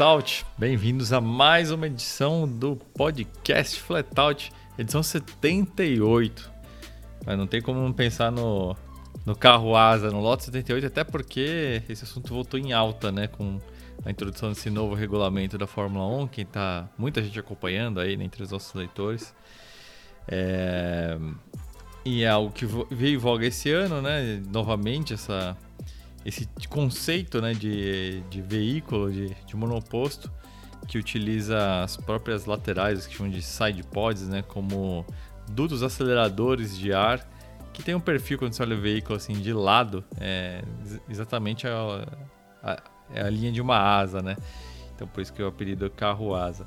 Flatout, bem-vindos a mais uma edição do podcast Flatout, edição 78. Mas não tem como não pensar no, no carro asa, no Lotus 78, até porque esse assunto voltou em alta, né, com a introdução desse novo regulamento da Fórmula 1, que tá muita gente acompanhando aí né, entre os nossos leitores. É... E é algo que veio em voga esse ano, né? Novamente, essa, esse conceito né, de, de veículo, de, de monoposto, que utiliza as próprias laterais, que chamam de side pods, né? Como dutos aceleradores de ar, que tem um perfil, quando você olha o veículo assim de lado, é exatamente a, a, é a linha de uma asa, né? Então por isso que o apelido é carro asa.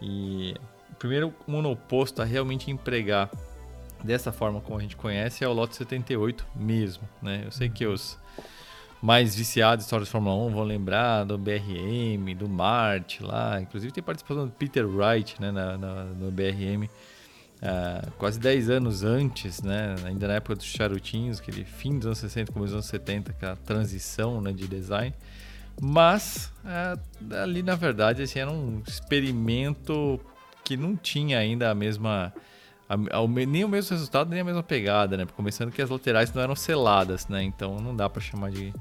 E o primeiro monoposto a realmente empregar dessa forma como a gente conhece é o Lotus 78 mesmo, né? Eu sei que os mais viciados em história de Fórmula 1 vão lembrar do BRM, do Mart lá, inclusive tem participação do Peter Wright né, na, na no BRM. Uh, ah, quase 10 anos antes, né, ainda na época dos charutinhos, aquele fim dos anos 60, começo dos anos 70, aquela transição né, de design. Mas uh, ali, na verdade, assim, era um experimento que não tinha ainda a mesma a, nem o mesmo resultado, nem a mesma pegada, né? Começando que as laterais não eram seladas, né? Então não dá para chamar de,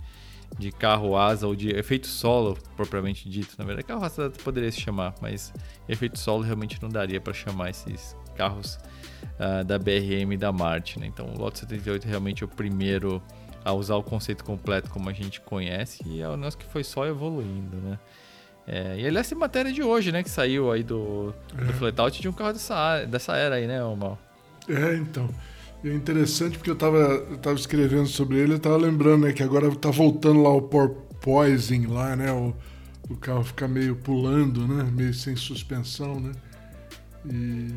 de carro asa ou de efeito solo, propriamente dito. Na verdade, carro asa poderia se chamar, mas efeito solo realmente não daria para chamar esses carros uh, da BRM e da Martin, né? Então o Lotus 78 é realmente é o primeiro a usar o conceito completo como a gente conhece e é o nosso que foi só evoluindo, né? É, e aliás, tem matéria de hoje, né? Que saiu aí do, do é. Flatout de um carro dessa, dessa era aí, né, Mal? É, então. E é interessante porque eu tava, eu tava escrevendo sobre ele, eu tava lembrando, né, que agora tá voltando lá o porpoising lá, né? O, o carro fica meio pulando, né? Meio sem suspensão, né? E,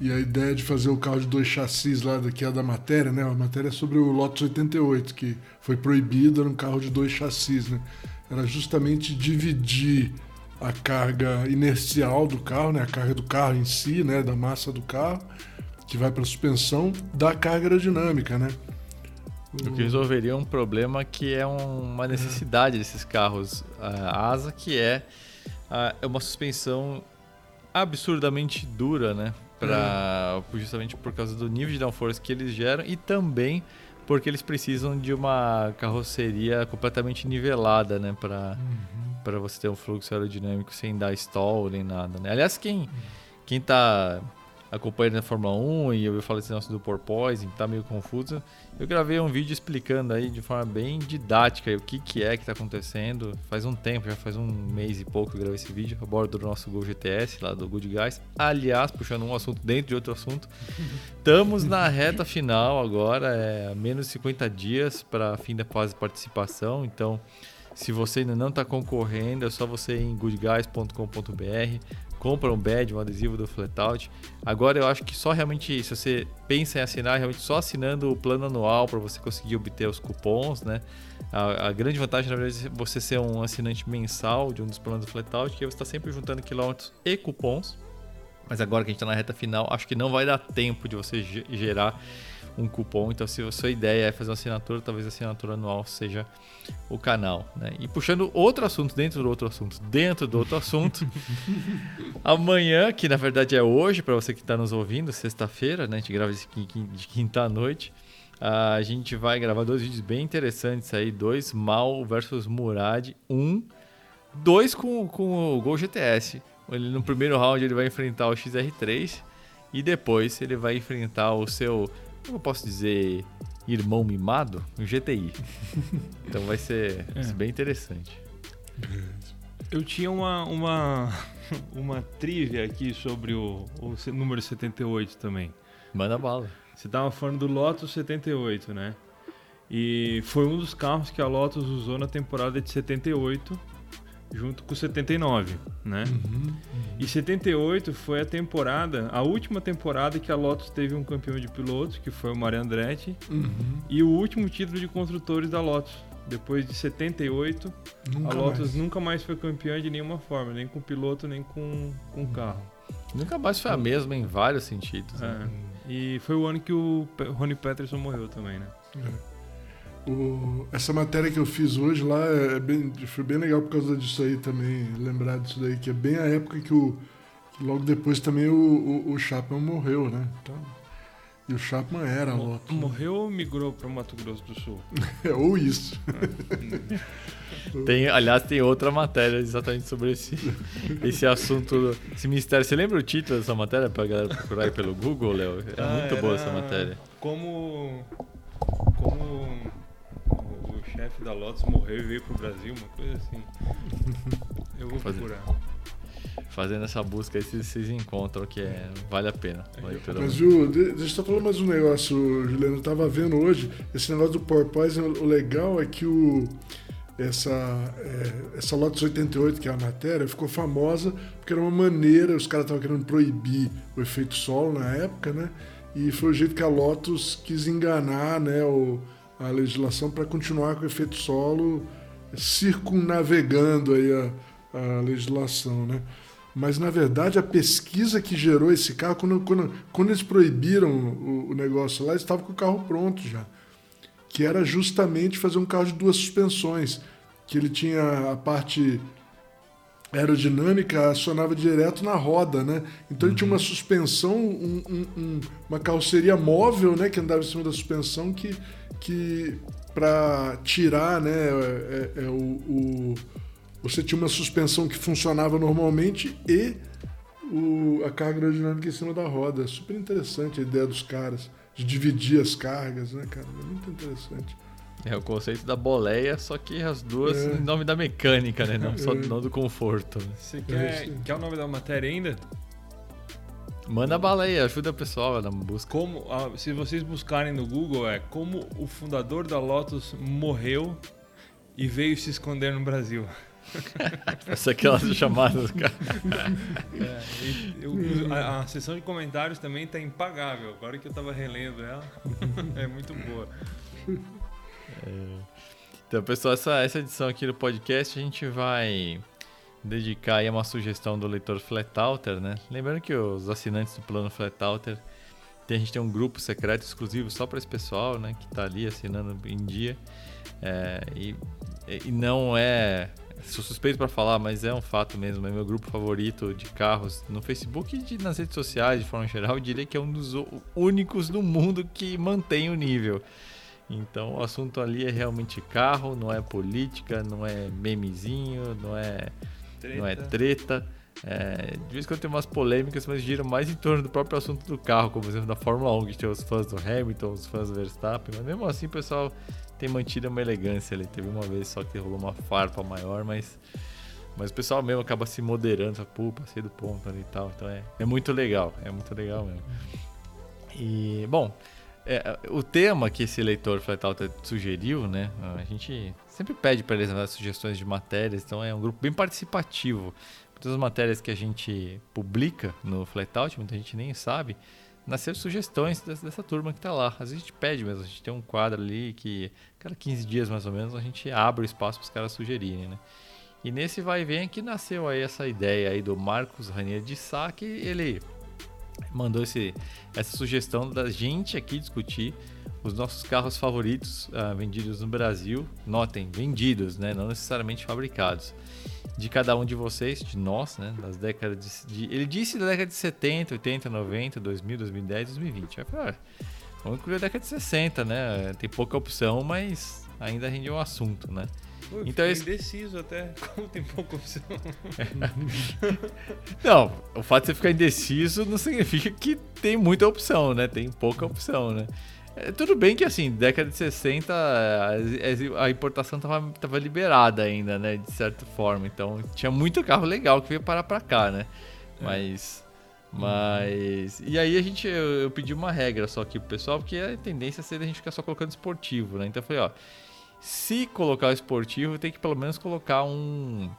e a ideia de fazer o carro de dois chassis lá, que é da matéria, né? A matéria é sobre o Lotus 88, que foi proibido, era um carro de dois chassis, né? era justamente dividir a carga inercial do carro, né, a carga do carro em si, né, da massa do carro, que vai para a suspensão, da carga aerodinâmica, né? O que resolveria um problema que é uma necessidade desses carros a asa, que é, é uma suspensão absurdamente dura, né? Pra, é. Justamente por causa do nível de downforce que eles geram e também porque eles precisam de uma carroceria completamente nivelada, né, para uhum. você ter um fluxo aerodinâmico sem dar stall nem nada, né? Aliás, quem uhum. quem tá acompanhando a Fórmula 1 e eu falei esse negócio do porpoising, tá meio confuso. Eu gravei um vídeo explicando aí de forma bem didática o que, que é que está acontecendo. Faz um tempo, já faz um mês e pouco que eu gravei esse vídeo a bordo do nosso Gol GTS, lá do Good Guys. Aliás, puxando um assunto dentro de outro assunto, estamos na reta final agora, é menos de 50 dias para fim da fase de participação, então se você ainda não está concorrendo, é só você ir em goodguys.com.br, compra um badge, um adesivo do Flatout. Agora eu acho que só realmente, se você pensa em assinar, realmente só assinando o plano anual para você conseguir obter os cupons, né? A, a, grande vantagem, na verdade, é você ser um assinante mensal de um dos planos do Flatout, que você está sempre juntando quilômetros e cupons. Mas agora que a gente está na reta final, acho que não vai dar tempo de você gerar um cupom. Então, se a sua ideia é fazer uma assinatura, talvez a assinatura anual seja o canal. Né? E puxando outro assunto dentro do outro assunto, dentro do outro assunto, amanhã, que na verdade é hoje, para você que está nos ouvindo, sexta-feira, né? a gente grava de quinta à noite. A gente vai gravar dois vídeos bem interessantes aí, dois Mal versus Murad, um, dois com, com o Gol GTS. Ele, no primeiro round ele vai enfrentar o XR3 e depois ele vai enfrentar o seu como eu posso dizer, irmão mimado, um GTI. então vai ser, é. bem interessante. Eu tinha uma, uma, uma trivia aqui sobre o, o número 78 também. Manda bala. Você estava falando do Lotus 78, né? E foi um dos carros que a Lotus usou na temporada de 78 junto com 79, né? Uhum, uhum. E 78 foi a temporada, a última temporada que a Lotus teve um campeão de pilotos, que foi o Mario Andretti, uhum. e o último título de construtores da Lotus. Depois de 78, nunca a Lotus mais. nunca mais foi campeã de nenhuma forma, nem com piloto, nem com, com carro. Nunca mais foi a mesma em vários sentidos. Né? É. E foi o ano que o Ronnie Peterson morreu também, né? É. O, essa matéria que eu fiz hoje lá é bem, foi bem legal por causa disso aí também, lembrar disso daí, que é bem a época que o. Que logo depois também o, o, o Chapman morreu, né? Então, e o Chapman era Lotus. Morreu ou migrou para o Mato Grosso do Sul? É, ou isso. Tem, aliás, tem outra matéria exatamente sobre esse, esse assunto, esse mistério. Você lembra o título dessa matéria para a galera procurar aí pelo Google, Léo? É Ah, muito boa essa matéria. Como, como chefe da Lotus morreu e veio pro Brasil, uma coisa assim. Eu vou Fazer. procurar. Fazendo essa busca aí, vocês, vocês encontram que é, vale a pena. Vale pelo Mas viu, de- deixa eu só falar mais um negócio, Juliano. Eu tava vendo hoje, esse negócio do porpoise, o legal é que o, essa, é, essa Lotus 88, que é a matéria, ficou famosa porque era uma maneira, os caras estavam querendo proibir o efeito solo na época, né? E foi o jeito que a Lotus quis enganar né, o, a legislação para continuar com o efeito solo circunnavegando aí a, a legislação, né? Mas na verdade a pesquisa que gerou esse carro, quando, quando, quando eles proibiram o, o negócio lá, eles estavam com o carro pronto já. Que era justamente fazer um carro de duas suspensões. Que ele tinha a parte aerodinâmica acionava direto na roda, né? Então ele tinha uma suspensão, um- um- um- uma carroceria móvel, né? Que andava em cima da suspensão que, que para tirar, né? é- é- é o, o- você tinha uma suspensão que funcionava normalmente e o- a carga aerodinâmica em cima da roda. Super interessante a ideia dos caras de dividir as cargas, né, cara? É muito interessante. É o conceito da boleia, só que as duas É. em nome da mecânica, né? Não só É. não do conforto. Você quer, isso. quer o nome da matéria ainda? Manda bala aí, ajuda o pessoal na busca. Como, ah, se vocês buscarem no Google, é como o fundador da Lotus morreu e veio se esconder no Brasil. Essa é aquelas chamadas, cara. É, eu- a, a sessão de comentários também tá impagável. Agora que eu tava relendo ela, é muito boa. Então, pessoal, essa, essa edição aqui do podcast a gente vai dedicar aí a uma sugestão do leitor Flatout, né? Lembrando que os assinantes do plano Flatout, tem, a gente tem um grupo secreto exclusivo só para esse pessoal, né? Que tá ali assinando em dia. É, e, e não é. Sou suspeito para falar, mas é um fato mesmo. É meu grupo favorito de carros no Facebook e de- nas redes sociais, de forma geral. Eu diria que é um dos únicos no mundo que mantém o nível. Então o assunto ali é realmente carro, não é política, não é memezinho, não é, não é treta. É, de vez em quando tem umas polêmicas, mas giram mais em torno do próprio assunto do carro, como por exemplo da Fórmula 1, que tem os fãs do Hamilton, os fãs do Verstappen, mas mesmo assim o pessoal tem mantido uma elegância ali. Teve uma vez só que rolou uma farpa maior, mas, mas o pessoal mesmo acaba se moderando, fala, pô, passei do ponto ali e tal. Então é, é muito legal, é muito legal mesmo. E, bom, é, o tema que esse leitor Flatout sugeriu, né? A gente sempre pede para eles dar sugestões de matérias, então é um grupo bem participativo. Muitas das matérias que a gente publica no Flatout, muita gente nem sabe, nasceram sugestões dessa, dessa turma que tá lá. Às vezes a gente pede mesmo, a gente tem um quadro ali que, cada 15 dias mais ou menos, a gente abre o espaço para os caras sugerirem, né? E nesse vai e vem que nasceu aí essa ideia aí do Marcos Ranier de Sá, que ele mandou esse, essa sugestão da gente aqui discutir os nossos carros favoritos ah, vendidos no Brasil. Notem, vendidos, né? Não necessariamente fabricados. De cada um de vocês, de nós, né? Das décadas de, de- Ele disse da década de 70, 80, 90, 2000, 2010, 2020. Aí ah, vamos incluir a década de 60, né? Tem pouca opção, mas ainda rende um assunto, né? Então esse- indeciso até, como tem pouca opção. Não, o fato de você ficar indeciso não significa que tem muita opção, né? Tem pouca opção, né? É, tudo bem que, assim, década de 60, a, a importação tava, tava liberada ainda, né? De certa forma. Então, tinha muito carro legal que veio parar pra cá, né? Mas... Mas... E aí a gente... Eu, eu pedi uma regra só aqui pro pessoal, porque a tendência seria a gente ficar só colocando esportivo, né? Então eu falei, ó... Se colocar o esportivo, tem que pelo menos colocar um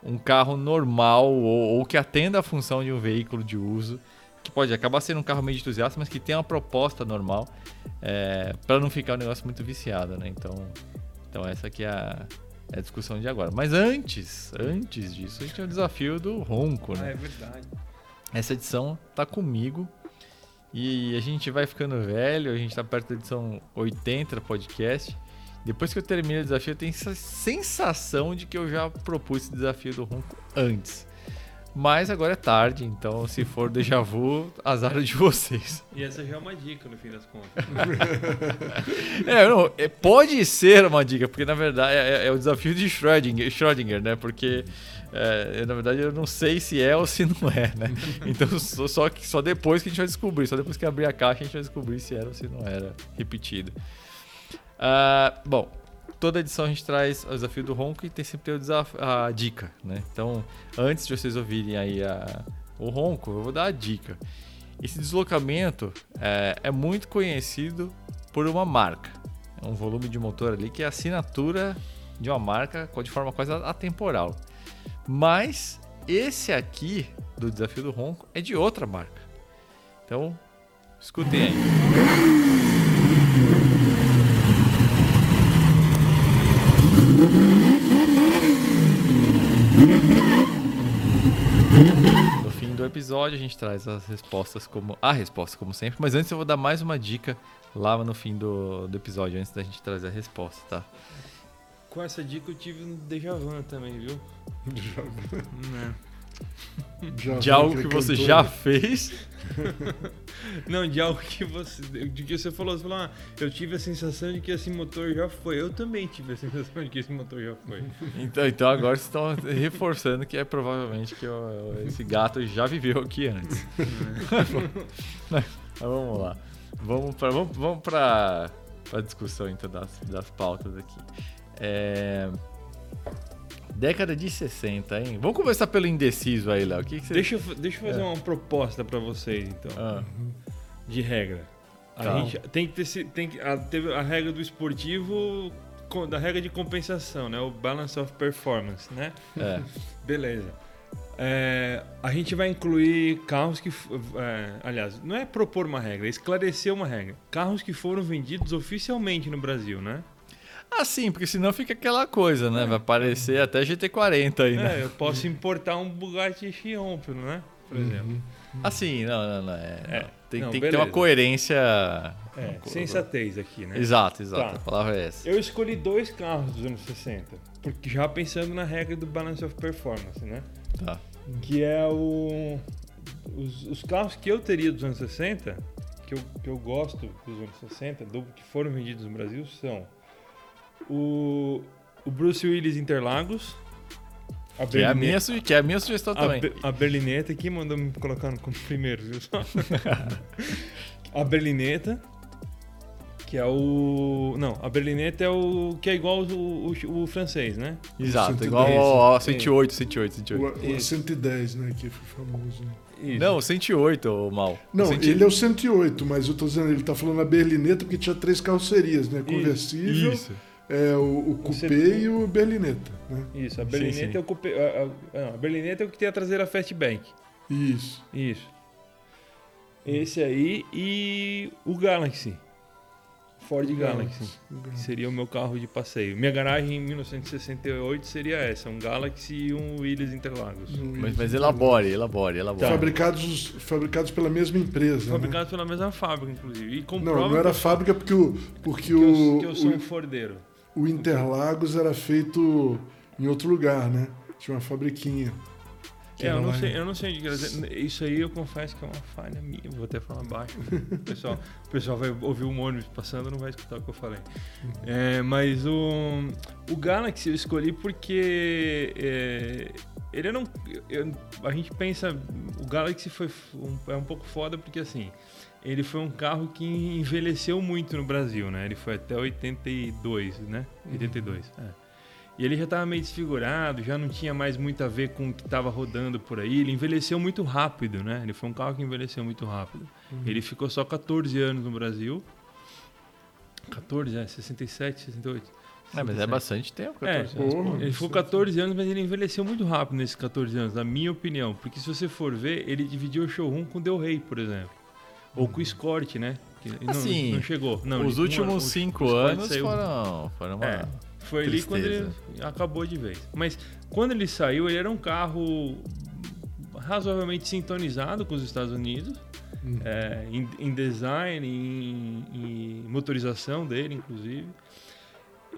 um carro normal ou, ou que atenda a função de um veículo de uso, que pode acabar sendo um carro meio de entusiasta, mas que tem uma proposta normal, é, para não ficar um negócio muito viciado, né? Então, então essa aqui é a, é a discussão de agora. Mas antes, antes disso, a gente tem o desafio do ronco, Ah, né? é verdade. Essa edição tá comigo e a gente vai ficando velho, a gente tá perto da edição 80 do podcast. Depois que eu termino o desafio, eu tenho essa sensação de que eu já propus esse desafio do ronco antes. Mas agora é tarde, então se for déjà vu, azar de vocês. E essa já é uma dica no fim das contas. é, não, é, pode ser uma dica, porque na verdade é, é o desafio de Schrödinger, Schrödinger né? Porque é, na verdade eu não sei se é ou se não é, né? Então só, só, só depois que a gente vai descobrir, só depois que abrir a caixa a gente vai descobrir se era ou se não era repetido. Uh, bom, toda edição a gente traz o desafio do ronco e tem sempre o a dica, né? Então, antes de vocês ouvirem aí a, o ronco, eu vou dar a dica. Esse deslocamento é, é muito conhecido por uma marca. É um volume de motor ali que é a assinatura de uma marca de forma quase atemporal. Mas esse aqui do desafio do ronco é de outra marca. Então, escutem aí. No fim do episódio a gente traz as respostas como a resposta como sempre, mas antes eu vou dar mais uma dica lá no fim do, do episódio antes da gente trazer a resposta, tá? Com essa dica eu tive um déjà vu também, viu? Déjà vu. Né? Já de algo que, que você já fez? Não, de algo que você. De que você falou, você falou, ah, eu tive a sensação de que esse motor já foi. Eu também tive a sensação de que esse motor já foi. Então, então agora vocês estão reforçando que é provavelmente que eu, esse gato já viveu aqui antes. Mas vamos lá. Vamos para vamos, vamos a discussão então das, das pautas aqui. É. Década de 60, hein? Vamos conversar pelo indeciso aí, Léo. Que que você... deixa, eu, deixa eu fazer é. uma proposta para vocês, então. Ah. De regra. A Calma. gente tem que ter, tem que, a, teve a regra do esportivo, da regra de compensação, né? O balance of performance, né? É. Beleza. É, a gente vai incluir carros que. É, aliás, não é propor uma regra, é esclarecer uma regra. Carros que foram vendidos oficialmente no Brasil, né? Ah, sim, porque senão fica aquela coisa, né? Vai aparecer até GT40 aí, né? É, eu posso importar um Bugatti Chiron, né? Por uhum. exemplo. Assim, não, não, não. É, é. Não. Tem, não, tem que ter uma coerência. É, sensatez aqui, né? Exato, exato. Tá. A palavra é essa. Eu escolhi dois carros dos anos 60, porque já pensando na regra do Balance of Performance, né? Tá. Que é o. Os, os carros que eu teria dos anos 60, que eu, que eu gosto dos anos 60, do, que foram vendidos no Brasil, são o, o Bruce Willis Interlagos. A que, é a minha, que é a minha sugestão a também. Be a Berlineta aqui mandou me colocar como primeiro, viu? a Berlineta, que é o. Não, a Berlineta é o. que é igual o, o, o francês, né? Exato, 110. igual ao 108, 108, 108. O, o 110, né? Que foi famoso. Isso. Não, 108, o Mal. Não, 108. ele é o 108, mas eu tô dizendo, ele tá falando a Berlineta porque tinha três carrocerias, né? Conversível. Isso é o, o Coupé e o Berlinetta. Né? Isso, a Berlinetta sim, sim. é o Coupé. A, a, a, Berlinetta é o que tem a traseira Fastback. Isso. Isso. Esse aí e o Galaxy. Ford Galaxy, Galaxy, que seria o meu carro de passeio. Minha garagem em 1968 seria essa, um Galaxy e um Willys Interlagos. Um mas, mas elabore, elabore, elabore. Fabricados, fabricados pela mesma empresa. Né? Fabricados né? pela mesma fábrica, inclusive. E não, não era fábrica porque o. Porque, porque o, eu, que eu sou o, um fordeiro o Interlagos era feito em outro lugar, né? Tinha uma fabriquinha. É, eu não, sei, eu não sei onde dizer. Isso aí eu confesso que é uma falha minha. Vou até falar baixo. o, pessoal, o pessoal vai ouvir um ônibus passando não vai escutar o que eu falei. Uhum. É, mas o, o Galaxy eu escolhi porque é, ele não. Eu, a gente pensa. O Galaxy foi um, é um pouco foda porque assim ele foi um carro que envelheceu muito no Brasil, né? Ele foi até 82, né? 82, uhum. é. E ele já estava meio desfigurado, já não tinha mais muito a ver com o que estava rodando por aí. Ele envelheceu muito rápido, né? Ele foi um carro que envelheceu muito rápido. Uhum. Ele ficou só 14 anos no Brasil. 14, é, 67, 68. É, mas é bastante tempo, 14 é, anos. ele ficou 14 anos, mas ele envelheceu muito rápido nesses 14 anos, na minha opinião. Porque se você for ver, ele dividiu o showroom com o Del Rey, por exemplo. Ou com o Escort, né? Que assim, não, chegou. Não, os últimos uma, cinco anos saiu... foram, foram uma é, Foi ali quando ele acabou de vez. Mas quando ele saiu, ele era um carro razoavelmente sintonizado com os Estados Unidos. Uhum. É, em, em, design, em, em, motorização dele, inclusive.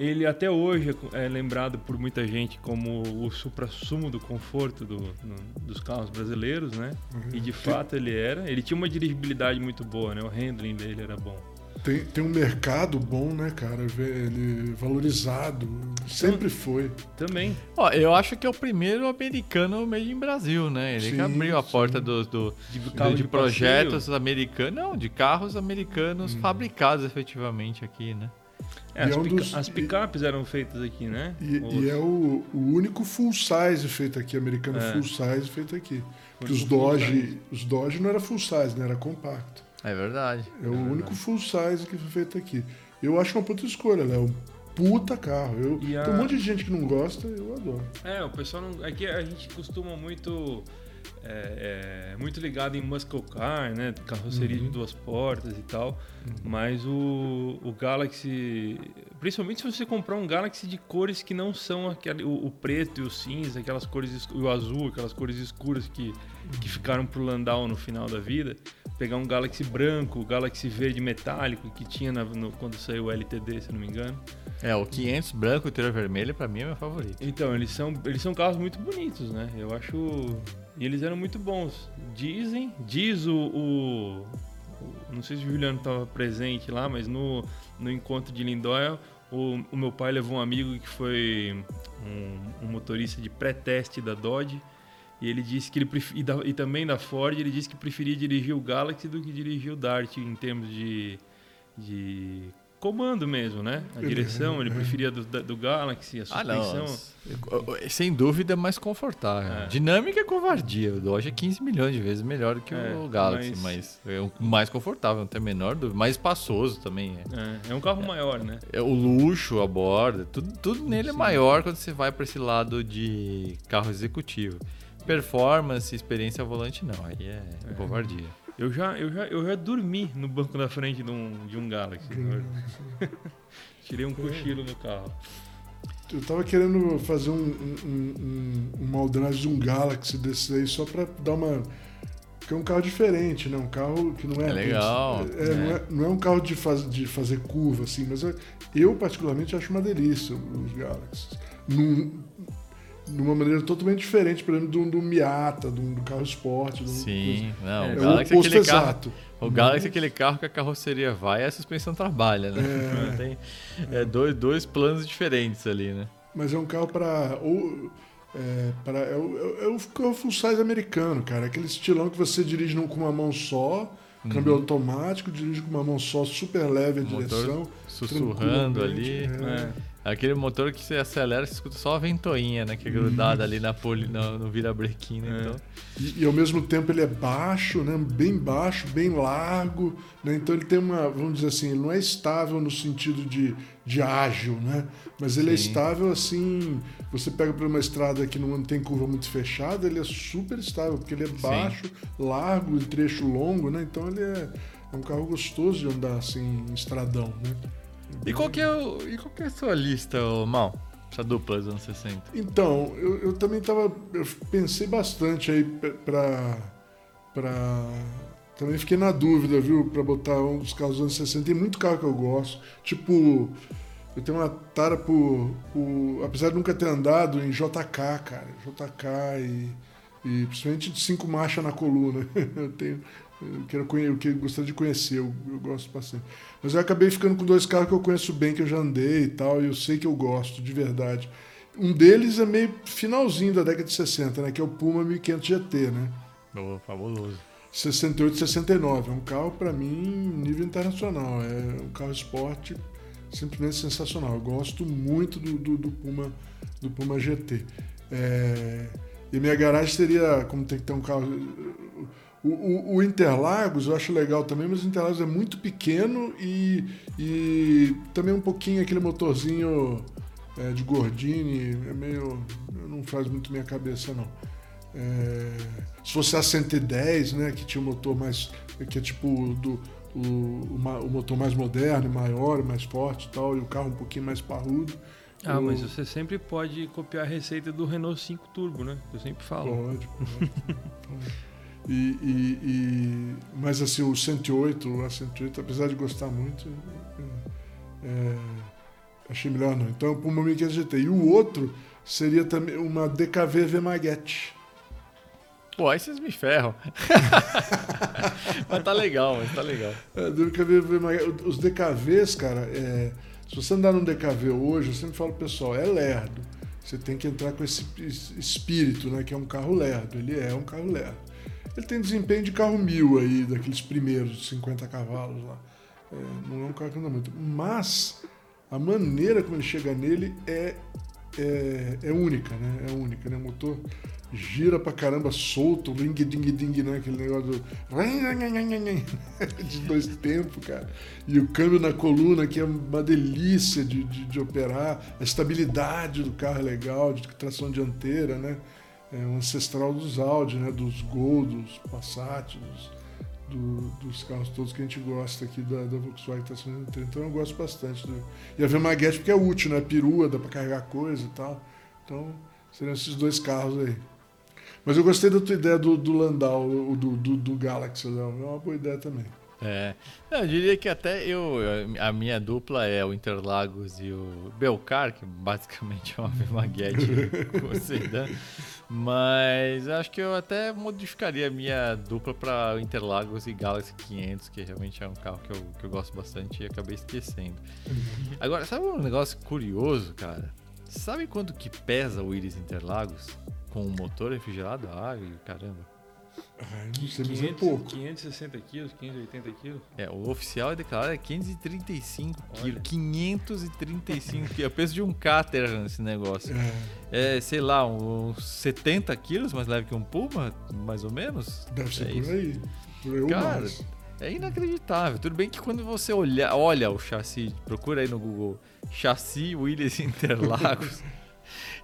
Ele até hoje é lembrado por muita gente como o supra-sumo do conforto do, no, dos carros brasileiros, né? Uhum. E de fato ele era. Ele tinha uma dirigibilidade muito boa, né? O handling dele era bom. Tem, tem um mercado bom, né, cara? Ele valorizado. Sempre foi. Também. Ó, eu acho que é o primeiro americano meio em Brasil, né? Ele sim, que abriu a porta do, do, de, do, de, projetos americanos. Não, de carros americanos hum. fabricados efetivamente aqui, né? É, as, é um pica dos, as picapes eram feitas aqui, né? E, e é o, o, único full size feito aqui, americano é. full size feito aqui. Porque os Dodge, os Dodge não era full size, né? Era compacto. É verdade. É, é o verdade. único full size que foi feito aqui. Eu acho uma puta escolha, Léo. Puta carro. Eu, a... Tem um monte de gente que não gosta, eu adoro. É, o pessoal não. Aqui a gente costuma muito. É, é, muito ligado em muscle car, né? Carroceria uhum. de duas portas e tal. Uhum. Mas o, o Galaxy. Principalmente se você comprar um Galaxy de cores que não são aquele, o, o preto e o cinza, aquelas cores. o azul, aquelas cores escuras que, que ficaram pro Landau no final da vida pegar um Galaxy branco, Galaxy verde metálico que tinha na, no, quando saiu o LTD, se não me engano. É, o 500 branco e interior vermelho para mim é meu favorito. Então, eles são, eles são carros muito bonitos, né? Eu acho. E eles eram muito bons. Dizem, diz o. o, não sei se o Juliano estava presente lá, mas no, no encontro de Lindóia, o, o meu pai levou um amigo que foi um, um motorista de pré-teste da Dodge e ele disse que ele e, da, e, também da Ford, ele disse que preferia dirigir o Galaxy do que dirigir o Dart em termos de, de comando mesmo, né? A direção, ele preferia do, do Galaxy, a suspensão. Ah, não. Sem dúvida é mais confortável. É. Dinâmica é covardia. O Dodge é 15 milhões de vezes melhor que é, o Galaxy, mas... mas, é o mais confortável, não tem a menor dúvida. Mais espaçoso também. É, é um carro maior, né? É, o luxo, a borda, tudo, tudo nele é Sim. é maior quando você vai para esse lado de carro executivo. Performance, experiência volante, não. Aí é, é. covardia. Eu já, eu, já, eu já dormi no banco da frente de um, de um Galaxy. Tirei um cochilo no carro. Eu tava querendo fazer um, um, um, um moldagem de um Galaxy desses aí só pra dar uma. Porque é um carro diferente, né? Um carro que não é. É legal. É, é. Não, é, não é um carro de, faz, de fazer curva, assim, mas eu, eu particularmente acho uma delícia os Galaxies. Num, de uma maneira totalmente diferente, por exemplo, do, do Miata, do, do carro esporte. Do, Sim, não, é, o Galaxy é aquele exato. Carro, o Galaxy é aquele carro que a carroceria vai e a suspensão trabalha, né? É, Tem, é dois, dois planos diferentes ali, né? Mas é um carro para é, para é, o, é o carro full size americano, cara. Aquele estilão que você dirige com uma mão só, uhum. câmbio automático, dirige com uma mão só, super leve a direção. Sussurrando ali. É. é. Aquele motor que você acelera, você escuta só a ventoinha, né? Que é grudada ali na poli, no, no virabrequim, né? É. Então... E, e, ao mesmo tempo ele é baixo, né? Bem baixo, bem largo, né? Então ele tem uma, vamos dizer assim, ele não é estável no sentido de, de ágil, né? Mas ele é Sim. é estável assim, você pega por uma estrada que não tem curva muito fechada, ele é super estável, porque ele é baixo, Sim. largo, em trecho longo, né? Então ele é, é um carro gostoso de andar assim em estradão, né? E qual que é, o, e qual que é a sua lista, Mal? Essa dupla dos anos 60. Então, eu, eu também tava. Eu pensei bastante aí pra. pra também fiquei na dúvida, viu, pra botar um dos carros dos anos 60. Tem muito carro que eu gosto. Tipo, eu tenho uma tara por, por. Apesar de nunca ter andado em JK, cara. JK e. E principalmente de cinco marchas na coluna. eu tenho. Eu quero eu quero, gostaria de conhecer, eu, eu gosto bastante. Mas eu acabei ficando com dois carros que eu conheço bem, que eu já andei e tal, e eu sei que eu gosto, de verdade. Um deles é meio finalzinho da década de 60, né? Que é o Puma 1500 GT, né? Oh, fabuloso. 68, 69. É um carro, para mim, nível internacional. É um carro esporte simplesmente sensacional. Eu gosto muito do, do, do Puma, do Puma GT. É... E minha garagem seria, como tem que ter um carro o, o, o, Interlagos eu acho legal também, mas o Interlagos é muito pequeno e, e também um pouquinho aquele motorzinho é, de Gordini, é meio. não faz muito minha cabeça não. É, se fosse a 110, né, que tinha um motor mais. que é tipo do, o, o, motor mais moderno, maior, mais forte e tal, e o carro um pouquinho mais parrudo. Ah, mas você sempre pode copiar a receita do Renault 5 Turbo, né? Eu sempre falo. Pode, pode. E, e, e, mas assim, o 108, a 108, apesar de gostar muito, é, Achei melhor não. Então, para uma 1500 GT. E o outro seria também uma DKV V-Maguete. Pô, aí vocês me ferram. mas tá legal, mas tá legal. É, DKV, V-Maguete. Os DKVs, cara, é, se você andar num DKV hoje, eu sempre falo pro pessoal, é lerdo. Você tem que entrar com esse espírito, né? Que é um carro lerdo. Ele é um carro lerdo. Ele tem desempenho de carro mil aí, daqueles primeiros 50 cavalos lá. É, não é um carro que anda muito. Mas a maneira como ele chega nele é, é, é única, né? É única, né? O motor gira pra caramba solto, ring ding ding, né? Aquele negócio do... de dois tempos, cara. E o câmbio na coluna, que é uma delícia de, de, de, operar. A estabilidade do carro é legal, de tração dianteira, né? É um ancestral dos Audi, né? Dos Gol, dos Passat, dos do, dos carros todos que a gente gosta aqui da, da Volkswagen tá tração Então eu gosto bastante. E a V-Maguete porque é útil, né? Perua, dá para carregar coisa e tal. Então seriam esses dois carros aí. Mas eu gostei da tua ideia do, do Landau, do, do, do Galaxy, é uma boa ideia também. É, eu diria que até eu, a minha dupla é o Interlagos e o Belcar, que basicamente é uma Maguete com sedã. Mas acho que eu até modificaria a minha dupla para Interlagos e Galaxy 500, que realmente é um carro que eu, que eu gosto bastante e acabei esquecendo. Uhum. Agora, sabe um negócio curioso, cara? Sabe quanto que pesa o Iris Interlagos com o motor refrigerado, a água e caramba? Não sei, 500, é pouco. 560 quilos, 580 quilos? É, o oficial é declarado é 535 quilos. 535 quilos. É o peso de um cáter esse negócio. É. é, sei lá, uns 70 quilos, mais leve que um Puma, mais ou menos. Deve ser é por isso. aí. Por aí Cara, mais. é inacreditável. Tudo bem que quando você olha, olha o chassi, procura aí no Google, chassi Williams Interlagos.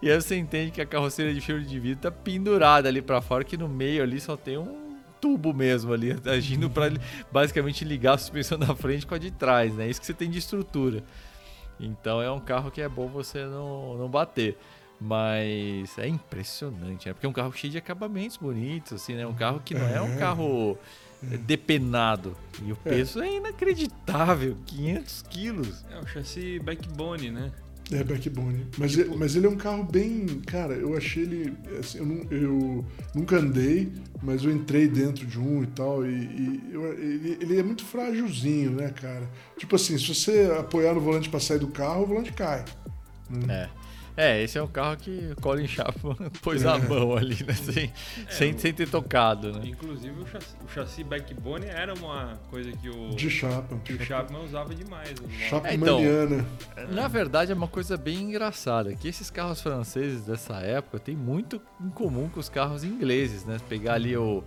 E aí você entende que a carroceria de fibra de vidro tá pendurada ali para fora, que no meio ali só tem um tubo mesmo ali, agindo para basicamente ligar a suspensão da frente com a de trás, né? Isso que você tem de estrutura. Então é um carro que é bom você não, não bater. Mas é impressionante, né? Porque é um carro cheio de acabamentos bonitos, assim, né? Um carro que não é um é. carro depenado. E o é. peso é, é inacreditável, 500 quilos. É um chassi backbone, né? É, backbone. Mas, tipo... ele, mas ele é um carro bem. Cara, eu achei ele. Assim, eu, eu, nunca andei, mas eu entrei dentro de um e tal. E, e eu, ele, ele, é muito frágilzinho, né, cara? Tipo assim, se você apoiar no volante para sair do carro, o volante cai. Né? É. É, esse é um carro que Colin Chapman pôs é. a mão ali, né? Sem, é, sem, sem, ter tocado, né? Inclusive o chassi, o chassi backbone era uma coisa que o, De Chapman. Que o Chapman usava demais. Chapmaniana. É, então, na verdade é uma coisa bem engraçada, que esses carros franceses dessa época têm muito em comum com os carros ingleses, né? Pegar ali o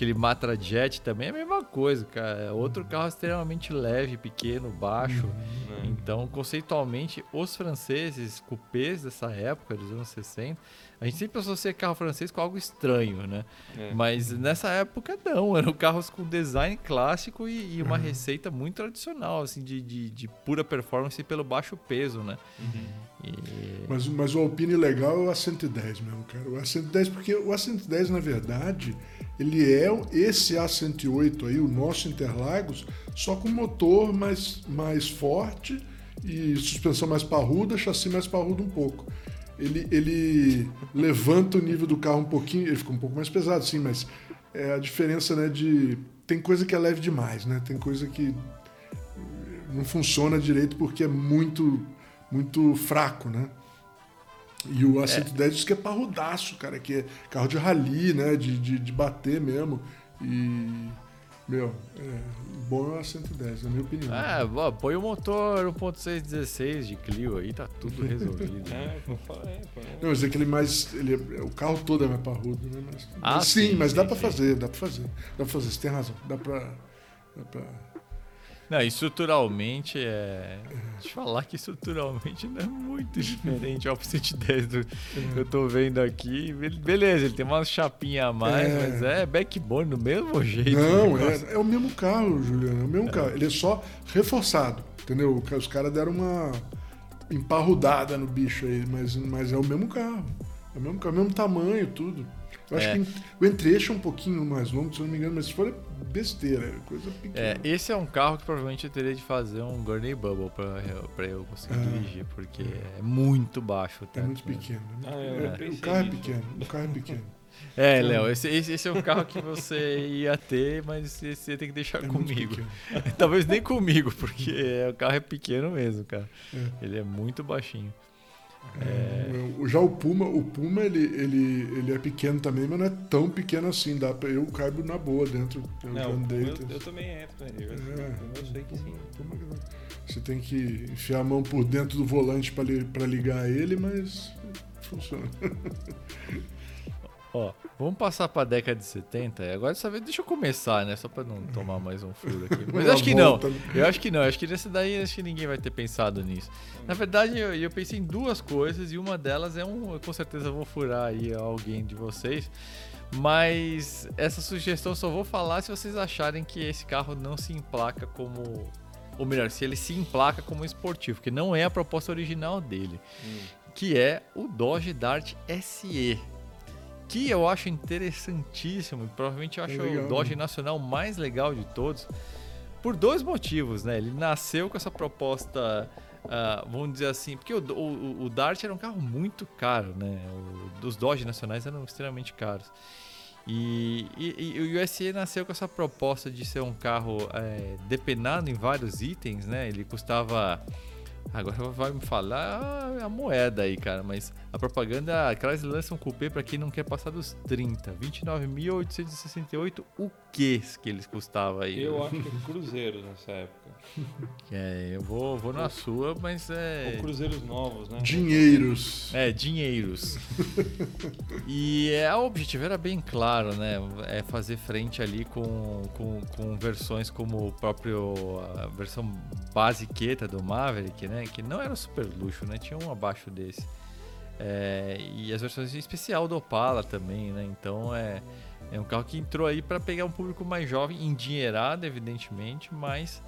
Aquele Matra Jet também é a mesma coisa, cara. É outro carro extremamente leve, pequeno, baixo. Uhum. Então, conceitualmente, os franceses, cupês dessa época, dos anos 60, a gente sempre associa carro francês com algo estranho, né? É. Mas nessa época não, eram carros com design clássico e, e uma uhum. receita muito tradicional, assim, de, de, de, pura performance pelo baixo peso, né? Uhum. E... Mas, mas o Alpine legal é o A110 mesmo, cara. O A110, porque o A110, na verdade, ele é esse A108 aí, o nosso Interlagos, só com motor mais, mais forte e suspensão mais parruda, chassi mais parrudo um pouco ele, ele levanta o nível do carro um pouquinho, ele fica um pouco mais pesado, sim, mas é a diferença, né, de... Tem coisa que é leve demais, né? Tem coisa que não funciona direito porque é muito, muito fraco, né? E o A110 é. diz que é parrudaço, cara, que é carro de rally, né? De, de, de bater mesmo. E meu, é, bom é a 110, na minha opinião. É, põe o motor 1.616 de Clio aí, tá tudo resolvido. é, Não, mas é aquele mais. Ele, é, o carro todo é mais parrudo, né? Mas, ah, mas sim, sim, mas dá sim, pra sim. fazer, dá pra fazer. Dá pra fazer, você tem razão. Dá pra. Dá pra não, estruturalmente é. Deixa eu falar que estruturalmente não é muito diferente ao 110 do que eu tô vendo aqui. Beleza, ele tem uma chapinha a mais, é. mas é backbone do mesmo jeito. Não, é, é, o mesmo carro, Juliano. É o mesmo é. carro. Ele é só reforçado, entendeu? Os caras deram uma emparrudada no bicho aí, mas, mas é o mesmo carro. É o mesmo carro, é o mesmo tamanho, tudo. Eu acho é. que o entre-eixo é um pouquinho mais longo, se eu não me engano, mas se for besteira, coisa É, pequena. esse é um carro que provavelmente eu teria de fazer um Gurney Bubble pra, eu- pra eu conseguir Ah. dirigir, porque é muito baixo. o É muito pequeno. né? Ah, É, o carro é pequeno, o carro é pequeno. É, Léo, esse, esse, esse é um carro que você ia ter, mas você tem que deixar É comigo. Talvez nem comigo, porque o carro é pequeno mesmo, cara. É. Ele é muito baixinho. É, Já o Puma, o Puma ele, ele, ele é pequeno também, mas não é tão pequeno assim. Dá pra, eu caibo na boa dentro. Eu Não, andei. eu, eu também entro nele. Eu, É. eu sei que sim. Puma. Você tem que enfiar a mão por dentro do volante pra ligar ele, mas funciona. Ó, vamos passar pra década de 70. e Agora dessa vez deixa eu começar, né? Só pra não tomar mais um furo aqui. Mas acho que não. né? Eu acho que não. Acho que nesse daí acho que ninguém vai ter pensado nisso. Na verdade, eu, eu pensei em duas coisas e uma delas é um. Eu com certeza vou furar aí alguém de vocês. Mas essa sugestão eu só vou falar se vocês acharem que esse carro não se emplaca como. Ou melhor, se ele se emplaca como esportivo, que não é a proposta original dele Hum. que é o Dodge Dart SE. Que eu acho interessantíssimo, e provavelmente eu É acho legal, o Dodge né? nacional mais legal de todos, por dois motivos, né? Ele nasceu com essa proposta, ah, vamos dizer assim, porque o, o, o Dart era um carro muito caro, né? O- os Dodge nacionais eram extremamente caros. E, e- e o SE nasceu com essa proposta de ser um carro é, depenado em vários itens, né? Ele custava. Agora vai me falar a moeda aí, cara, mas a propaganda, a Chrysler lança um coupé pra quem não quer passar dos 30, 29.868, o que que eles custavam aí? Eu acho que é cruzeiros nessa época. É, eu vou, vou na sua, mas é... Ou cruzeiros novos, né? Dinheiros. É, dinheiros. e é, o objetivo era bem claro, né? É fazer frente ali com, com, com versões como o próprio a versão basiqueta do Maverick, né? Que não era super luxo, né? Tinha um abaixo desse. É, e as versões especial do Opala também, né? Então é, é um carro que entrou aí para pegar um público mais jovem, endinheirado, evidentemente, mas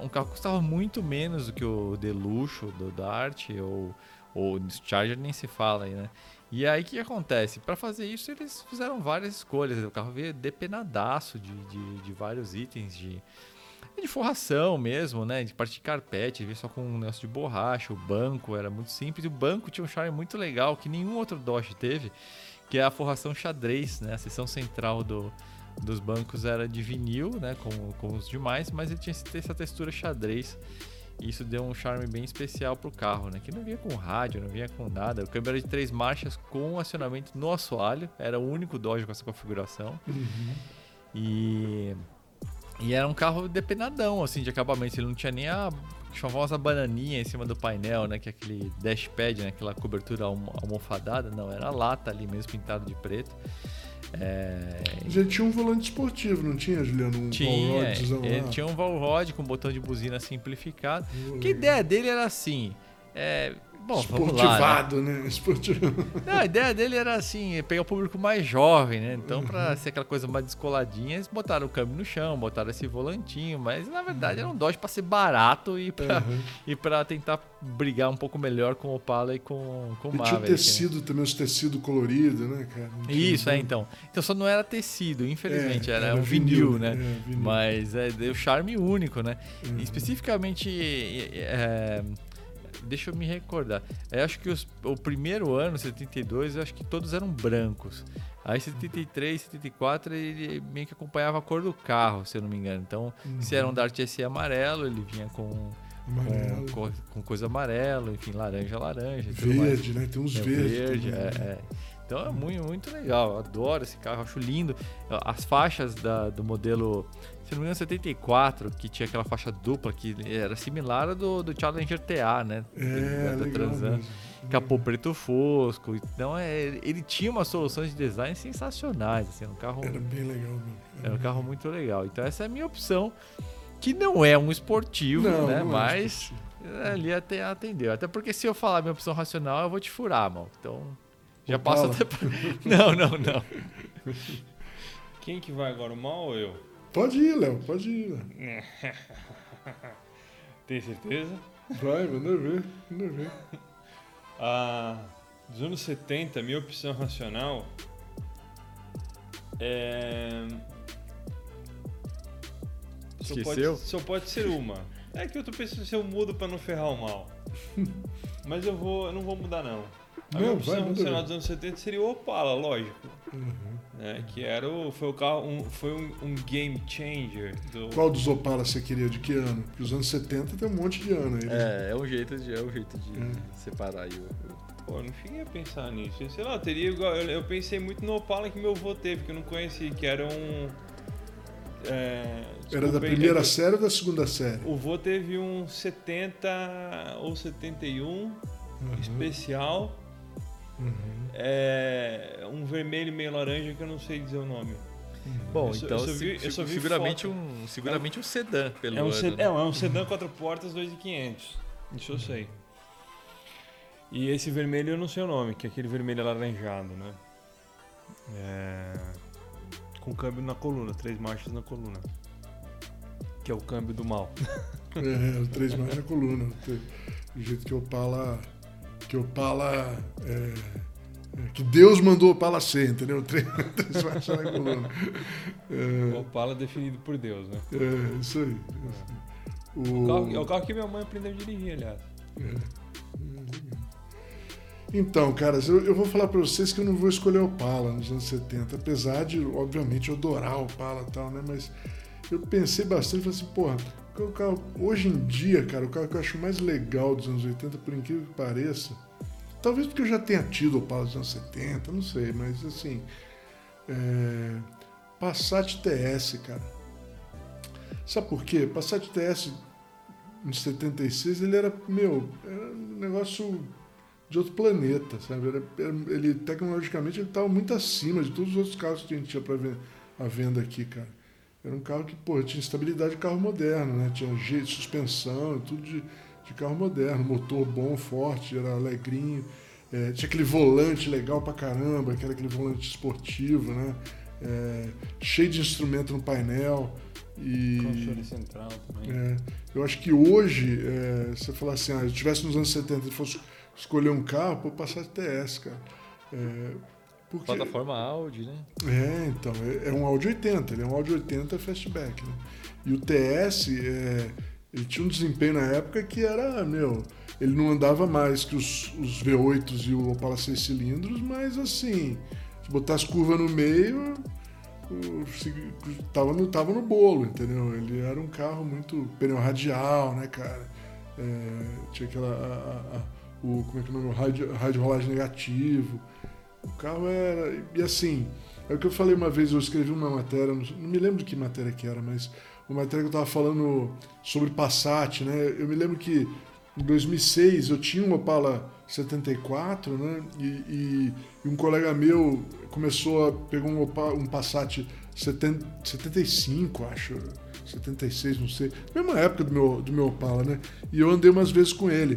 um carro custava muito menos do que o de luxo do Dart ou do Charger nem se fala aí, né? E aí o que acontece? Para fazer isso eles fizeram várias escolhas. O carro veio depenadaço de, de, de vários itens de, de forração mesmo, né? De parte de carpete, veio só com um negócio de borracha. O banco era muito simples. O banco tinha um charme muito legal que nenhum outro Dodge teve, que é a forração xadrez, né? A seção central do, dos bancos era de vinil, né? Como, como os demais, mas ele tinha essa textura xadrez. E isso deu um charme bem especial pro carro, né? Que não vinha com rádio, não vinha com nada. O câmbio era de três marchas com acionamento no assoalho. Era o único Dodge com essa configuração. E, e era um carro depenadão, assim, de acabamento. Ele não tinha nem a famosa bananinha em cima do painel, né? Que é aquele dashpad, né? Aquela cobertura almo- almofadada. Não, era lata ali mesmo, pintada de preto. É, Já tinha um volante esportivo, não tinha, Juliano? Um tinha, ele lá? tinha um Valrod com botão de buzina simplificado. Um Que a ideia dele era assim. É, bom, vamos lá. Esportivado, né? né? Esportivado. Não, a ideia dele era assim, pegar o público mais jovem, né? Então, Uhum. pra ser aquela coisa mais descoladinha, eles botaram o câmbio no chão, botaram esse volantinho, mas na verdade era um Dodge pra ser barato e pra, Uhum. e tentar brigar um pouco melhor com o Opala e com, com o E tinha o Maverick. né? tecido também, os tecidos coloridos, né, cara? Isso, é, então. Então só não era tecido, infelizmente, É, era, era um vinil, vinil, né? é, vinil. Mas é, deu charme único, né? Uhum. Especificamente, é, deixa eu me recordar. Eu acho que os- o primeiro ano, 72, eu acho que todos eram brancos. Aí 73, 74, ele meio que acompanhava a cor do carro, se eu não me engano. Então, se era um Dart SE amarelo, ele vinha com, com, com, coisa amarela, enfim, laranja, laranja. Verde, né? Tem uns É verdes. verde, é, né? é. Então é muito, muito legal. Eu adoro esse carro, acho lindo. As faixas da- do modelo, se não me engano, 74, que tinha aquela faixa dupla que era similar à do, do Challenger TA, né? É, da legal Transan. Capô preto fosco. Então é, ele tinha umas soluções de design sensacionais. Assim, um carro, Era bem legal mesmo. era um carro muito legal. Então essa é a minha opção, que não é um esportivo, Não, né? não é Mas esportivo. ali até atendeu. Até porque se eu falar minha opção racional, eu vou te furar, mano. Então já passo até pra... Não, não, não. Quem que vai agora, o mal ou eu? Pode ir, Léo, pode ir. Léo. Tem certeza? Vai, manda ver, manda ver. Ah, dos anos 70, minha opção racional é. Só Esqueceu? pode, só pode ser uma. É que eu tô pensando se eu mudo pra não ferrar o mal. Mas eu vou, eu não vou mudar não. A Não, minha vai, opção nacional não. dos anos 70 seria o Opala, lógico. Uhum. Né? Que era o, foi o carro, um, foi um, um game changer do. Qual dos Opala você queria? De que ano? Porque os anos 70 tem um monte de ano aí. né? É, é um jeito de, é um jeito de É. separar aí o. Pô, eu não cheguei a pensar nisso. Sei lá, eu teria igual. Eu, eu pensei muito no Opala que meu avô teve, que eu não conheci, que era um. É, Era da desculpa primeira é que série ou da segunda série? O vô teve um 70 ou 71 Uhum. especial. Uhum. É, um vermelho meio laranja que eu não sei dizer o nome. Bom, Eu só- então eu só vi- se- eu só vi seguramente, foto. um, seguramente um sedã pelo É um, ano. sed- né? é, um- é um sedã quatro portas, 2.500. Isso eu sei. E esse vermelho eu não sei o nome, que é aquele vermelho alaranjado, né? É, Com câmbio na coluna, três marchas na coluna. Que é o câmbio do mal. É, três mais na coluna. Do jeito que o Opala. Que o Opala. É, é, que Deus mandou o Opala ser, entendeu? Mais na coluna. O É, Opala definido por Deus, né? é, isso aí. O carro- é o O, carro que minha mãe aprendeu a dirigir, aliás. então, caras, eu, eu vou falar pra vocês que eu não vou escolher o Opala nos anos 70, apesar de, obviamente, eu adorar o Opala e tal, né? Mas eu pensei bastante e falei assim, porra, é hoje em dia, cara, o carro que eu acho mais legal dos anos 80, por incrível que pareça, talvez porque eu já tenha tido o Opala dos anos 70, não sei, mas assim, é, Passat TS, cara. Sabe por quê? Passat TS em 76, ele era, meu, era um negócio de outro planeta, sabe? Era- ele, tecnologicamente, ele estava muito acima de todos os outros carros que a gente tinha para a venda aqui, cara. Era um carro que, pô, tinha estabilidade de carro moderno, né? Tinha jeito de suspensão tudo de, de carro moderno. Motor bom, forte, era alegrinho. É, tinha aquele volante legal pra caramba, que era aquele volante esportivo, né? É, cheio de instrumento no painel. E... Console central também. É, eu acho que hoje, é, se você falar assim, ah, eu estivesse nos anos 70 e fosse escolher um carro, pô, passar de TS, cara. É, porque, Plataforma Audi, né? é, então, é, é um Audi 80, ele é um Audi 80 fastback, né? E o TS, é, ele tinha um desempenho na época que era, meu, ele não andava mais que os, os V8s e o Opala 6 cilindros, mas assim, se botar as curvas no meio, tava no, tava no bolo, entendeu? Ele era um carro muito pneu radial, né, cara? É, tinha aquela. a- a- a- o, como é que é o nome? O rádio, rádio rolagem negativo. O carro era. E assim, é o que eu falei uma vez, eu escrevi uma matéria, não, me lembro de que matéria que era, mas uma matéria que eu tava falando sobre Passat, né? Eu me lembro que em 2006 eu tinha um Opala 74, né? E, e- e um colega meu começou a pegar um, Opala, um Passat 70, 75, acho, 76, não sei, mesma época do meu, do meu Opala, né? E eu andei umas vezes com ele.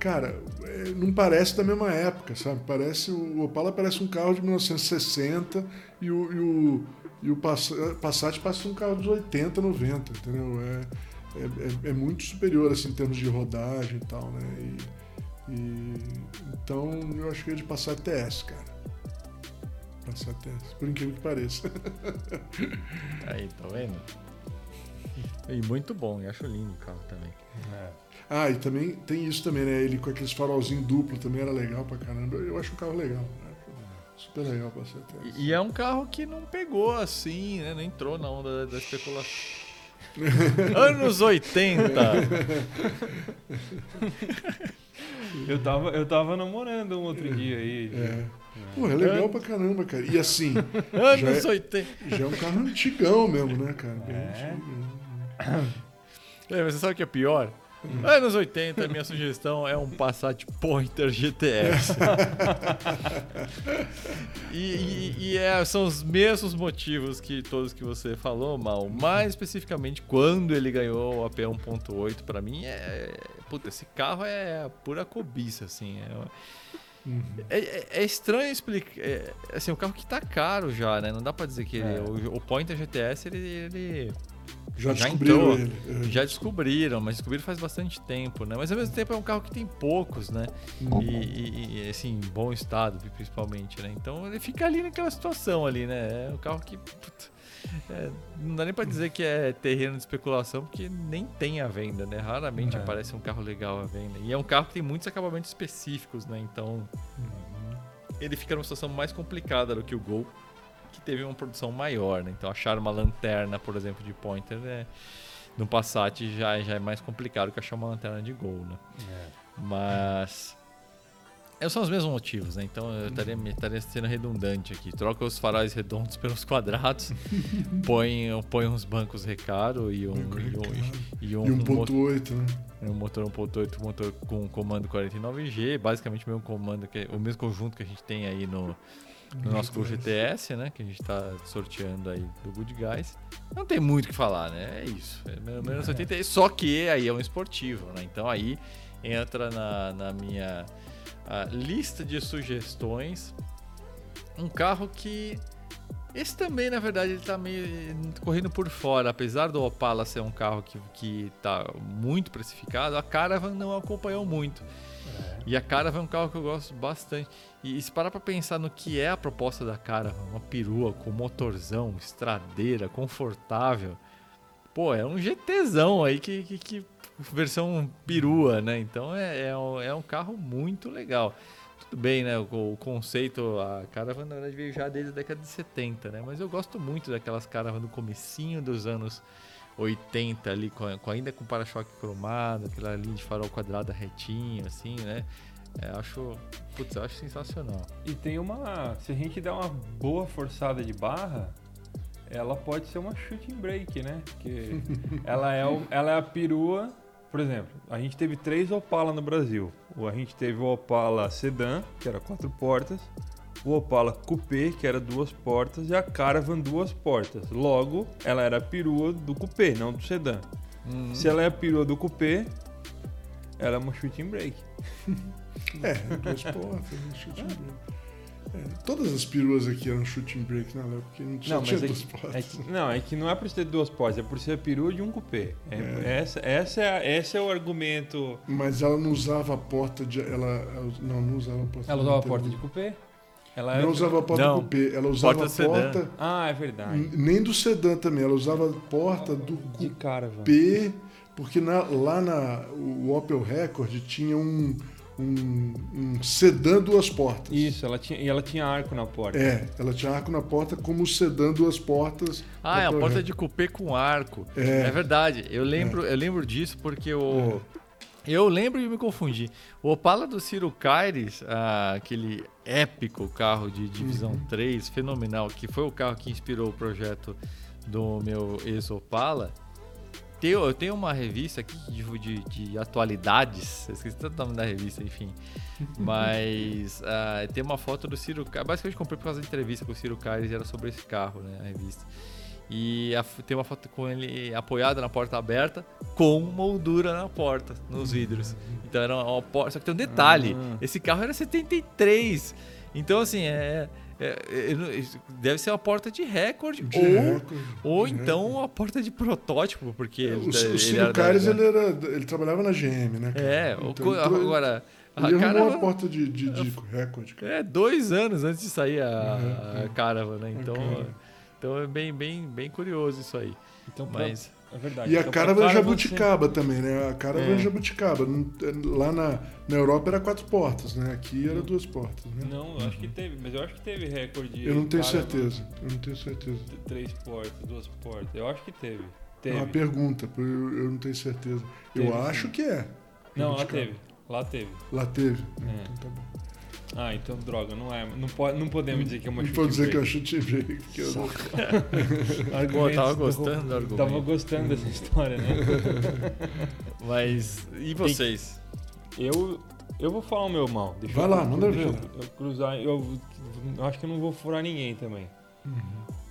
Cara, é, não parece da mesma época, sabe? Parece o Opala parece um carro de 1960 e o, e o, e o Pass- Passat parece um carro dos 80, 90, entendeu? É, é, é- é muito superior assim, em termos de rodagem e tal, né? E, e- então eu acho que é de Passat TS, cara. Passat TS, por incrível que pareça. Aí, tá vendo? E muito bom, eu acho lindo o carro também. É. Ah, e também tem isso também, né? Ele com aqueles farolzinhos duplo também era legal pra caramba. Eu acho um carro legal. né? Super legal Passat TS. E, e é um carro que não pegou assim, né? Não entrou na onda da especulação. Anos 80. Eu tava, eu tava namorando um outro dia aí. É. Pô, é legal pra caramba, cara. E assim, Anos Já 80. já é um carro antigão mesmo, né, cara? Bem É. antigo? É, mas você sabe o que é pior? Anos 80, minha sugestão é um Passat Pointer GTS. e e- e é- são os mesmos motivos que todos que você falou, Mal. Mais especificamente, quando ele ganhou o AP 1.8, pra mim é. Puta, esse carro é pura cobiça, assim. É, Uhum. é, é- é estranho explicar. É, assim, o carro que tá caro já, né? Não dá pra dizer que ele- É. o, o Pointer GTS ele- ele Já, Já descobriram entrou. ele. É. já descobriram, mas descobriram faz bastante tempo, né? Mas ao mesmo tempo é um carro que tem poucos, né? Uhum. E, e- assim, em bom estado, principalmente, né? Então ele fica ali naquela situação ali, né? É um carro que. é, não dá nem pra dizer que é terreno de especulação, porque nem tem à venda, né? Raramente É. aparece um carro legal à venda. E é um carro que tem muitos acabamentos específicos, né? Então ele fica numa situação mais complicada do que o Gol, que teve uma produção maior, né? Então achar uma lanterna, por exemplo, de Pointer, né? no Passat já, já é mais complicado que achar uma lanterna de Gol, né? Mas. é, São os mesmos motivos, né? Então eu estaria, estaria sendo redundante aqui. Troca os faróis redondos pelos quadrados, põe, põe uns bancos recaro e um, e um, e um, E mo- 1.8, né? um motor 1.8, motor com comando 49G, basicamente o mesmo comando, que, o mesmo conjunto que a gente tem aí no, no nosso GTS, né? Que a gente está sorteando aí do Good Guys. Não tem muito o que falar, né? É isso. É menos menos 80, só que aí é um esportivo, né? Então aí entra na, na minha lista de sugestões um carro que esse também, na verdade, ele tá meio eh, correndo por fora. Apesar do Opala ser um carro que, que tá muito precificado, a Caravan não acompanhou muito. E a Caravan é um carro que eu gosto bastante. E se parar pra pensar no que é a proposta da Caravan, uma perua com motorzão, estradeira, confortável. Pô, é um GTzão aí que, que, que- versão perua, né? Então é, é, um, é um carro muito legal. Tudo bem, né? O, o conceito, a Caravan na verdade veio já desde a década de 70, né? Mas eu gosto muito daquelas Caravan do comecinho dos anos 80 ali, com, com- ainda com para-choque cromado, aquela linha de farol quadrada retinho, assim, né? É, acho, putz, eu acho sensacional. E tem uma. Se a gente der uma boa forçada de barra, ela pode ser uma shooting break, né? Porque ela é, o- ela é a perua. Por exemplo, a gente teve três Opala no Brasil. O- A gente teve o Opala Sedan, que era quatro portas. O Opala Coupé, que era duas portas. E a Caravan, duas portas. Logo, ela era a perua do Coupé, não do Sedan. Se ela é a perua do Coupé, ela é uma shooting break. É, duas portas, um shooting break. É, todas as peruas aqui eram shooting break, né, Léo? Porque não, só Não, tinha é duas que, portas. é que- não, é que não é por ter duas portas, é por ser a perua de um cupê. É- É. Essa, essa, é, esse é o argumento. Mas ela não usava a porta de. Ela, ela- não, não usava a porta Ela usava a porta de cupê? Ela era- Não usava a porta Não, do coupé, ela usava porta a sedã. porta. Ah, é verdade. Nem do sedã também, ela usava a porta do De caravan. coupé, porque na- lá na o Opel Record tinha um, um, um sedã duas portas. Isso, ela tinha, e ela tinha arco na porta. É, ela tinha arco na porta como sedã duas portas. Ah, é a porta Record. de cupê com arco. É. É, verdade. Eu lembro, eu lembro disso porque o. Eu lembro e me confundi. O Opala do Ciro Caires, ah, aquele épico carro de divisão 3, fenomenal, que foi o carro que inspirou o projeto do meu ex-Opala. Eu tenho uma revista aqui de, de- de atualidades, eu esqueci tanto o nome da revista, enfim. Mas ah, tem uma foto do Ciro Caires. Basicamente comprei por causa da entrevista com o Ciro Caires e era sobre esse carro, né? A revista. E a- tem uma foto com ele apoiado na porta aberta, com moldura na porta, nos vidros. Então era uma porta. Só que tem um detalhe: Ah. esse carro era 73. Então, assim, é. é- é- deve ser uma porta de recorde. De ou recorde, ou de então recorde. uma porta de protótipo, porque ele, O, ele o Ciro da- ele, era, ele trabalhava na GM, né? cara? É, Então, ele agora. A Ele a porta de, de, de recorde. cara. É, dois anos antes de sair a, Uhum, a Caravan, né? Então. Então é bem, bem, bem curioso isso aí. Então, pra- Mas. é verdade. E a Então, pra Caravan Jabuticaba também, né? A Caravan É. Jabuticaba. Não- Lá na, na Europa era quatro portas, né? Aqui era duas portas, né? Não, eu acho que teve, mas eu acho que teve recorde. Eu não tenho Caravan, certeza. Eu não tenho certeza. Três portas, duas portas. Eu acho que teve. É Teve. uma pergunta, eu, eu não tenho certeza. Eu Teve, acho sim. que é. Não, lá Jabuticaba. teve. Lá teve. Lá teve. É. Então tá bom. Ah, então droga, não é. Não, pode, não podemos dizer que é uma Não chute pode dizer que é chute break, porque eu não... Pô, tava do- gostando do argumento. Tava gostando dessa história, né? Mas. E vocês? Eu, eu vou falar o meu mal. Deixa Vai eu, lá, manda deixa ver. Eu, eu cruzar. Eu, eu acho que eu não vou furar ninguém também. Uhum.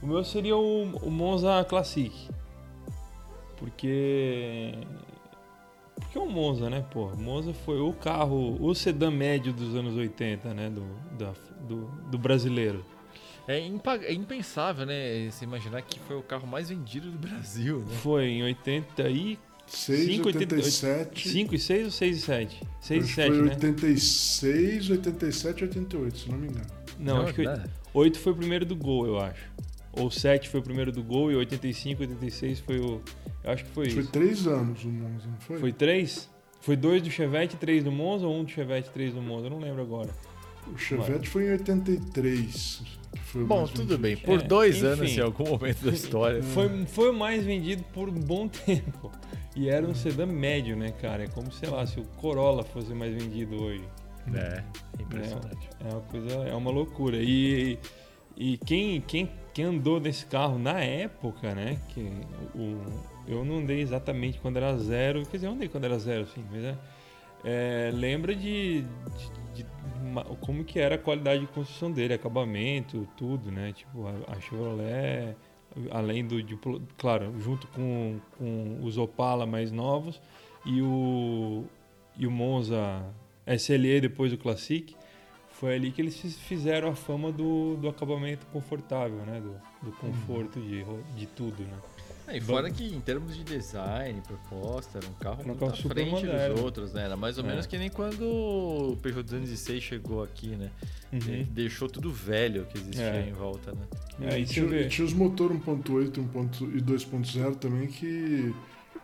O meu seria o, o Monza Classic. Porque. Porque é o Monza, né, pô? O Monza foi o carro, o sedã médio dos anos 80, né? Do, da- do, do brasileiro. É, é impensável, né? Se imaginar que foi o carro mais vendido do Brasil, né? Foi em 80 e 6, 5, 87... 5 e 6 ou 6 e 7? 6 e acho que 7, foi né? 86, 87, 88, se não me engano. Não, acho que né? 8 foi o primeiro do gol, eu acho. Ou 7 foi o primeiro do Gol e 85, 86 foi o. Eu acho que foi Foi isso. três anos o Monza, não foi? Foi três? Foi dois do Chevette, três do Monza ou um do Chevette, três do Monza? Eu não lembro agora. O Chevette foi em 83. que foi o Bom, mais tudo vendido. bem. Por É, dois enfim. anos, em algum momento da história. Foi, foi o mais vendido por um bom tempo. E era um sedã médio, né, cara? É como, sei lá, se o Corolla fosse mais vendido hoje. É, impressionante. É uma coisa, é uma loucura. E, e quem, quem, quem andou nesse carro na época, né? Que o, eu não andei exatamente quando era zero, quer dizer, eu andei quando era zero, sim, mas é, é, lembra de, de- de como que era a qualidade de construção dele, acabamento, tudo, né? Tipo, a, a Chevrolet, além do, de, claro, junto com, com os Opala mais novos e o, e o Monza SLE depois do Classic, foi ali que eles fiz- fizeram a fama do, do acabamento confortável, né? Do, do conforto de, ro- de tudo, né? É, e fora que em termos de design, proposta, era um carro muito carro à super frente moderno. dos outros, né? Era mais ou É. menos que nem quando o Peugeot 206 chegou aqui, né? Ele deixou tudo velho que existia É. em volta, né? É, e tinha, e tinha os motor 1.8 1.0 e 2.0 também que,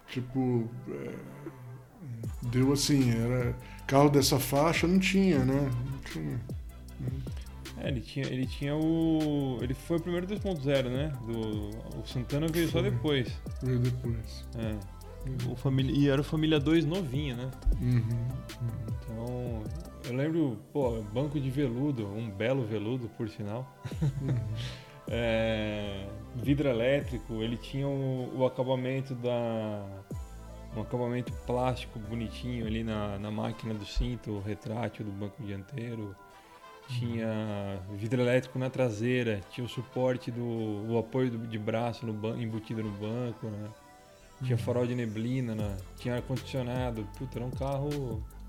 tipo, é, deu assim, era carro dessa faixa não tinha, né? Tinha. É, ele tinha, ele tinha o. Ele foi o primeiro 2.0, né? Do, o Santana veio só Foi. depois. Veio depois. É. O família, e era o Família 2 novinho, né? Uhum. Então, eu lembro, pô, banco de veludo, um belo veludo, por sinal. É, vidro elétrico, ele tinha o, o acabamento da. Um acabamento plástico bonitinho ali na, na máquina do cinto, o retrátil do banco dianteiro. Tinha vidro elétrico na traseira, tinha o suporte do o apoio do- de braço no ban- embutido no banco, né? Tinha farol de neblina, né? tinha ar-condicionado. Puta, era um carro.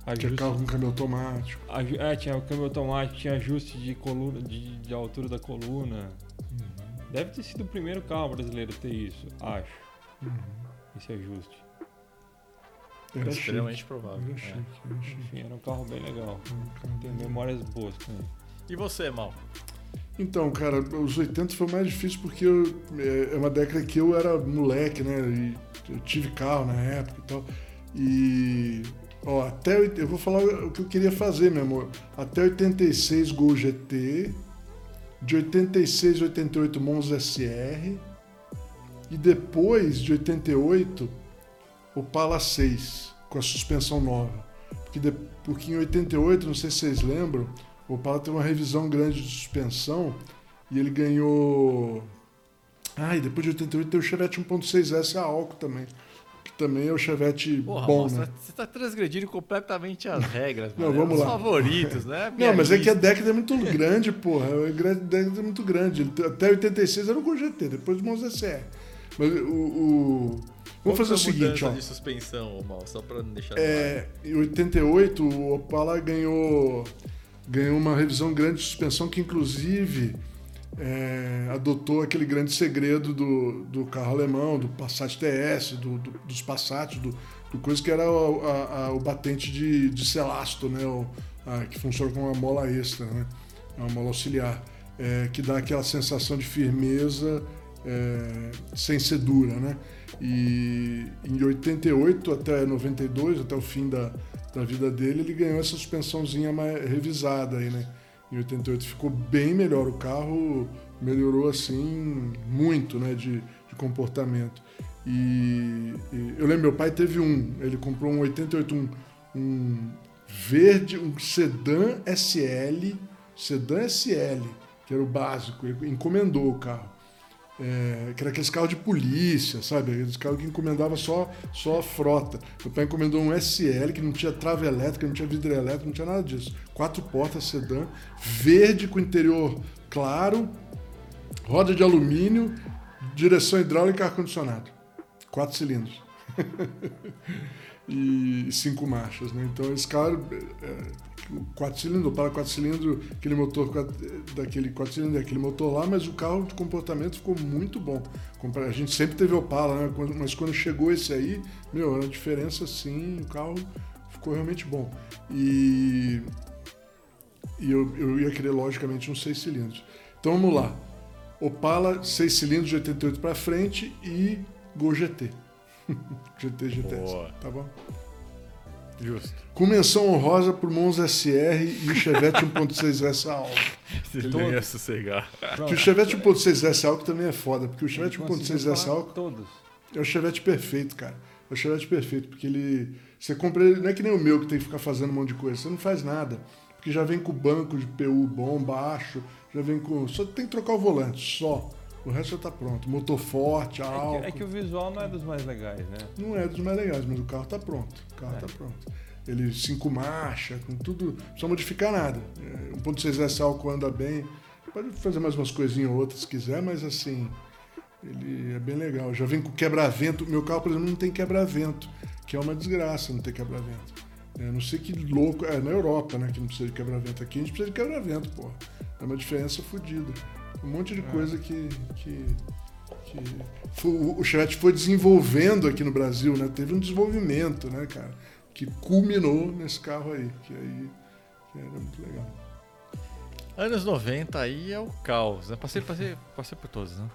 Tinha ajuste- carro com câmbio automático. Aju- É, tinha o câmbio automático, tinha ajuste de coluna, de, de altura da coluna. Deve ter sido o primeiro carro brasileiro a ter isso, acho. Esse ajuste. Era extremamente chique. provável. Era é. chique, era chique. Enfim, era um carro bem legal. Um Tem memórias boas com ele. E você, Mal? Então, cara, os 80 foi mais difícil porque eu- é é uma década que eu era moleque, né? E eu tive carro na época e tal. E. Ó, até. Eu vou falar o que eu queria fazer, meu amor. Até 86 Gol GT. De 86 a 88 Monza SR. E depois, de 88, Opala 6, com a suspensão nova. Porque, de- porque em 88, não sei se vocês lembram, o Opala teve uma revisão grande de suspensão e ele ganhou. Ah, e depois de 88 tem o Chevette 1.6S a álcool também. Que também é o Chevette Porra, bom, você né? você tá transgredindo completamente as regras, Não, mano. É vamos os lá. favoritos, né? Não, mas é que a Minha década é muito grande, porra. A década é muito grande. Até 86 era o GT, depois o Monza SR. Mas o. o- Vamos fazer o seguinte, ó. de suspensão, Mal, só pra não deixar É, em 88, o Opala ganhou, ganhou uma revisão grande de suspensão que, inclusive, é, adotou aquele grande segredo do, do carro alemão, do Passat TS, do, do- dos Passat, do, do coisa que era o, a- a- o batente de, de Celasto, né? O, a- que funciona como uma mola extra, né? É uma mola auxiliar, é, que dá aquela sensação de firmeza é, sem ser dura, né? E em 88 até 92, até o fim da, da vida dele, ele ganhou essa suspensãozinha mais revisada aí, né? Em 88 ficou bem melhor, o carro melhorou assim muito, né, de, de comportamento. E, e eu lembro, meu pai teve um, ele comprou um 88, um, um verde, um sedã SL, sedã SL, que era o básico, ele encomendou o carro. É, que era aqueles carros de polícia, sabe? Aqueles carros que encomendava só, só a frota. Meu pai encomendou um SL que não tinha trava elétrica, não tinha vidro elétrico, não tinha nada disso. Quatro portas, sedã, verde com interior claro, roda de alumínio, direção hidráulica e ar-condicionado. Quatro cilindros. e cinco marchas, né? Então esse carro, é, quatro cilindros, para quatro cilindros, aquele motor quatro- daquele quatro cilindros, aquele motor lá, mas o carro de comportamento ficou muito bom. A gente sempre teve Opala, né? Mas quando chegou esse aí, meu, era uma diferença assim, o carro ficou realmente bom. E, e eu, eu ia querer, logicamente, uns seis cilindros. Então vamos lá. Opala 6 cilindros de 88 para frente e Gol GT. GT GTS. Boa. Tá bom? Justo. Com menção honrosa pro Monza SR e o Chevette 1.6S Alco. Se ele não ia sossegar. Que o Chevette 1.6S Alco também é foda, porque o Chevette Conseguiu 1.6S falar Alco Todos. é o Chevette perfeito, cara. É o Chevette perfeito, porque ele. Você compra ele, não é que nem o meu que tem que ficar fazendo um monte de coisa, você não faz nada. Porque já vem com o banco de PU bom, baixo, já vem com. Só tem que trocar o volante, só. O resto já tá pronto. Motor forte, É álcool. que, é que o visual não é dos mais legais, né? Não é dos mais legais, mas o carro tá pronto. O carro É. tá pronto. Ele cinco marcha, com tudo. Não precisa modificar nada. É, 1.6S álcool anda bem. Pode fazer mais umas coisinhas ou outras se quiser, mas assim. Ele é bem legal. Já vem com quebra-vento. Meu carro, por exemplo, não tem quebra-vento, que é uma desgraça não ter quebra-vento. É, não sei que louco. É na Europa, né? Que não precisa de quebra-vento. Aqui a gente precisa de quebra-vento, pô. É uma diferença fodida. Um monte de coisa que. que, que o Chevette foi desenvolvendo aqui no Brasil, né? Teve um desenvolvimento, né, cara? Que culminou nesse carro aí. Que aí que era muito legal. Anos 90 aí é o caos. Né? Passei, passei, passei por todos, né?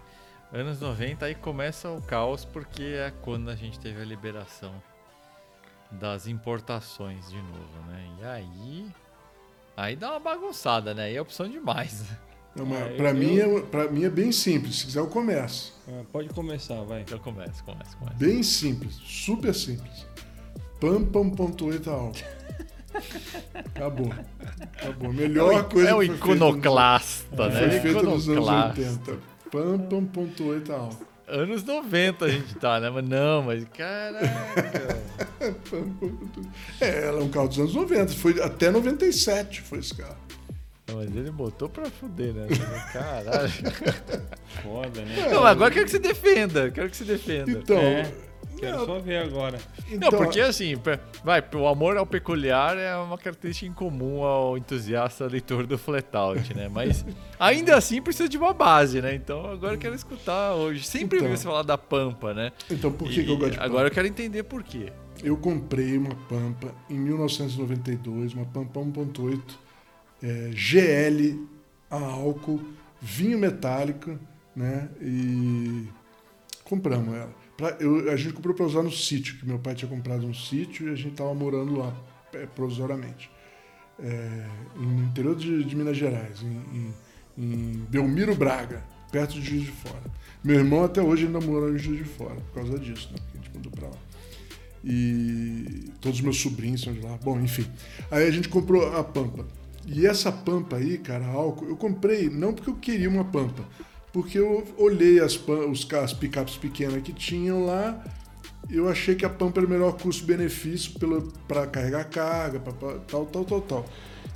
Anos 90 aí começa o caos porque é quando a gente teve a liberação das importações de novo, né? E aí. Aí dá uma bagunçada, né? Aí é opção demais. É uma, É, pra, eu- mim é, pra mim é bem simples. Se quiser, eu começo. Ah, pode começar, vai. Então começa, começa, começa. Bem simples. Super simples. Pampa 1.8 álcool. Acabou. Acabou. Melhor é o, coisa é o iconoclasta, nos- né? Foi feita nos anos Iconoclasta. 80. Pampa 1.8 álcool. Anos 90 a gente tá, né? Mas não, mas caraca. Pampa 1.8. É, ela é um carro dos anos 90. Foi até 97 foi esse carro. Não, mas ele botou pra fuder, né? Caralho. Foda, né? Não, agora eu quero que você defenda. Quero que você defenda. Então, É, Quero não, só ver agora. então, Não, porque assim, vai, o amor ao peculiar é uma característica incomum ao entusiasta leitor do Flatout, né? Mas ainda assim precisa de uma base, né? Então agora eu quero escutar hoje. Sempre Então. ouvi você falar da Pampa, né? então por que, E que eu gosto de Agora eu quero entender por quê. Eu comprei uma Pampa em 1992, uma Pampa 1.8 é, GL a álcool, vinho metálico, né? E compramos ela. Pra- eu- a gente comprou para usar no sítio, que meu pai tinha comprado um sítio e a gente estava morando lá é, provisoriamente. É, no interior de, de Minas Gerais, em, em, em Belmiro Braga, perto de Juiz de Fora. Meu irmão até hoje ainda mora em Juiz de Fora, por causa disso, né? Porque a gente mudou para lá e todos os meus sobrinhos são de lá. Bom, enfim. Aí a gente comprou a Pampa. E essa Pampa aí, cara, álcool, eu comprei não porque eu queria uma Pampa, porque eu olhei as, os, as picapes pequenas que tinham lá, eu achei que a Pampa era o melhor custo-benefício para carregar carga, pra, pra- tal, tal, tal, tal.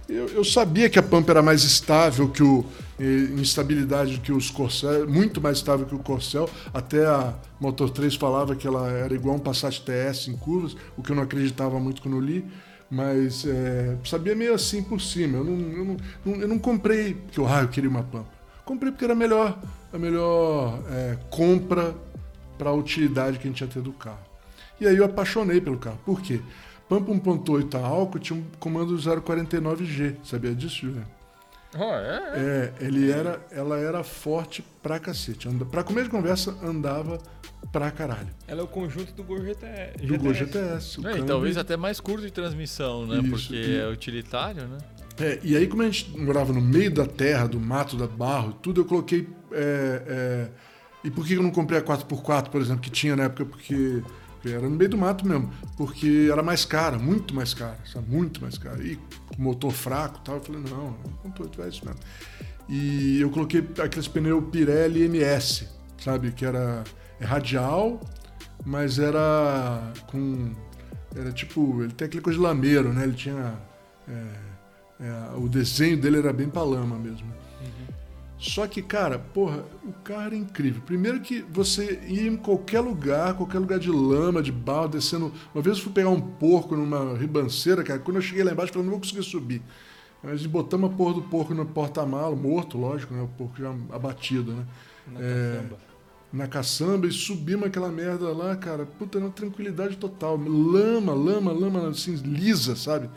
Eu, eu sabia que a Pampa era mais estável que o. eh, em estabilidade que os Corcel, muito mais estável que o Corcel. Até a Motor 3 falava que ela era igual um Passat TS em curvas, o que eu não acreditava muito quando li. Mas eh, sabia meio assim por cima. Eu não, eu não, eu não comprei porque eu, ah, eu queria uma Pampa. Comprei porque era a melhor, a melhor eh, compra para a utilidade que a gente ia ter do carro. E aí eu apaixonei pelo carro. Por quê? Pampa 1.8 a álcool tinha um comando 049G. Sabia disso, Julian? É, ele era, ela era forte pra cacete. Anda, pra comer de conversa, andava pra caralho. Ela é o conjunto do Gol GT, Do Gol GTS. o É, e talvez até mais curto de transmissão, né? Isso, Porque e- é utilitário, né? É, e aí, como a gente morava no meio da terra, do mato, da barro, e tudo, eu coloquei. é, é, e por que eu não comprei a 4x4, por exemplo, que tinha na época? Porque, era no meio do mato mesmo. Porque era mais cara, muito mais cara, sabe? Muito mais cara. E motor fraco e tal, eu falei, não, não tô, é isso mesmo. E eu coloquei aqueles pneus Pirelli MS, sabe? Que era radial, mas era com. Era tipo. Ele tem aquele coisa de lameiro, né? Ele tinha. é, é, o desenho dele era bem pra lama mesmo. Só que, cara, porra, o carro era incrível. Primeiro que você ia em qualquer lugar, qualquer lugar de lama, de barro, descendo. Uma vez eu fui pegar um porco numa ribanceira, cara. Quando eu cheguei lá embaixo, eu falei, não vou conseguir subir. Mas botamos a porra do porco no porta-malo, morto, lógico, né? O porco já abatido, né? Na É. na caçamba e subimos aquela merda lá, cara. Puta, era uma tranquilidade total. Lama, lama, lama, assim, lisa, sabe?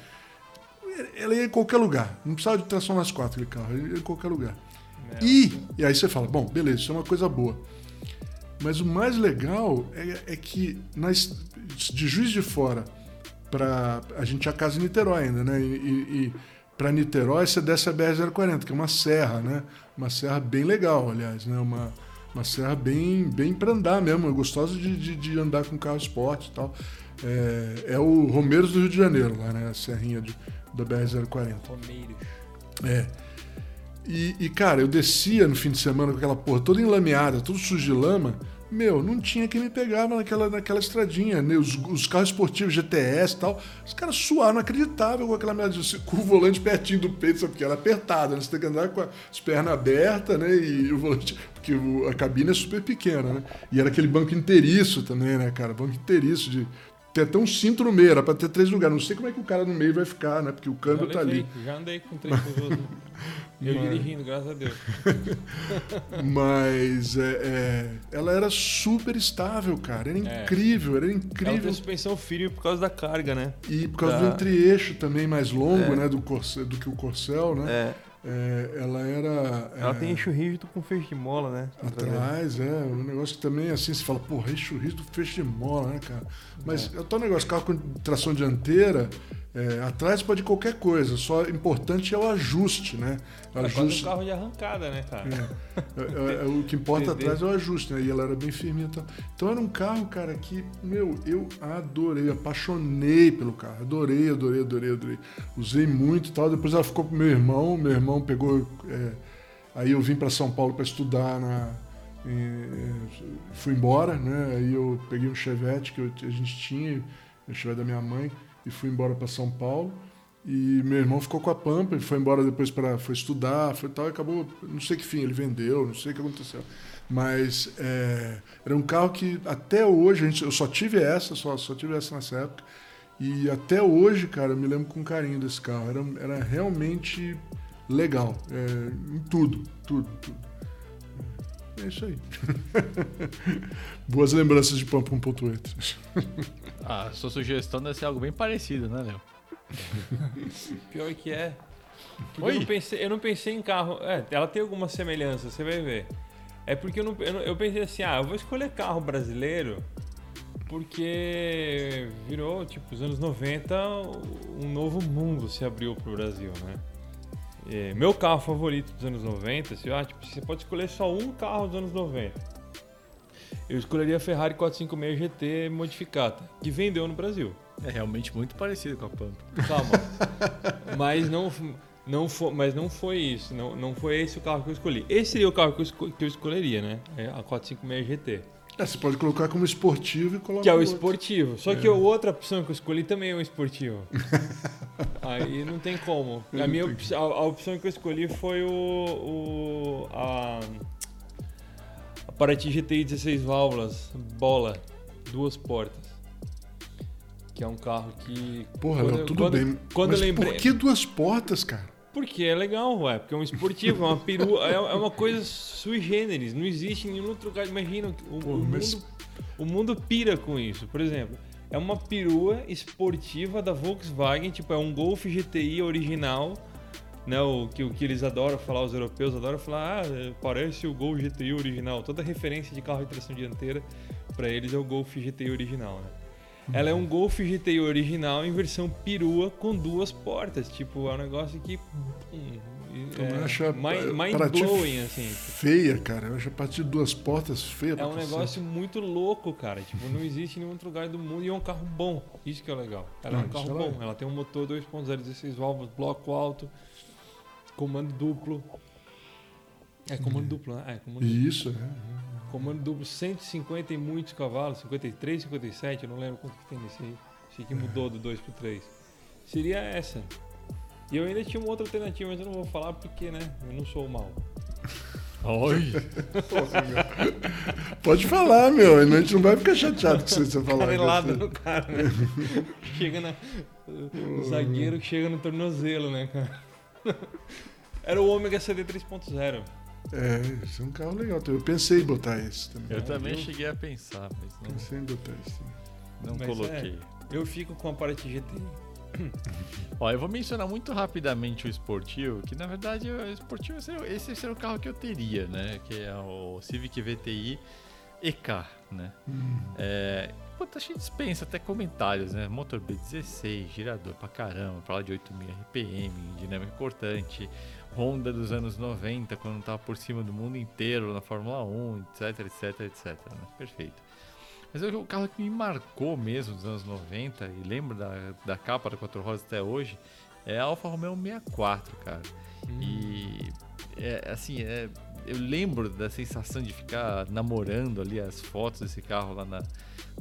Ela ia em qualquer lugar. Não precisava de tração nas quatro aquele carro, ele ia em qualquer lugar. E, e aí você fala, bom, beleza, isso é uma coisa boa. Mas o mais legal é, é que nas, de Juiz de Fora para a gente tinha casa em Niterói ainda, né? E, e, e para Niterói você desce a BR-040, que é uma serra, né? Uma serra bem legal, aliás, né? Uma, uma serra bem, bem para andar mesmo, gostosa de, de, de, andar com carro esporte e tal. É, é, o Romeiros do Rio de Janeiro, lá, né? A serrinha de, da BR-040. Romeiros. É. E, e, cara, eu descia no fim de semana com aquela porra toda enlameada, tudo sujo de lama. Meu, não tinha quem me pegava naquela, naquela estradinha. Né? Os, os, carros esportivos, GTS e tal. Os caras suaram, não acreditavam com aquela merda, com o volante pertinho do peito, sabe? Porque era apertado, né? Você tem que andar com as pernas abertas, né? E o volante. Porque a cabine é super pequena, né? E era aquele banco inteiriço também, né, cara? Banco inteiriço de tem até um cinto no meio, era pra ter três lugares. Não sei como é que o cara no meio vai ficar, né? Porque o câmbio tá ali. Já andei com três pessoas. Eu Mas... dirigindo, graças a Deus. Mas é, é, ela era super estável, cara. Era é. incrível, era incrível. Ela tem suspensão firme por causa da carga, né? E por causa da... do entre-eixo também mais longo, é. né? Do, corcel, do que o Corcel, né? É. É, ela era. Ela é, tem eixo rígido com feixe de mola, né? Atrás, é. Um negócio que também, assim, você fala, porra, eixo rígido, feixe de mola, né, cara? Mas é, é o negócio, carro com tração dianteira, é, atrás pode qualquer coisa, só importante é o ajuste, né? O ajuste... É um carro de arrancada, né, cara? É, é, é o que importa atrás é o ajuste, né? E ela era bem firme. Então, então era um carro, cara, que, meu, eu adorei, apaixonei pelo carro. Adorei, adorei, adorei, adorei. Usei muito e tal. Depois ela ficou pro meu irmão, meu irmão pegou. É, aí eu vim para São Paulo para estudar na. fui embora, né? Aí eu peguei um Chevette que eu, a gente tinha, o Chevette da minha mãe e fui embora para São Paulo. E meu irmão ficou com a Pampa, ele foi embora depois para foi estudar, foi tal, e acabou, não sei que fim, ele vendeu, não sei o que aconteceu. Mas é, era um carro que até hoje, gente, eu só tive essa, só, só tive essa nessa época. E até hoje, cara, eu me lembro com carinho desse carro. Era, era realmente legal. É, em tudo, tudo, tudo. É isso aí. Boas lembranças de Pampa 1.8. A sua sugestão deve ser algo bem parecido, né, Léo? Pior que é. Eu, não pensei, eu não pensei em carro. É, ela tem alguma semelhança, você vai ver. É porque eu, não, eu, não, eu pensei assim, ah, eu vou escolher carro brasileiro porque virou, tipo, os anos 90, um novo mundo se abriu pro Brasil, né? É, meu carro favorito dos anos 90, se, ah, tipo, você pode escolher só um carro dos anos 90 eu escolheria a Ferrari 456 GT modificada, que vendeu no Brasil. É realmente muito parecido com a Pampa. Calma. mas não, não foi, mas não foi isso. Não, não foi esse o carro que eu escolhi. Esse seria o carro que eu, esco, que eu escolheria, né? É a 456 GT. É, você pode colocar como esportivo e colocar. Que é o esportivo. Só é. que a outra opção que eu escolhi também é o esportivo. Aí não tem como. A minha a, a, opção que eu escolhi foi o. o a, Paraty GTI 16 válvulas, bola, duas portas. Que é um carro que. Porra, quando, tudo quando, bem. Quando Mas eu lembrei. Por que duas portas, cara? Porque é legal, ué. Porque é um esportivo, é uma perua, é, é uma coisa sui generis. Não existe em nenhum outro lugar. Imagina, o, Pô, o, mas... mundo, o mundo pira com isso. Por exemplo, é uma perua esportiva da Volkswagen, tipo, é um Golf GTI original né, o, que, o que eles adoram falar, os europeus adoram falar, ah, parece o Gol GTI original. Toda referência de carro de tração dianteira para eles é o Golf GTI original, né? Ela é um Golf GTI original em versão perua com duas portas. Tipo, é um negócio que. Hum, é, acho mind, mind blowing, assim. Feia, cara. Eu acho a partir de duas portas feia. É um negócio muito louco, cara. Tipo, não existe em nenhum outro lugar do mundo e é um carro bom. Isso que é legal. Ela não, é um carro bom. É. Ela tem um motor 2.0, 16 válvulas, bloco alto. Comando duplo. É comando duplo, né? É, comando Isso, duplo. é. Comando duplo, 150 e muitos cavalos, 53, 57, eu não lembro quanto que tem nesse aí. Achei que mudou do 2 pro 3. Seria essa. E eu ainda tinha uma outra alternativa, mas eu não vou falar porque, né? Eu não sou mal. Oi! Pode falar, meu. A gente não vai ficar chateado com você falar. Canelada no cara, né? chega na. O zagueiro que chega no tornozelo, né, cara? Era o Ômega CD 3.0. É, esse é um carro legal. Eu pensei em botar esse também. Eu também eu... cheguei a pensar, mas não. Pensei em botar esse. Não mas coloquei. É, eu fico com a parte GTI. Ó, eu vou mencionar muito rapidamente o esportivo, que na verdade o esportivo seria, esse seria o carro que eu teria, né? Que é o Civic VTI EK, né? Hum. É, puta, a gente dispensa até comentários, né? Motor B16, girador pra caramba, fala de 8000 RPM, dinâmica cortante, Honda dos anos 90, quando tava por cima do mundo inteiro na Fórmula 1, etc, etc, etc. Né? Perfeito. Mas o carro que me marcou mesmo dos anos 90, e lembro da, da capa da Quatro Rodas até hoje, é a Alfa Romeo 64, cara. E é, assim, é, eu lembro da sensação de ficar namorando ali as fotos desse carro lá na,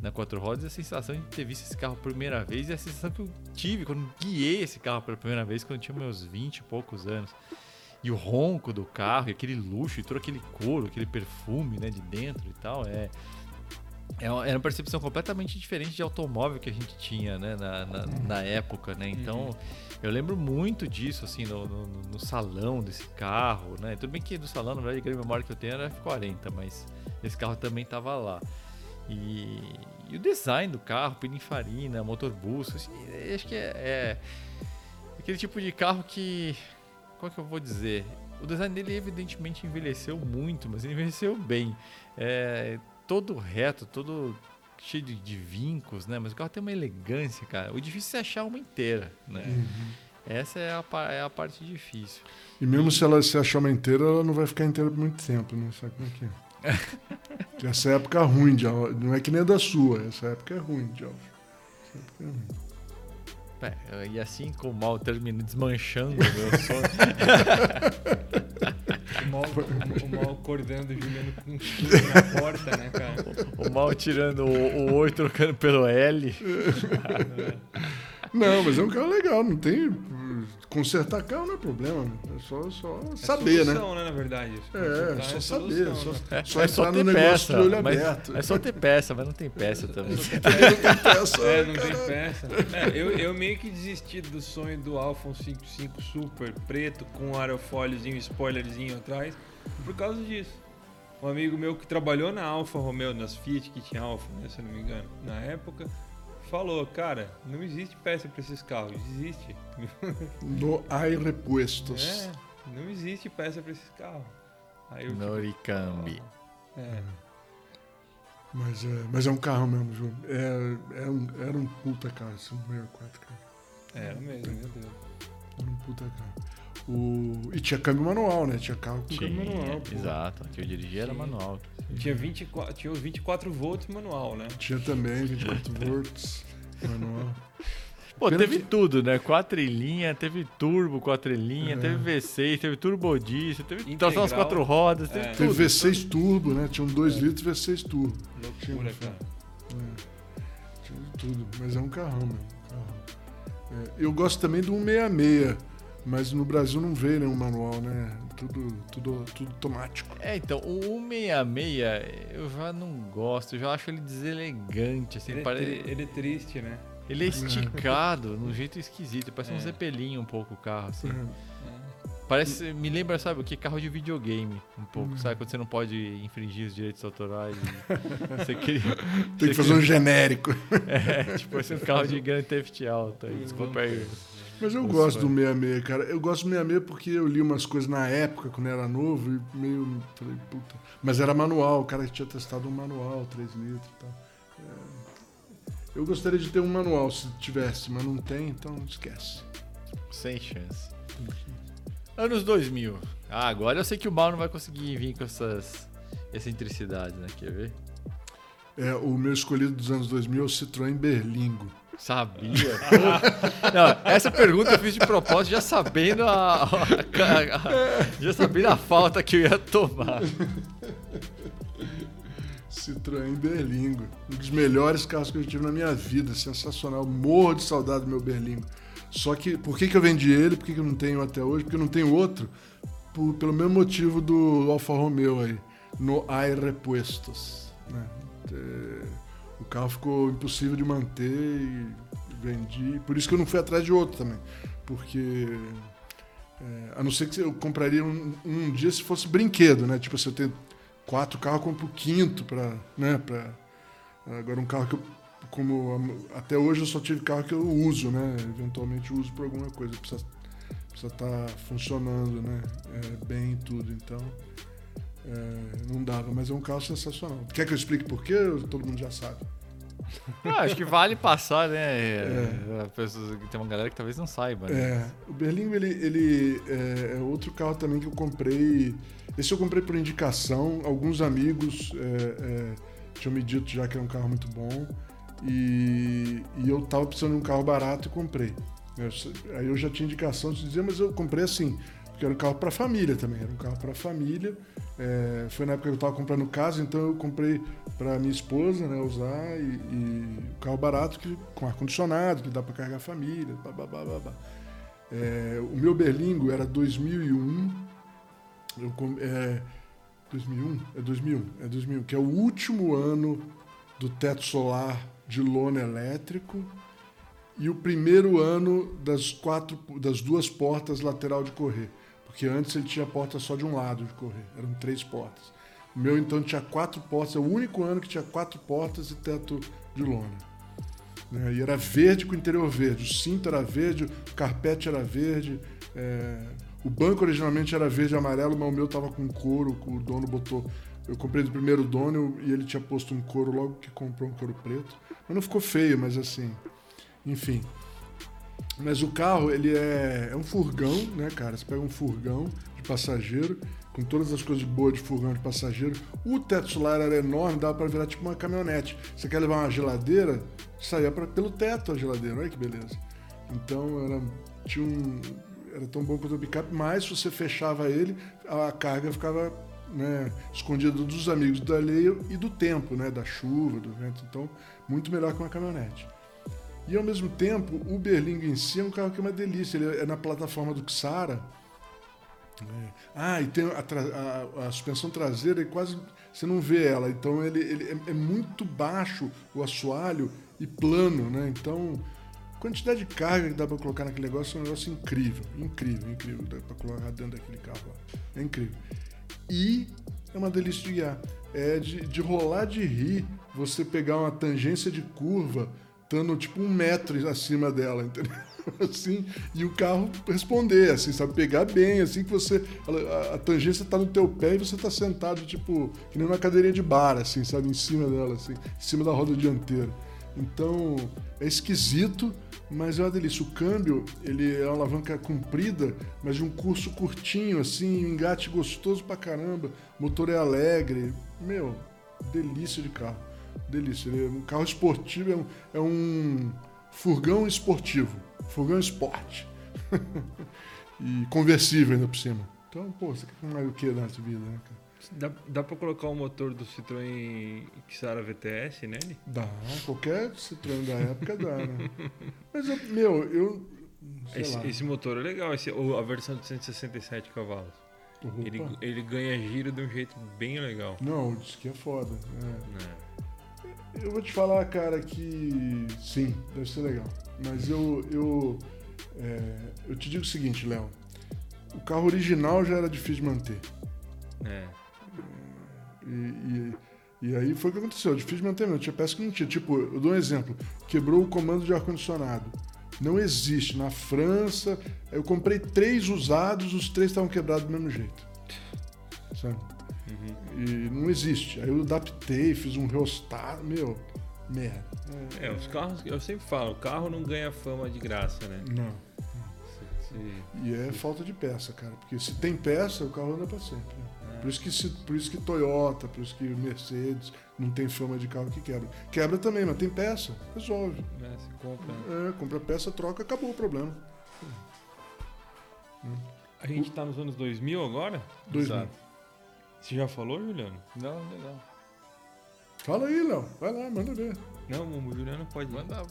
na Quatro Rodas, a sensação de ter visto esse carro pela primeira vez, e a sensação que eu tive quando guiei esse carro pela primeira vez, quando eu tinha meus 20 e poucos anos. E o ronco do carro, e aquele luxo, e todo aquele couro, aquele perfume né, de dentro e tal, é, é uma, era uma percepção completamente diferente de automóvel que a gente tinha né, na, na, na época, né? Então, eu lembro muito disso, assim, no, no, no salão desse carro, né? Tudo bem que do salão, na verdade, a grande memória que eu tenho era F40, mas esse carro também estava lá. E, e, o design do carro, pininfarina, motor busto, assim, acho que é, é aquele tipo de carro que... Qual que eu vou dizer? O design dele, evidentemente, envelheceu muito, mas ele envelheceu bem. É, todo reto, todo cheio de, de, vincos, né? Mas o carro tem uma elegância, cara. O difícil é achar uma inteira, né? Uhum. Essa é a, é a parte difícil. E mesmo se ela se achar uma inteira, ela não vai ficar inteira por muito tempo, né? Sabe como é que é? Essa época é ruim de Não é que nem a da sua, essa época é ruim de. Essa época é ruim. É, e assim como o mal termina desmanchando o meu sonho. o, mal, o mal acordando, Juliano com um chute na porta, né, cara? O, o mal tirando o, o oi trocando pelo L. Não, mas é um carro legal, não tem. Consertar carro não é problema, é só, só é saber, solução, né? né? na verdade. É, é só saber, solução, só, né? só é, só no ter negócio peça, mas aberto. É só ter peça, mas não tem peça também. peça, É, não tem peça. É, eu, eu meio que desisti do sonho do Alfa 155 Super preto com aerofóliozinho, spoilerzinho atrás, por causa disso. Um amigo meu que trabalhou na Alfa Romeo, nas Fiat que tinha Alfa, né, se eu não me engano, na época, falou, cara, não existe peça para esses carros, existe. No hay repuestos. É, não existe peça para esses carros. Aí eu, tipo, Noricambi. é, Mas, é, mas é um carro mesmo, Ju. É, é um, era um puta carro, esse 164, cara. era mesmo, meu Deus. Era um puta carro. O... E tinha câmbio manual, né? Tinha carro com Tinha, câmbio manual. pô. exato. Que eu dirigia era Sim. manual. Tinha 24, tinha os 24 volts manual, né? Tinha também 24 volts manual. Pô, Pena teve que- tudo, né? Quatrilhinha, teve turbo quatrilhinha, É. teve V6, teve turbo diesel, teve Integral. tração às quatro rodas, teve É. tudo. Teve V6 turbo, né? Tinha um 2 litros V6 turbo. Loucura, cara. Tinha de tudo. Mas é um carrão, meu. um carrão. É, eu gosto também do 166, mas no Brasil não veio nenhum manual, né? Tudo, tudo, tudo automático. É, então, o 166 eu já não gosto, eu já acho ele deselegante, assim, Ele, é pare- tri- ele é triste, né? ele é esticado num jeito esquisito, parece um É. zeppelin um pouco o carro, assim. É. Parece, me lembra, sabe o que? Carro de videogame, um pouco, Uhum. sabe? Quando você não pode infringir os direitos autorais. você queria, Tem que fazer um genérico. É, tipo, esse é um carro de Grand Theft Auto. aí, Desculpa aí. Mas eu Os gosto do fãs. 66, cara. Eu gosto do 66 porque eu li umas coisas na época, quando era novo, e meio. Falei, puta. Mas era manual, o cara tinha testado um manual, 3 litros e tal. É, Eu gostaria de ter um manual se tivesse, mas não tem, então esquece. Sem chance. Anos 2000. Ah, agora eu sei que o Mal não vai conseguir vir com essas excentricidades, né? Quer ver? É, o meu escolhido dos anos 2000 é o Citroën Berlingo. Sabia. Não, essa pergunta eu fiz de propósito, já sabendo a, a- a- já sabendo a falta que eu ia tomar. Citroën Berlingo. Um dos melhores carros que eu tive na minha vida. Sensacional. Morro de saudade do meu Berlingo. Só que, por que, que eu vendi ele? Por que, que eu não tenho até hoje? Porque eu não tenho outro. Por- pelo mesmo motivo do Alfa Romeo aí. No hay repuestos. né? É, o carro ficou impossível de manter e vendi. Por isso que eu não fui atrás de outro também. Porque. é, a não ser que eu compraria um, um dia se fosse brinquedo, né? Tipo, se eu tenho quatro carros, eu compro o quinto para, né, para agora um carro que eu como até hoje eu só tive carro que eu uso, né? Eventualmente uso por alguma coisa, precisa precisa estar tá funcionando, né? É, bem tudo, então é, não dava, mas é um carro sensacional. Quer que eu explique por quê? Todo mundo já sabe. Acho que vale passar, né? É. tem uma galera que talvez não saiba. Né? É, o Berlingo ele, ele é, é, outro carro também que eu comprei. Esse eu comprei por indicação. Alguns amigos é, é, tinham me dito já que era um carro muito bom. E, e eu tava precisando de um carro barato e comprei. Eu, aí eu já tinha indicação de dizer, mas eu comprei assim, porque era um carro para família também, era um carro para família. É, foi na época que eu estava comprando casa, então eu comprei para minha esposa né, usar e, e um carro barato que, com ar-condicionado, que dá para carregar a família, blá, blá. É, o meu Berlingo era 2001, eu, é, 2001? É 2001, é 2001, que é o último ano do teto solar de lona elétrico e o primeiro ano das, quatro, das duas portas lateral de correr. Porque antes ele tinha porta só de um lado de correr, eram três portas. O meu então tinha quatro portas, é o único ano que tinha quatro portas e teto de lona. Né? E era verde com interior verde, o cinto era verde, o carpete era verde, é... o banco originalmente era verde e amarelo, mas o meu tava com couro, o dono botou. Eu comprei do primeiro dono e ele tinha posto um couro logo que comprou um couro preto. Mas não ficou feio, mas assim, enfim. Mas o carro, ele é, é um furgão, né, cara? Você pega um furgão de passageiro, com todas as coisas boas de furgão de passageiro. O teto solar era enorme, dava para virar tipo uma caminhonete. Você quer levar uma geladeira, saía pra, pelo teto a geladeira, olha que beleza. Então era, tinha um, era tão bom quanto o picape, mas se você fechava ele, a carga ficava né, escondida dos amigos da lei e do tempo, né, da chuva, do vento. Então, muito melhor que uma caminhonete. E ao mesmo tempo, o Berlingo em si é um carro que é uma delícia. Ele é na plataforma do Xara. É. Ah, e tem a, a, a, suspensão traseira, e quase você não vê ela. Então ele, ele é, é, muito baixo o assoalho e plano, né? Então, a quantidade de carga que dá para colocar naquele negócio é um negócio incrível, incrível, incrível. Dá para colocar dentro daquele carro. É incrível. E é uma delícia de guiar. É de, de rolar de rir, você pegar uma tangência de curva estando tipo um metro acima dela, entendeu? Assim, e o carro responder, assim, sabe? Pegar bem, assim que você. A, a tangência está no teu pé e você está sentado, tipo, que nem uma cadeirinha de bar, assim, sabe? Em cima dela, assim, em cima da roda dianteira. Então, é esquisito, mas é uma delícia. O câmbio, ele é uma alavanca comprida, mas de um curso curtinho, assim, um engate gostoso pra caramba. O motor é alegre. Meu, delícia de carro delícia. Ele é um carro esportivo, é um, é um furgão esportivo, furgão esporte. e conversível ainda por cima. Então, pô, você quer mais o que nessa vida, né, cara? Dá, dá pra colocar o motor do Citroën Xara VTS nele? Dá, qualquer Citroën da época dá, né? Mas, eu, meu, eu. Esse, esse, motor é legal, esse, a versão de 167 cavalos. Ele, ele ganha giro de um jeito bem legal. Não, diz que é foda. É. É. Eu vou te falar, cara, que sim, deve ser legal. Mas eu, eu, é, eu te digo o seguinte, Léo. O carro original já era difícil de manter. É. E, e, e, aí foi o que aconteceu, difícil de manter mesmo. Tinha peça que não tinha. Tipo, eu dou um exemplo. Quebrou o comando de ar-condicionado. Não existe. Na França, eu comprei três usados, os três estavam quebrados do mesmo jeito. Sabe? Uhum. E não existe. Aí eu adaptei, fiz um reostado, meu, merda. É, os carros, eu sempre falo, o carro não ganha fama de graça, né? Não. E é falta de peça, cara. Porque se tem peça, o carro anda para sempre. É. Por, isso que se, por isso que Toyota, por isso que Mercedes não tem fama de carro que quebra. Quebra também, mas tem peça, resolve. É, você compra. É, compra peça, troca, acabou o problema. A gente está nos anos 2000 agora? 2000. Exato. Você já falou, Juliano? Não, legal. Fala aí, Léo. Vai lá, manda ver. Não, o Juliano pode mandar.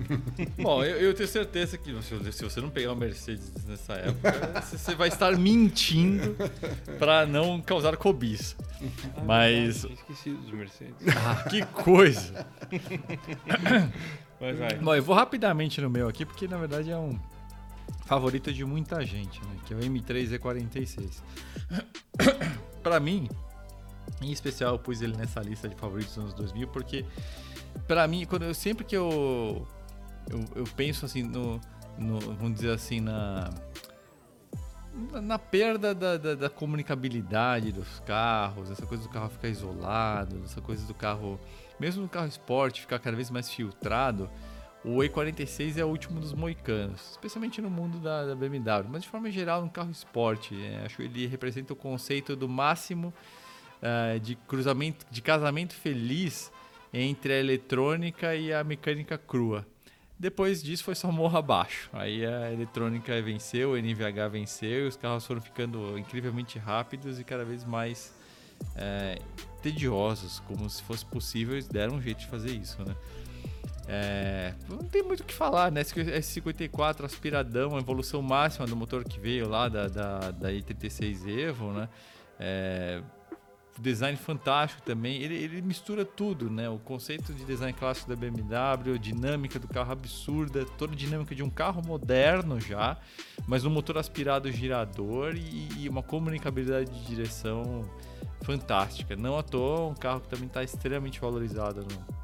Bom, eu, eu, tenho certeza que se você não pegar uma Mercedes nessa época, você vai estar mentindo para não causar cobiça. Ah, Mas. Não, esqueci dos Mercedes. Ah, que coisa! Mas vai. Bom, eu vou rapidamente no meu aqui, porque na verdade é um favorito de muita gente, né? Que é o M3 E46 para mim, em especial eu pus ele nessa lista de favoritos dos anos 2000 porque Pra mim, quando eu, sempre que eu, eu, eu penso assim no, no, Vamos dizer assim, na. na- Na perda da, da, da comunicabilidade dos carros, essa coisa do carro ficar isolado, essa coisa do carro, mesmo no carro esporte, ficar cada vez mais filtrado, o E46 é o último dos moicanos, especialmente no mundo da, da BMW, mas de forma geral no carro esporte. é, acho que ele representa o conceito do máximo eh, de cruzamento, de casamento feliz entre a eletrônica e a mecânica crua. Depois disso foi só morro abaixo. Aí a eletrônica venceu, o NVH venceu, e os carros foram ficando incrivelmente rápidos e cada vez mais eh, tediosos, como se fosse possível, eles deram um jeito de fazer isso, né? É, não tem muito o que falar, né? Esse S54 aspiradão, a evolução máxima do motor que veio lá da, da, da i36 Evo, né? É, design fantástico também. Ele, ele mistura tudo, né? O conceito de design clássico da BMW, a dinâmica do carro absurda, toda a dinâmica de um carro moderno já, mas um motor aspirado girador e, e uma comunicabilidade de direção fantástica. Não à toa, um carro que também está extremamente valorizado no,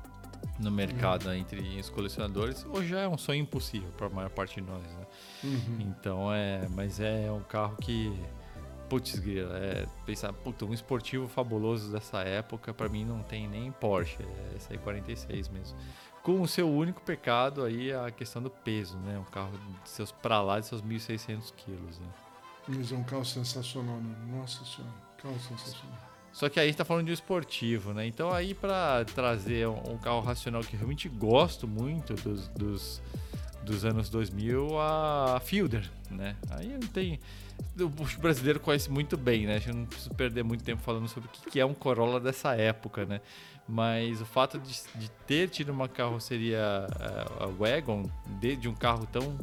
no mercado né, entre os colecionadores. Hoje já é um sonho impossível para a maior parte de nós, né? Uhum. Então é, mas é um carro que putz, grila, é pensar, puta, um esportivo fabuloso dessa época para mim não tem nem Porsche, é esse aí 46 mesmo. Com o seu único pecado aí a questão do peso, né? Um carro de seus para lá de seus 1.600 quilos, né? Mas é um carro sensacional, né? Nossa senhora, carro sensacional. Só que aí está falando de um esportivo, né? Então aí para trazer um, carro racional que realmente gosto muito dos, dos, dos anos 2000, a Fielder, né? Aí não tem... O brasileiro conhece muito bem, né? A gente não precisa perder muito tempo falando sobre o que é um Corolla dessa época, né? Mas o fato de, de ter tido uma carroceria uh, a wagon, de, de um carro tão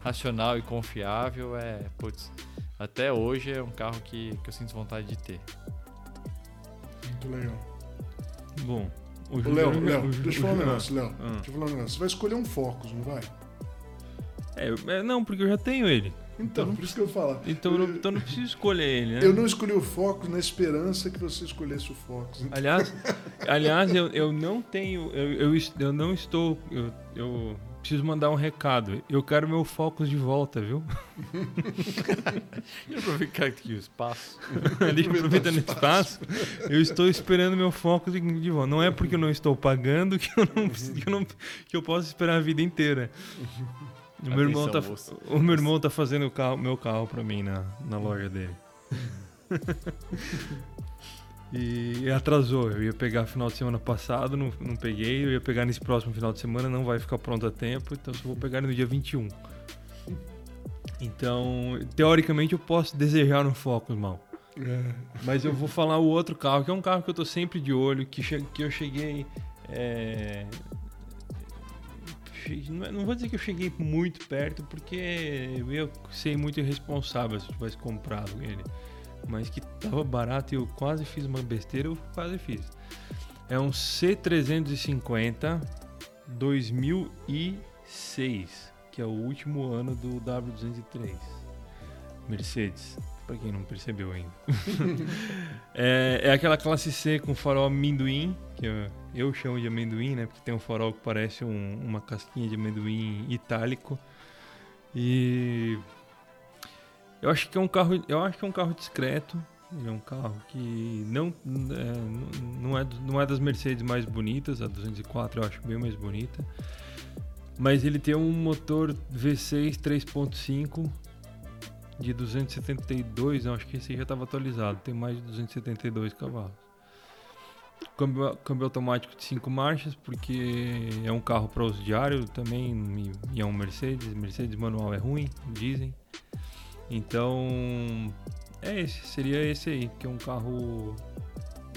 racional e confiável, é... Putz, até hoje é um carro que, que eu sinto vontade de ter. Muito legal. Bom, o Léo, Léo, deixa eu falar um negócio, Léo. Ah. Deixa eu falar um negócio. Você vai escolher um Focus, não vai? É, é, não, porque eu já tenho ele. Então, por isso que eu falo. Então eu não, então não preciso escolher ele, né? Eu não escolhi o Focus na esperança que você escolhesse o Focus. Aliás, aliás eu, eu não tenho. Eu, eu, eu não estou. Eu, eu preciso mandar um recado. Eu quero meu Focus de volta, viu? E aproveitar aqui o espaço. Deixa eu aproveitar no espaço. Eu estou esperando meu Focus de volta. Não é porque eu não estou pagando que eu não, que eu, não, que eu posso esperar a vida inteira. O meu, irmão tá, o meu irmão tá fazendo o carro, meu carro pra mim na, na loja dele. E atrasou. Eu ia pegar final de semana passado, não, não peguei. Eu ia pegar nesse próximo final de semana, não vai ficar pronto a tempo, então só vou pegar no dia 21. Então, teoricamente, eu posso desejar um Focus, mal. É, Mas eu vou falar o outro carro, que é um carro que eu tô sempre de olho, que, que eu cheguei. é, Não é- não vou dizer que eu cheguei muito perto, porque eu ia ser muito irresponsável se eu tivesse comprado ele. Mas que tava barato e eu quase fiz uma besteira, eu quase fiz. É um C350 2006, que é o último ano do W203. Mercedes, pra quem não percebeu ainda. é, é aquela classe C com farol amendoim, que eu, eu chamo de amendoim, né? Porque tem um farol que parece um- uma casquinha de amendoim itálico. E eu acho que é um carro, eu acho que é um carro discreto. Ele é um carro que não é, não é não é das Mercedes mais bonitas, a 204 eu acho bem mais bonita. Mas ele tem um motor V6 3.5 de 272, eu acho que esse já estava atualizado, tem mais de 272 cavalos. Câmbio, câmbio automático de 5 marchas, porque é um carro para uso diário também, e é um Mercedes, Mercedes manual é ruim, dizem. Então, é esse, seria esse aí, que é um carro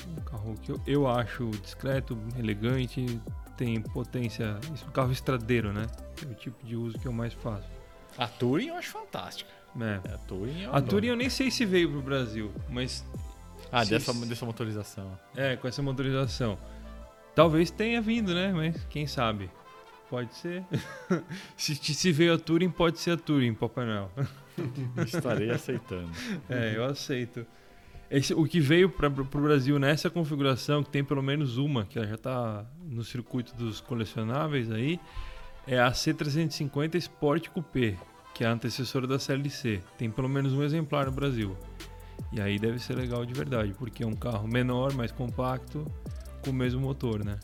um carro que eu, eu acho discreto, elegante, tem potência, isso é um carro estradeiro, né? É o tipo de uso que eu mais faço. A Touring eu acho fantástica. É. A Touring eu A. Touring eu nem sei se veio pro Brasil, mas Ah, se- dessa, dessa motorização. é, com essa motorização. Talvez tenha vindo, né? Mas quem sabe? Pode ser. se, se veio a Touring, pode ser a Touring, Papai Noel. Estarei aceitando. É, eu aceito. Esse, o que veio para o Brasil nessa configuração, que tem pelo menos uma, que já está no circuito dos colecionáveis aí, é a C350 Sport Coupé, que é a antecessora da CLC. Tem pelo menos um exemplar no Brasil. E aí deve ser legal de verdade, porque é um carro menor, mais compacto, com o mesmo motor, né?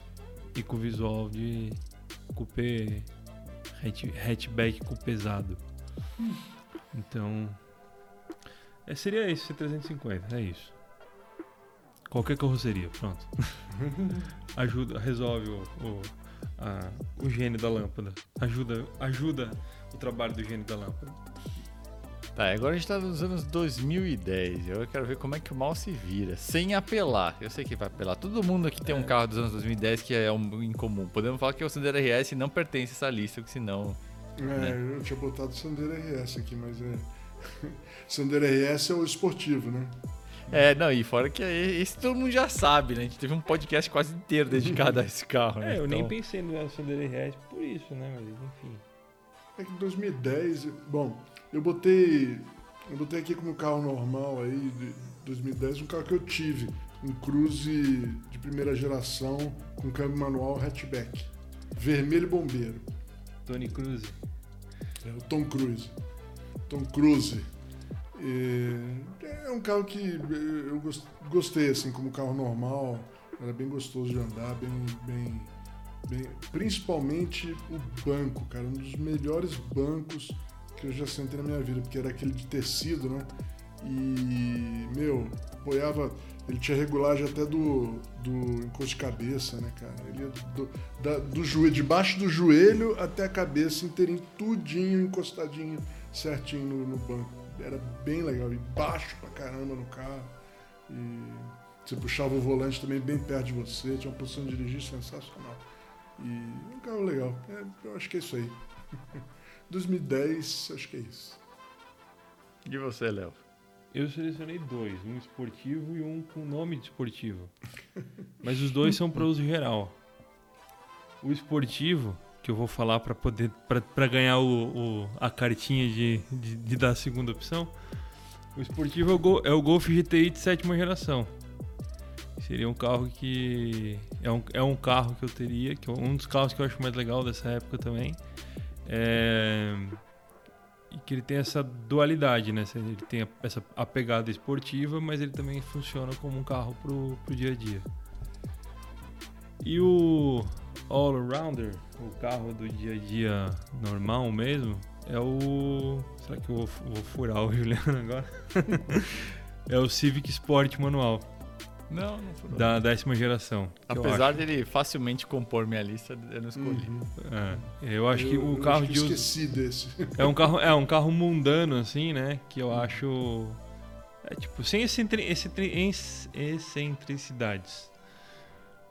E com visual de coupé hatchback com pesado. Então, é, seria esse C350, é isso. Qualquer carroceria, pronto. ajuda, resolve o, o, a, o gênio da lâmpada. Ajuda, ajuda o trabalho do gênio da lâmpada. Tá, agora a gente tá nos anos 2010. Eu quero ver como é que o mal se vira. Sem apelar. Eu sei que vai apelar. Todo mundo aqui tem um é. carro dos anos 2010 que é um incomum. Podemos falar que o Sandero RS não pertence a essa lista, porque senão. É, né? eu tinha botado o Sandero RS aqui, mas é. Sandero RS é o esportivo, né? É, não, e fora que esse todo mundo já sabe, né? A gente teve um podcast quase inteiro dedicado a esse carro, né? É, eu então... nem pensei no Sandero RS por isso, né? Mas enfim. É que em 2010, bom, eu botei. Eu botei aqui como carro normal aí, de 2010, um carro que eu tive. Um Cruze de primeira geração com câmbio manual hatchback. Vermelho bombeiro. Tony Cruise. É, o Tom Cruise. Tom Cruise. É um carro que eu gostei, assim, como carro normal. Era bem gostoso de andar, bem, bem, bem. Principalmente o banco, cara. Um dos melhores bancos que eu já sentei na minha vida, porque era aquele de tecido, né? E, meu, apoiava. Ele tinha regulagem até do, do encosto de cabeça, né, cara? Ele ia do, da, do joelho, debaixo do joelho até a cabeça inteirinho, tudinho encostadinho, certinho no, no banco. Era bem legal, e baixo pra caramba no carro. E você puxava o volante também bem perto de você, tinha uma posição de dirigir sensacional. E um carro legal. É, eu acho que é isso aí. 2010, acho que é isso. E você, Léo? Eu selecionei dois, um esportivo e um com nome de esportivo. Mas os dois são para uso geral. O esportivo, que eu vou falar para poder para ganhar o, o, a cartinha de, de, de, dar a segunda opção. O esportivo é o, é o Golf GTI de sétima geração. Seria um carro que é um, é um carro que eu teria, que é um dos carros que eu acho mais legal dessa época também. É, e que ele tem essa dualidade, né? Ele tem essa a pegada esportiva, mas ele também funciona como um carro pro, pro dia a dia. E o All-Rounder, o carro do dia a dia normal mesmo, é o. Será que eu vou, vou furar o Juliano agora? é o Civic Sport manual. Não, não furou. Da décima geração. Apesar dele facilmente compor minha lista, eu não escolhi. Uhum. É, eu acho eu, que o carro de uso... esqueci desse. É um carro, é um carro mundano assim, né? Que eu acho é tipo sem excentricidades.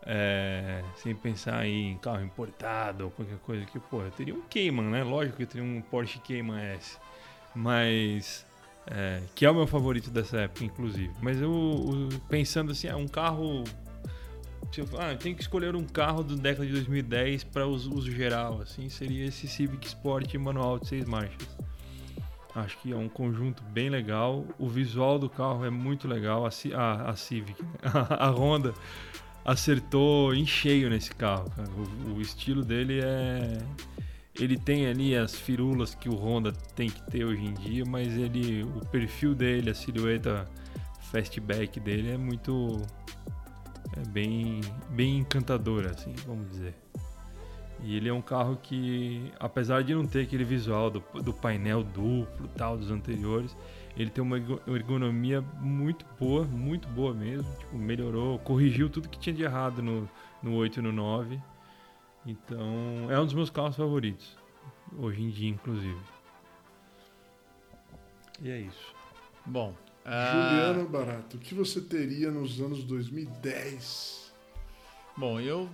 É, sem pensar em carro importado ou qualquer coisa que, pô, eu teria um Cayman, né? Lógico que eu teria um Porsche Cayman S. Mas é, que é o meu favorito dessa época, inclusive. Mas eu, eu pensando assim, ah, um carro. Tipo, ah, eu tenho que escolher um carro da década de 2010 para uso, geral, assim, seria esse Civic Sport manual de seis marchas. Acho que é um conjunto bem legal. O visual do carro é muito legal. A, a, a Civic, a, a Honda acertou em cheio nesse carro. O, o estilo dele é ele tem ali as firulas que o Honda tem que ter hoje em dia, mas ele, o perfil dele, a silhueta fastback dele é muito é bem bem encantadora, assim, vamos dizer. E ele é um carro que, apesar de não ter aquele visual do, do painel duplo tal dos anteriores, ele tem uma ergonomia muito boa, muito boa mesmo. Tipo, melhorou, corrigiu tudo que tinha de errado no, no 8 e no 9 então, é um dos meus carros favoritos. Hoje em dia, inclusive. E é isso. Bom. Uh... Juliano Barato, o que você teria nos anos 2010? Bom, eu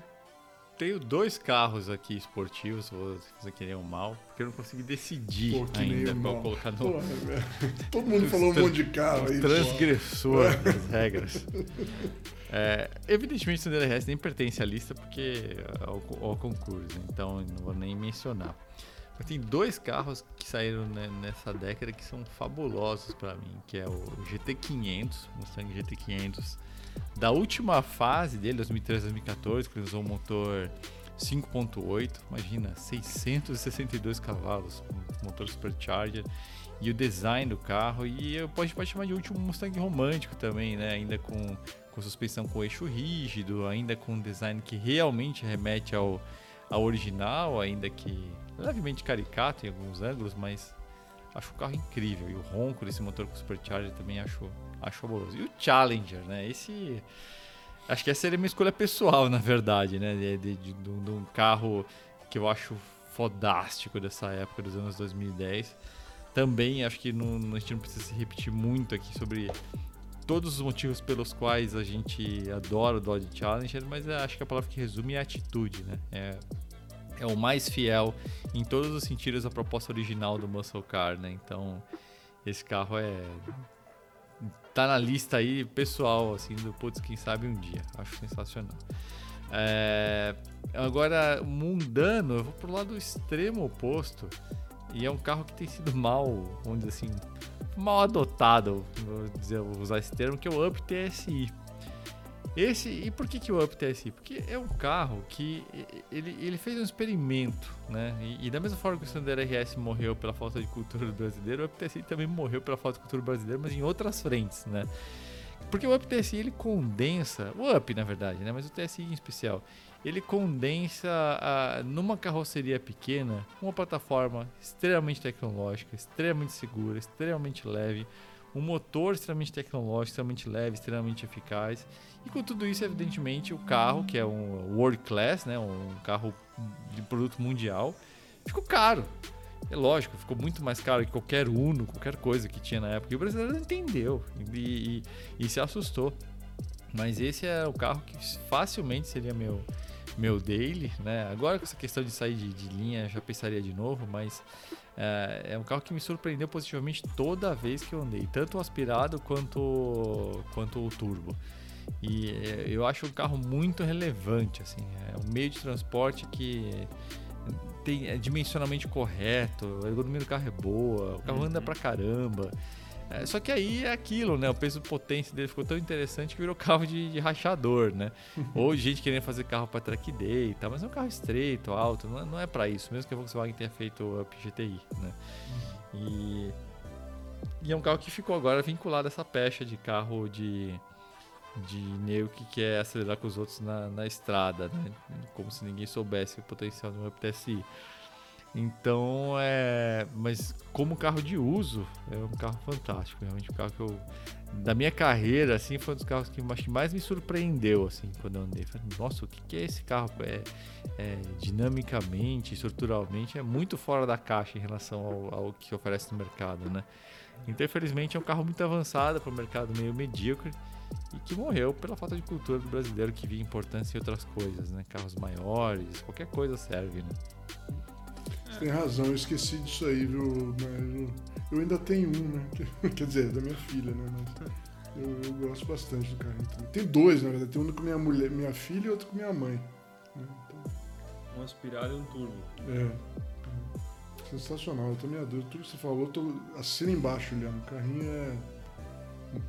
tenho dois carros aqui esportivos, vou fazer que nem um mal, porque eu não consegui decidir Pô, ainda qual colocar no. Pô, todo mundo falou um monte de carro aí. Transgressor das regras. É, evidentemente, o Sandero RS nem pertence à lista porque é ao, ao concurso, então não vou nem mencionar. Tem dois carros que saíram né, nessa década que são fabulosos para mim, que é o GT500, Mustang GT500, da última fase dele, 2013-2014, que ele usou um motor 5.8, imagina, 662 cavalos, motor supercharger, e o design do carro, e eu pode, pode chamar de último Mustang romântico também, né, ainda com, com suspensão com eixo rígido, ainda com um design que realmente remete ao, ao original, ainda que levemente caricato em alguns ângulos, mas acho o carro incrível. E o ronco desse motor com Supercharger também acho, acho fabuloso. E o Challenger, né? Esse. Acho que essa seria minha escolha pessoal, na verdade, né? De, de, de, de um carro que eu acho fodástico dessa época, dos anos 2010. Também acho que não, a gente não precisa se repetir muito aqui sobre todos os motivos pelos quais a gente adora o Dodge Challenger, mas acho que a palavra que resume é atitude, né? É é o mais fiel em todos os sentidos à proposta original do Muscle Car, né? Então, esse carro é tá na lista aí pessoal, assim, do putz, quem sabe um dia. Acho sensacional. É... Agora, mundano, eu vou pro lado extremo oposto. E é um carro que tem sido mal, vamos dizer assim, mal adotado, vou, dizer, vou usar esse termo, que é o Up TSI. Esse, e por que, que o Up TSI? Porque é um carro que ele, ele fez um experimento, né? E, e, da mesma forma que o Sander RS morreu pela falta de cultura do brasileiro, o Up TSI também morreu pela falta de cultura brasileira, mas em outras frentes, né? Porque o Up TSI ele condensa, o Up na verdade, né? Mas o TSI em especial, ele condensa a, numa carroceria pequena uma plataforma extremamente tecnológica, extremamente segura, extremamente leve, um motor extremamente tecnológico, extremamente leve, extremamente eficaz. E com tudo isso, evidentemente, o carro, que é um world class, né, um carro de produto mundial, ficou caro. É lógico, ficou muito mais caro que qualquer Uno, qualquer coisa que tinha na época. E o brasileiro entendeu e, e, e se assustou. Mas esse é o carro que facilmente seria meu, meu daily, né? Agora com essa questão de sair de, de linha, já pensaria de novo, mas é, é, um carro que me surpreendeu positivamente toda vez que eu andei, tanto o aspirado quanto, quanto o turbo. E é, eu acho um carro muito relevante, assim, é um meio de transporte que tem é dimensionalmente correto, a ergonomia do carro é boa, o carro uhum. anda pra caramba. É, só que aí é aquilo, né? O peso potência dele ficou tão interessante que virou carro de, de rachador, né? Ou gente querendo fazer carro para track day e tal, mas é um carro estreito, alto, não é, não é para isso, mesmo que a Volkswagen tenha feito o Up GTI, né? E, e é um carro que ficou agora vinculado a essa pecha de carro de, de nego que quer acelerar com os outros na, na estrada, né? Como se ninguém soubesse o potencial do Up TSI. Então, é. Mas como carro de uso, é um carro fantástico. Realmente um carro que eu. Da minha carreira, assim, foi um dos carros que, mais me surpreendeu, assim, quando eu andei. Falei, nossa, o que, é esse carro? É, é, dinamicamente, estruturalmente, é muito fora da caixa em relação ao, ao que oferece no mercado, né? Então, infelizmente, é um carro muito avançado para o mercado meio medíocre e que morreu pela falta de cultura do brasileiro que via importância em outras coisas, né? Carros maiores, qualquer coisa serve, né? Tem razão, eu esqueci disso aí, viu? Eu, eu ainda tenho um, né? Quer dizer, da minha filha, né? Mas eu, eu gosto bastante do carrinho também. Tem dois, na verdade. Tem um com minha mulher, minha filha e outro com minha mãe. Né? Então... Um aspirado e um turbo. É. Sensacional, eu também adoro. Tudo que você falou, eu tô assina embaixo olhando. O carrinho é.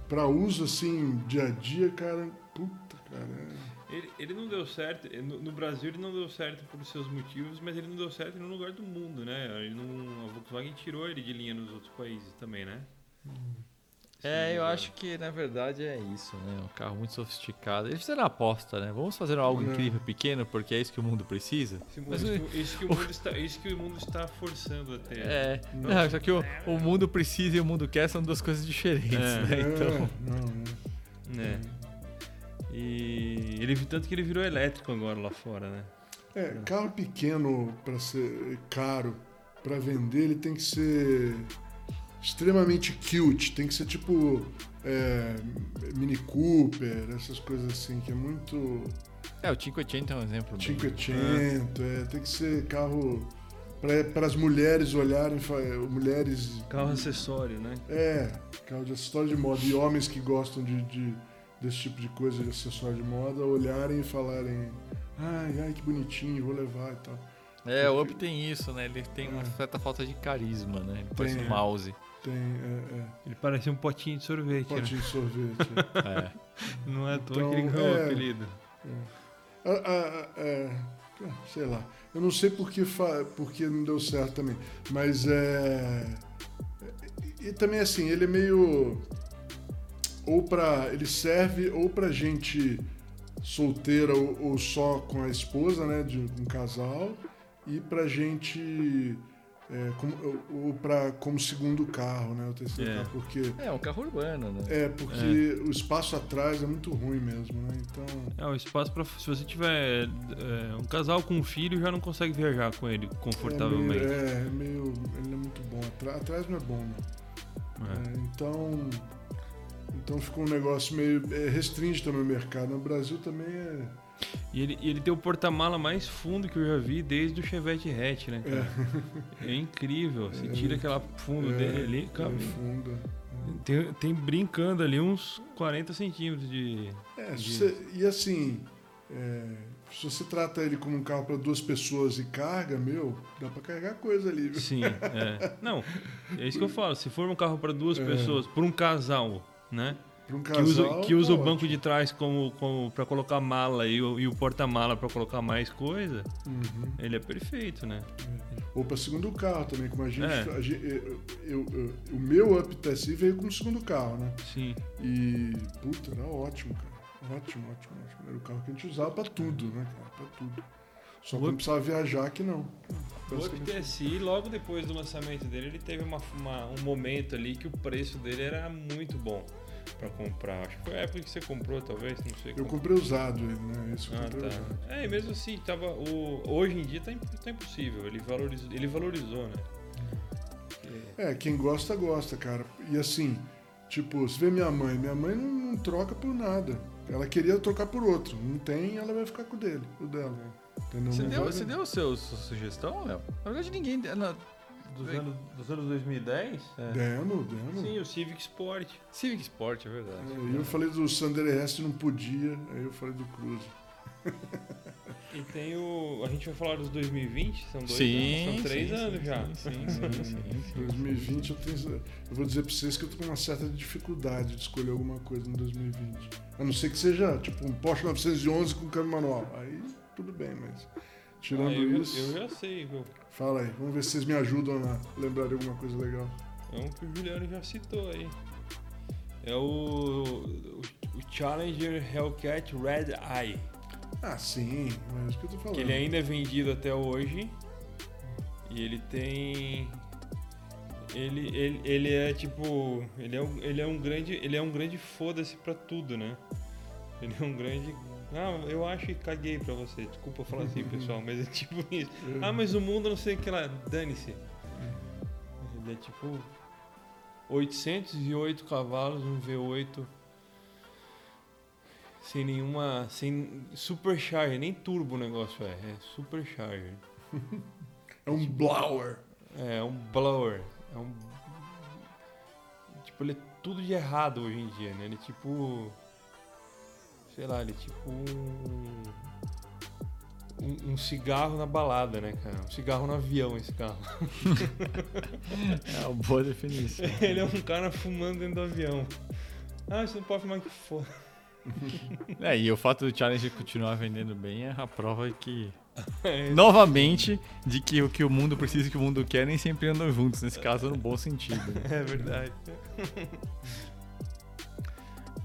Pra uso assim, dia a dia, cara. Puta, cara. É... Ele, ele não deu certo, no, no, Brasil ele não deu certo por seus motivos, mas ele não deu certo em nenhum lugar do mundo, né? Ele não, a Volkswagen tirou ele de linha nos outros países também, né? É, eu acho que na verdade é isso, né? Um carro muito sofisticado. Eles fizeram a aposta, né? Vamos fazer algo é. incrível, pequeno, porque é isso que o mundo precisa. Mas, isso, que o mundo está, isso que o mundo está forçando a ter. É, não, não só que o, o mundo precisa e o mundo quer são duas coisas diferentes, é. né? Então. Não, não. É. E ele tanto que ele virou elétrico agora lá fora, né? É, carro pequeno para ser caro para vender, ele tem que ser extremamente cute, tem que ser tipo é, Mini Cooper, essas coisas assim, que é muito. É, o 580 é um exemplo. 580, é, tem que ser carro para as mulheres olharem, mulheres. Carro acessório, né? É, carro de acessório de moda. E homens que gostam de, de desse tipo de coisa de acessório de moda olharem e falarem ai, ai, que bonitinho, vou levar e tal. É, o Up tem isso, né? Ele tem uma certa falta de carisma, né? Ele parece Tem, um é. mouse. Tem, é, é, Ele parece um potinho de sorvete, né? potinho de sorvete. É. Não é à toa Então, que ele ganhou o é. apelido. Ah, ah, ah, é, sei lá. Eu não sei por que, fa- por que não deu certo também. Mas é. E também assim, ele é meio. Ou pra. Ele serve ou pra gente solteira ou, ou só com a esposa, né? De um casal. E pra gente. É, como, ou, pra, como segundo carro, né? O terceiro É. carro. Porque. É, um carro urbano, né? É, porque o espaço atrás é muito ruim mesmo, né? Então. É, o espaço pra. Se você tiver é, um casal com um filho, já não consegue viajar com ele confortavelmente. É meio, é, é meio- Ele é muito bom. Atra- atrás não é bom, não. É. É, então. Então ficou um negócio meio. É, restringe também o mercado. No Brasil também é. E ele, ele tem o porta-mala mais fundo que eu já vi desde o Chevette hatch, né, cara? É, incrível. Você tira aquela fundo dele ali, cara. é fundo. Tem, tem brincando ali uns 40 centímetros de. É, de- você- e assim. é, se você trata ele como um carro para duas pessoas e carga, meu, dá para carregar coisa ali, viu? Sim, é. Não, é isso que eu falo. Se for um carro para duas É. pessoas, por um casal, né? Para um Que casal. usa, que usa tá o banco ótimo. de trás como, como para colocar mala e o, e o porta-mala para colocar mais coisa, Uhum. ele é perfeito, né? Ou para segundo carro também, como a gente. É. a gente- eu- eu- eu- o meu Up TSI veio como segundo carro, né? Sim. E, puta, era ótimo, cara. Ótimo, ótimo, ótimo. Era o carro que a gente usava pra tudo, né, cara? Pra tudo. Só que não precisava viajar aqui, não. O UpTSI, logo depois do lançamento dele, ele teve uma, uma- um momento ali que o preço dele era muito bom para comprar. Acho que foi a época que você comprou, talvez, não sei. Eu como. comprei usado ele, né? Eu Ah, comprei usado. tá. É, e mesmo assim, tava, o, hoje em dia tá, tá impossível. Ele valorizou, ele valorizou né? É, quem gosta, gosta, cara. E assim, tipo, você vê minha mãe, minha mãe não, não troca por nada. Ela queria trocar por outro. Não tem, ela vai ficar com o dele, o dela. Você deu, você deu seu, sua sugestão, Léo? Na verdade, ninguém. Na, Dos, anos, dos anos 2010? é. Demo, demo. Sim, o Civic Sport. Civic Sport, é verdade. É, eu falei do Sander RS não podia, aí eu falei do Cruze. E tem o. A gente vai falar dos 2020? São dois Sim, anos, são três sim, anos sim, já. Sim, sim, sim, sim, sim. 2020 eu tenho. Eu vou dizer pra vocês que eu tô com uma certa dificuldade de escolher alguma coisa em 2020. A não ser que seja tipo um Porsche 911 com câmbio manual. Aí tudo bem, mas. Tirando Ah, eu, isso. eu já sei, viu? Fala aí, vamos ver se vocês me ajudam a lembrar de alguma coisa legal. É um que o Juliano já citou aí. É o, o, o Challenger Hellcat Red Eye. Ah, sim, é isso que eu tô falando. Que ele ainda é vendido até hoje. E ele tem. Ele, ele, ele é tipo. Ele é, um, ele é um grande. Ele é um grande foda-se pra tudo, né? Ele é um grande. Ah, eu acho que caguei pra você. Desculpa falar assim, pessoal, mas é tipo isso. Ah, mas o mundo não sei o que lá. Dane-se. Ele é tipo. 808 cavalos, um V8 sem nenhuma. Sem supercharger, nem turbo o negócio é. É supercharger. É um blower. É, é um blower. É um. Tipo, ele é tudo de errado hoje em dia, né? Ele é tipo. Sei lá, ele é tipo um. Um, um cigarro na balada, né, cara? Um cigarro no avião, esse carro. É uma boa definição. ele é um cara fumando dentro do avião. Ah, você não pode fumar que foda. É, e o fato do Challenger continuar vendendo bem é a prova que. É, Novamente, de que o que o mundo precisa e o que o mundo quer nem sempre andam juntos, nesse caso no bom sentido. né? é verdade.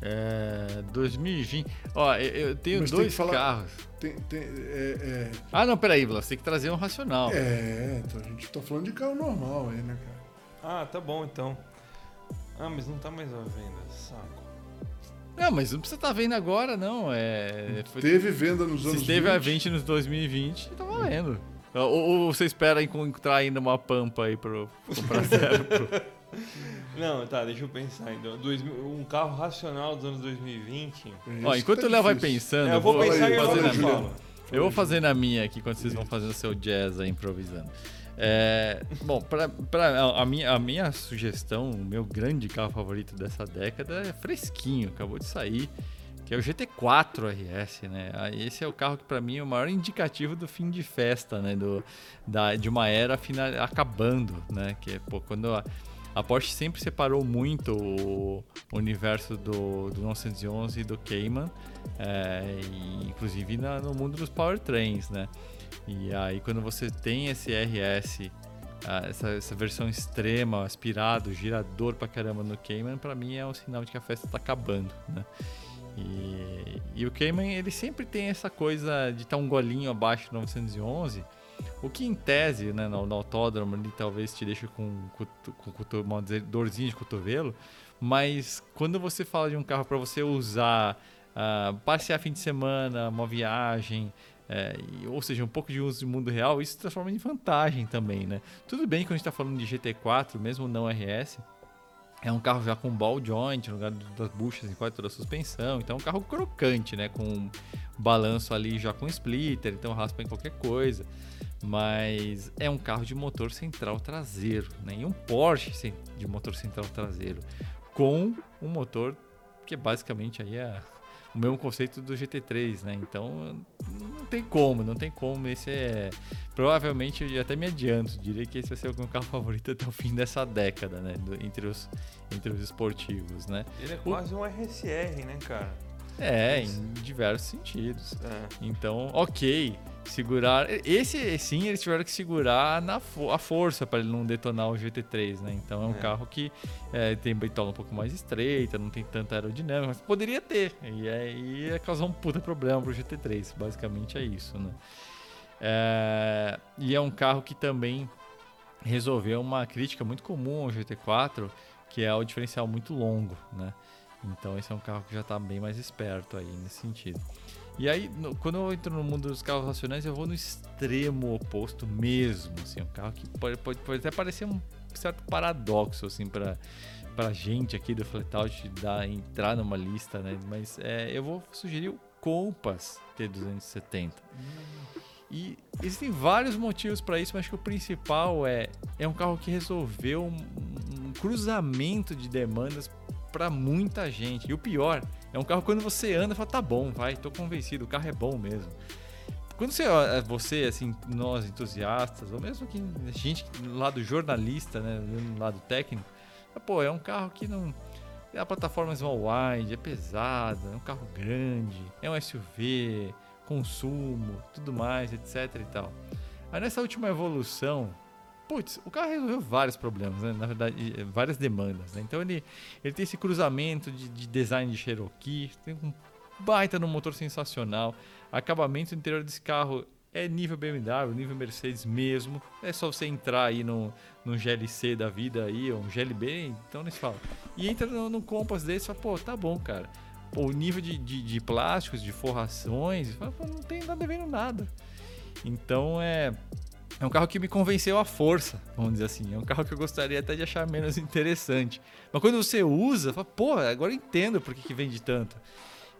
É. 2020. Ó, eu, eu tenho Mas dois falar- carros. Tem, tem, é, Ah, não, peraí, Blas, tem que trazer um racional. é, é, então a gente tá falando de carro normal aí, né, cara? Ah, tá bom então. Ah, mas não tá mais à venda, saco. Não, mas não precisa estar vendo agora, não. É. Foi... Teve venda nos anos Se teve 20. a 20 nos 2020, tá valendo. Ou, ou você espera encontrar ainda uma pampa aí pro comprar zero? pro- Não, tá, deixa eu pensar então. Dois um carro racional dos anos 2020. É Ó, enquanto que o tá Léo vai pensando, É, eu vou Fala pensar aí, e eu fala vou aí, eu vou fazer na minha aqui quando vocês vão fazer o seu jazz aí improvisando. É, bom, pra, pra, a, minha, a minha sugestão, o meu grande carro favorito dessa década é fresquinho, acabou de sair, que que é o GT4 RS, né? Esse é o carro que para mim é o maior indicativo do fim de festa, né? Do, da, de uma era final, acabando, né? Que é, pô, quando a, a Porsche sempre separou muito o, universo do, do 911 e do Cayman, é, e, inclusive na, no mundo dos powertrains, né? E aí quando você tem esse RS, essa, essa, versão extrema, aspirado, girador pra caramba no Cayman, para mim é um sinal de que a festa tá acabando, né? E, e o Cayman ele sempre tem essa coisa de estar tá um golinho abaixo do 911 o que em tese, né, no, no autódromo talvez te deixe com, com, com uma dorzinha de cotovelo, mas quando você fala de um carro para você usar, uh, passear fim de semana, uma viagem, é, ou seja, um pouco de uso de mundo real, isso se transforma em vantagem também, né? Tudo bem que a gente está falando de GT4, mesmo não RS, é um carro já com ball joint no lugar das buchas em quase toda a suspensão, então é um carro crocante, né? Com balanço ali já com splitter, então raspa em qualquer coisa mas é um carro de motor central traseiro, né? E um Porsche de motor central traseiro com um motor que basicamente aí é o mesmo conceito do GT3, né? Então não tem como, não tem como. Esse é provavelmente eu até me adianto, diria que esse vai ser o meu carro favorito até o fim dessa década, né? Do, entre os entre os esportivos, né? Ele é quase o... um RSR, né, cara? É, em diversos sentidos. É. Então, ok segurar. Esse sim, eles tiveram que segurar na fo a força para ele não detonar o GT3, né? Então é um é. carro que é, tem bitola um pouco mais estreita, não tem tanta aerodinâmica, mas poderia ter. E aí ia causar um puta problema pro GT3. Basicamente é isso, né? É, e é um carro que também resolveu uma crítica muito comum ao GT4, que é o diferencial muito longo, né? Então esse é um carro que já está bem mais esperto aí nesse sentido. E aí, no, quando eu entro no mundo dos carros racionais, eu vou no extremo oposto mesmo. Assim, um carro que pode, pode, pode até parecer um certo paradoxo assim para para gente aqui do Flatout dar entrar numa lista, né? Mas é, eu vou sugerir o Compass T270. E existem vários motivos para isso, mas acho que o principal é é um carro que resolveu um, um cruzamento de demandas para muita gente. E o pior, é um carro quando você anda, fala, tá bom, vai, tô convencido, o carro é bom mesmo. Quando você, você assim, nós entusiastas, ou mesmo que gente do lado jornalista, né, do lado técnico, pô, é um carro que não a plataforma small wide, é pesada, é um carro grande, é um SUV, consumo, tudo mais, etc e tal. Aí nessa última evolução, putz, o carro resolveu vários problemas, né? na verdade, várias demandas. Né? Então ele, ele tem esse cruzamento de, de, design de Cherokee, tem um baita no motor sensacional, acabamento interior desse carro é nível BMW, nível Mercedes mesmo. É só você entrar aí no, no GLC da vida aí, ou um GLB, então eles falam. E entra no, no Compass desse e fala, pô, tá bom, cara. O nível de, de, de plásticos, de forrações, fala, não tem nada com nada. Então é é um carro que me convenceu à força, vamos dizer assim. É um carro que eu gostaria até de achar menos interessante. Mas quando você usa, fala, pô, agora eu entendo por que, que vende tanto.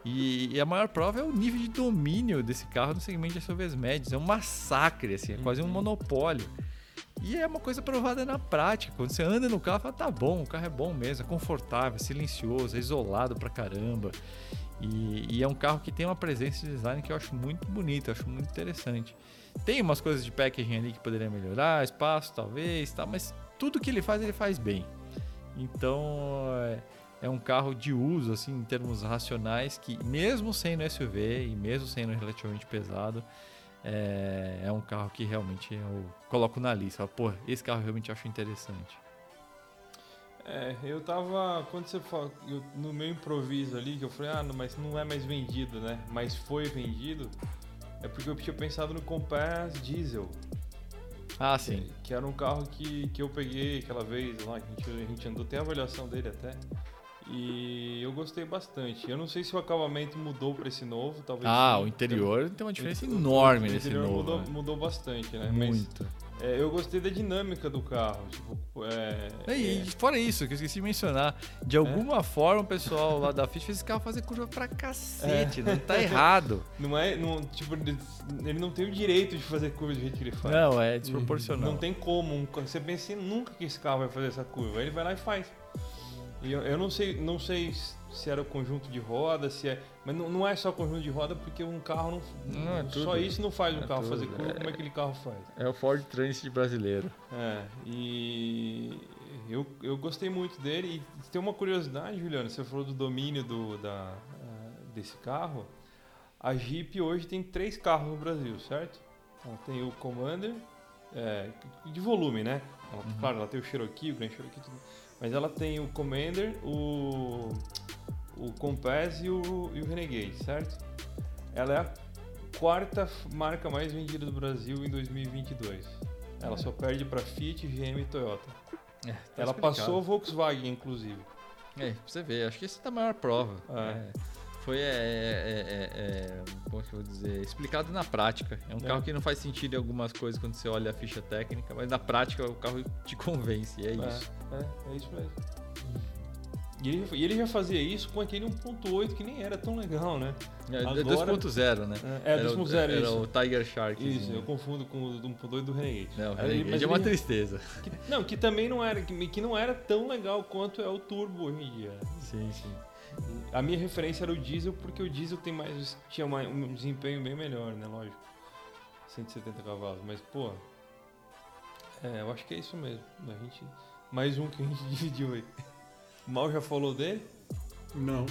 E, e, a maior prova é o nível de domínio desse carro no segmento de SUVs médios. É um massacre, assim, é quase um monopólio. E é uma coisa provada na prática. Quando você anda no carro, fala, tá bom, o carro é bom mesmo, é confortável, é silencioso, é isolado pra caramba. E, e, é um carro que tem uma presença de design que eu acho muito bonito, eu acho muito interessante. Tem umas coisas de packaging ali que poderia melhorar, espaço talvez, tá, mas tudo que ele faz, ele faz bem. Então é, é um carro de uso, assim, em termos racionais, que mesmo sendo SUV e mesmo sendo relativamente pesado, é, é um carro que realmente eu coloco na lista. Pô, esse carro eu realmente acho interessante. É, eu tava. Quando você fala. Eu, no meu improviso ali, que eu falei, ah, mas não é mais vendido, né? Mas foi vendido. É porque eu tinha pensado no Compass Diesel. Ah, sim. Que, que, era um carro que, que eu peguei aquela vez lá, que a gente, a gente andou, tem a avaliação dele até. E eu gostei bastante. Eu não sei se o acabamento mudou para esse novo, talvez. Ah, o interior tem uma diferença enorme nesse novo. Mudou, né? mudou bastante, né? Muito. Mas, é, eu gostei da dinâmica do carro. Tipo, é, e, é... fora isso, que eu esqueci de mencionar, de alguma é? forma o pessoal lá da Fiat fez esse carro fazer curva pra cacete, é. não tá errado. Não é, não, tipo, ele não tem o direito de fazer curva do jeito que ele faz. Não, é desproporcional. Não tem como. Você pensa nunca que esse carro vai fazer essa curva. Ele vai lá e faz. E eu, eu não sei, não sei se era o conjunto de roda, se é, mas não, não é só conjunto de roda porque um carro não, Não, é só isso não faz um É carro tudo, fazer curva, é. como é que aquele carro faz? É o Ford Transit brasileiro. É, e eu, eu gostei muito dele. E tem uma curiosidade, Juliano, você falou do domínio do, da, eh, desse carro. A Jeep hoje tem três carros no Brasil, certo? Ela tem o Commander, é, de volume, né? Ela- Claro, ela tem o Cherokee, o Grand Cherokee, tudo. Mas ela tem o Commander, o, o Compass e o, e o Renegade, certo? Ela é a quarta marca mais vendida do Brasil em 2022. Ela só perde para Fiat, GM e Toyota. É, tá Ela explicado. passou a Volkswagen, inclusive. É, pra você ver, acho que essa é a maior prova. É. É, foi, é, é, é, é, como é que eu vou dizer, explicado na prática. É um É. carro que não faz sentido em algumas coisas quando você olha a ficha técnica, mas na prática o carro te convence, e é isso. É, é, é isso mesmo. E ele, e ele já fazia isso com aquele 1.8 que nem era tão legal, né? É, Agora- 2.0, né? É, Era o- 2.0, Era isso. o Tiger Shark. Isso, eu confundo com o do 1.8 do Renegade. Não, o Renegade mas é uma ele- tristeza. que- não, que também não era, que, que não era tão legal quanto é o Turbo hoje em dia. Sim, sim. A minha referência era o diesel, porque o diesel tem mais, tinha mais, um desempenho bem melhor, né? Lógico. 170 cavalos. Mas, pô. É, eu acho que é isso mesmo. A gente, mais um que a gente dividiu aí. Mal já falou dele? Não.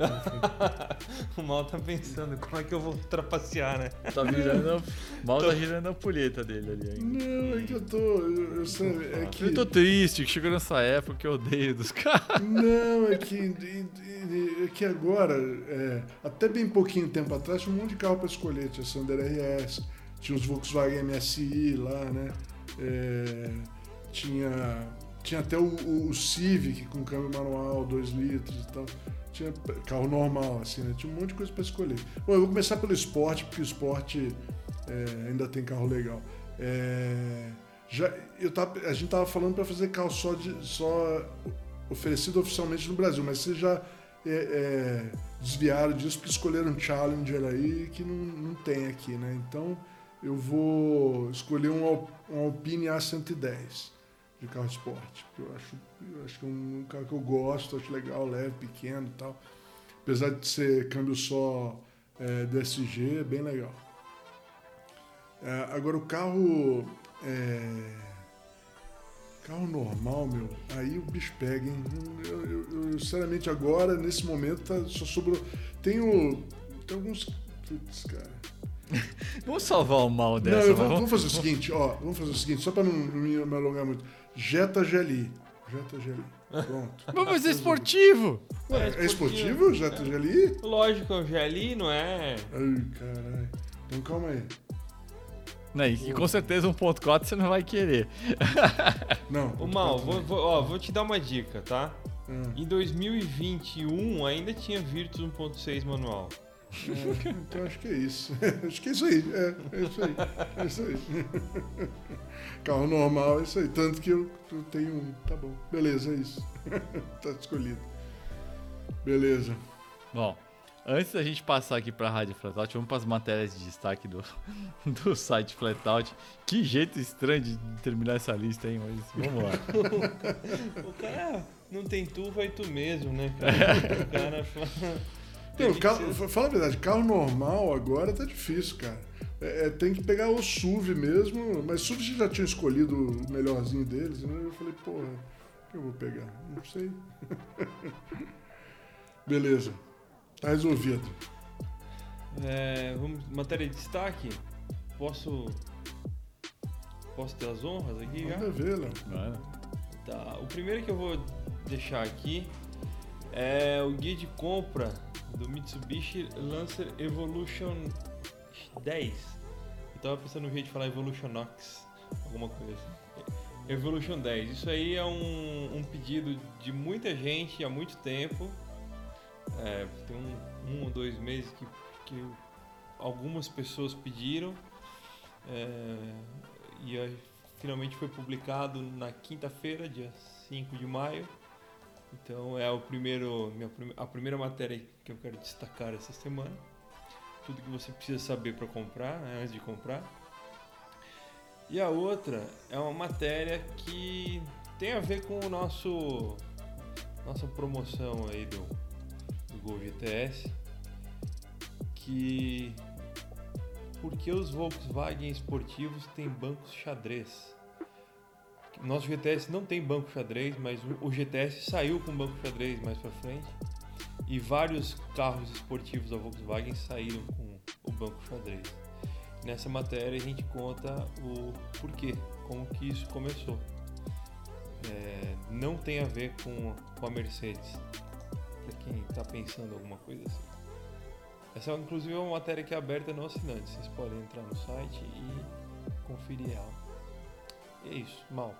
O Mal tá pensando como é que eu vou trapacear, né? Tá virando. Mal tá girando a poleta dele ali ainda. Não, é que eu tô. Eu, eu sei, é que. Eu tô triste que chegou nessa época que eu odeio dos carros. Não, é que, é que agora, é, até bem pouquinho tempo atrás, tinha um monte de carro para escolher. Tinha Sander RS, tinha os Volkswagen MSI lá, né? É, tinha, tinha até o, o- o Civic com câmbio manual, 2 litros e tal. Tinha carro normal, assim, né? Tinha um monte de coisa para escolher. Bom, eu vou começar pelo esporte, porque o esporte é, ainda tem carro legal. É, já, eu tava, a gente tava falando para fazer carro só, de, só oferecido oficialmente no Brasil, mas vocês já é, é, desviaram disso porque escolheram um Challenger aí que não, não tem aqui, né? Então eu vou escolher um, um Alpine A110 de carro de esporte, eu acho, eu acho que é um carro que eu gosto, acho legal, leve, pequeno e tal. Apesar de ser câmbio só é, DSG, é bem legal. É, agora o carro. é, carro normal, meu, aí o bicho pega, hein? Eu, eu- eu, sinceramente, agora, nesse momento, tá- só sobrou. Tem o. Tem alguns. Putz, cara. Vamos salvar o mal Não, dessa. eu vou- vamos- vamos fazer o seguinte, ó. Vamos fazer o seguinte, só pra não, não me alongar muito. Jetta GLI. Jetta GLI. Pronto. Vamos fazer esportivo! Ué, é esportivo o Jetta GLI? Lógico, o GLI não é. Ai, caralho. Então calma aí. Não, e com certeza 1.4 você não vai querer. Não. O Mal, vou, vou- ó, vou te dar uma dica, tá? Ah, Em 2021 ainda tinha Virtus 1.6 manual. é, então acho que é isso. acho que é isso aí. É, é isso aí. É isso aí. Carro normal, é isso aí. Tanto que eu, eu tenho um. Tá bom. Beleza, é isso. tá escolhido. Beleza. Bom, antes da gente passar aqui pra Rádio Flatout, vamos para as matérias de destaque do, do site Flatout. Que jeito estranho de terminar essa lista, hein? Mas vamos lá. O cara não tem tu, vai tu mesmo, né, cara? O cara fala. Não, carro, fala a verdade, carro normal agora tá difícil, cara. É, tem que pegar o SUV mesmo, mas SUV já tinha escolhido o melhorzinho deles, né? Eu falei, porra, o que eu vou pegar? Não sei. Beleza. Tá resolvido. É, vamos, matéria de destaque. Posso. Posso ter as honras aqui já? Manda ver, Léo. Tá, o primeiro que eu vou deixar aqui é o guia de compra do Mitsubishi Lancer Evolution 10. Eu tava pensando no jeito de falar Evolutionox, alguma coisa assim. Evolution 10. Isso aí é um, um pedido de muita gente há muito tempo. É, tem um, um ou dois meses que, que algumas pessoas pediram. É, e aí, finalmente foi publicado na quinta-feira, dia 5 de maio. Então é o primeiro, minha, a primeira matéria que eu quero destacar essa semana. Tudo que você precisa saber para comprar, né, antes de comprar. E a outra é uma matéria que tem a ver com o nosso nossa promoção aí do, do Gol GTS que por que os Volkswagen esportivos têm bancos xadrez? Nosso GTS não tem banco xadrez, mas o GTS saiu com banco xadrez mais para frente. E vários carros esportivos da Volkswagen saíram com o banco xadrez. Nessa matéria a gente conta o porquê, como que isso começou. É, não tem a ver com, com a Mercedes, para quem está pensando alguma coisa assim. Essa, inclusive, é uma matéria que é aberta no assinante. Vocês podem entrar no site e conferir ela. E é isso, mal.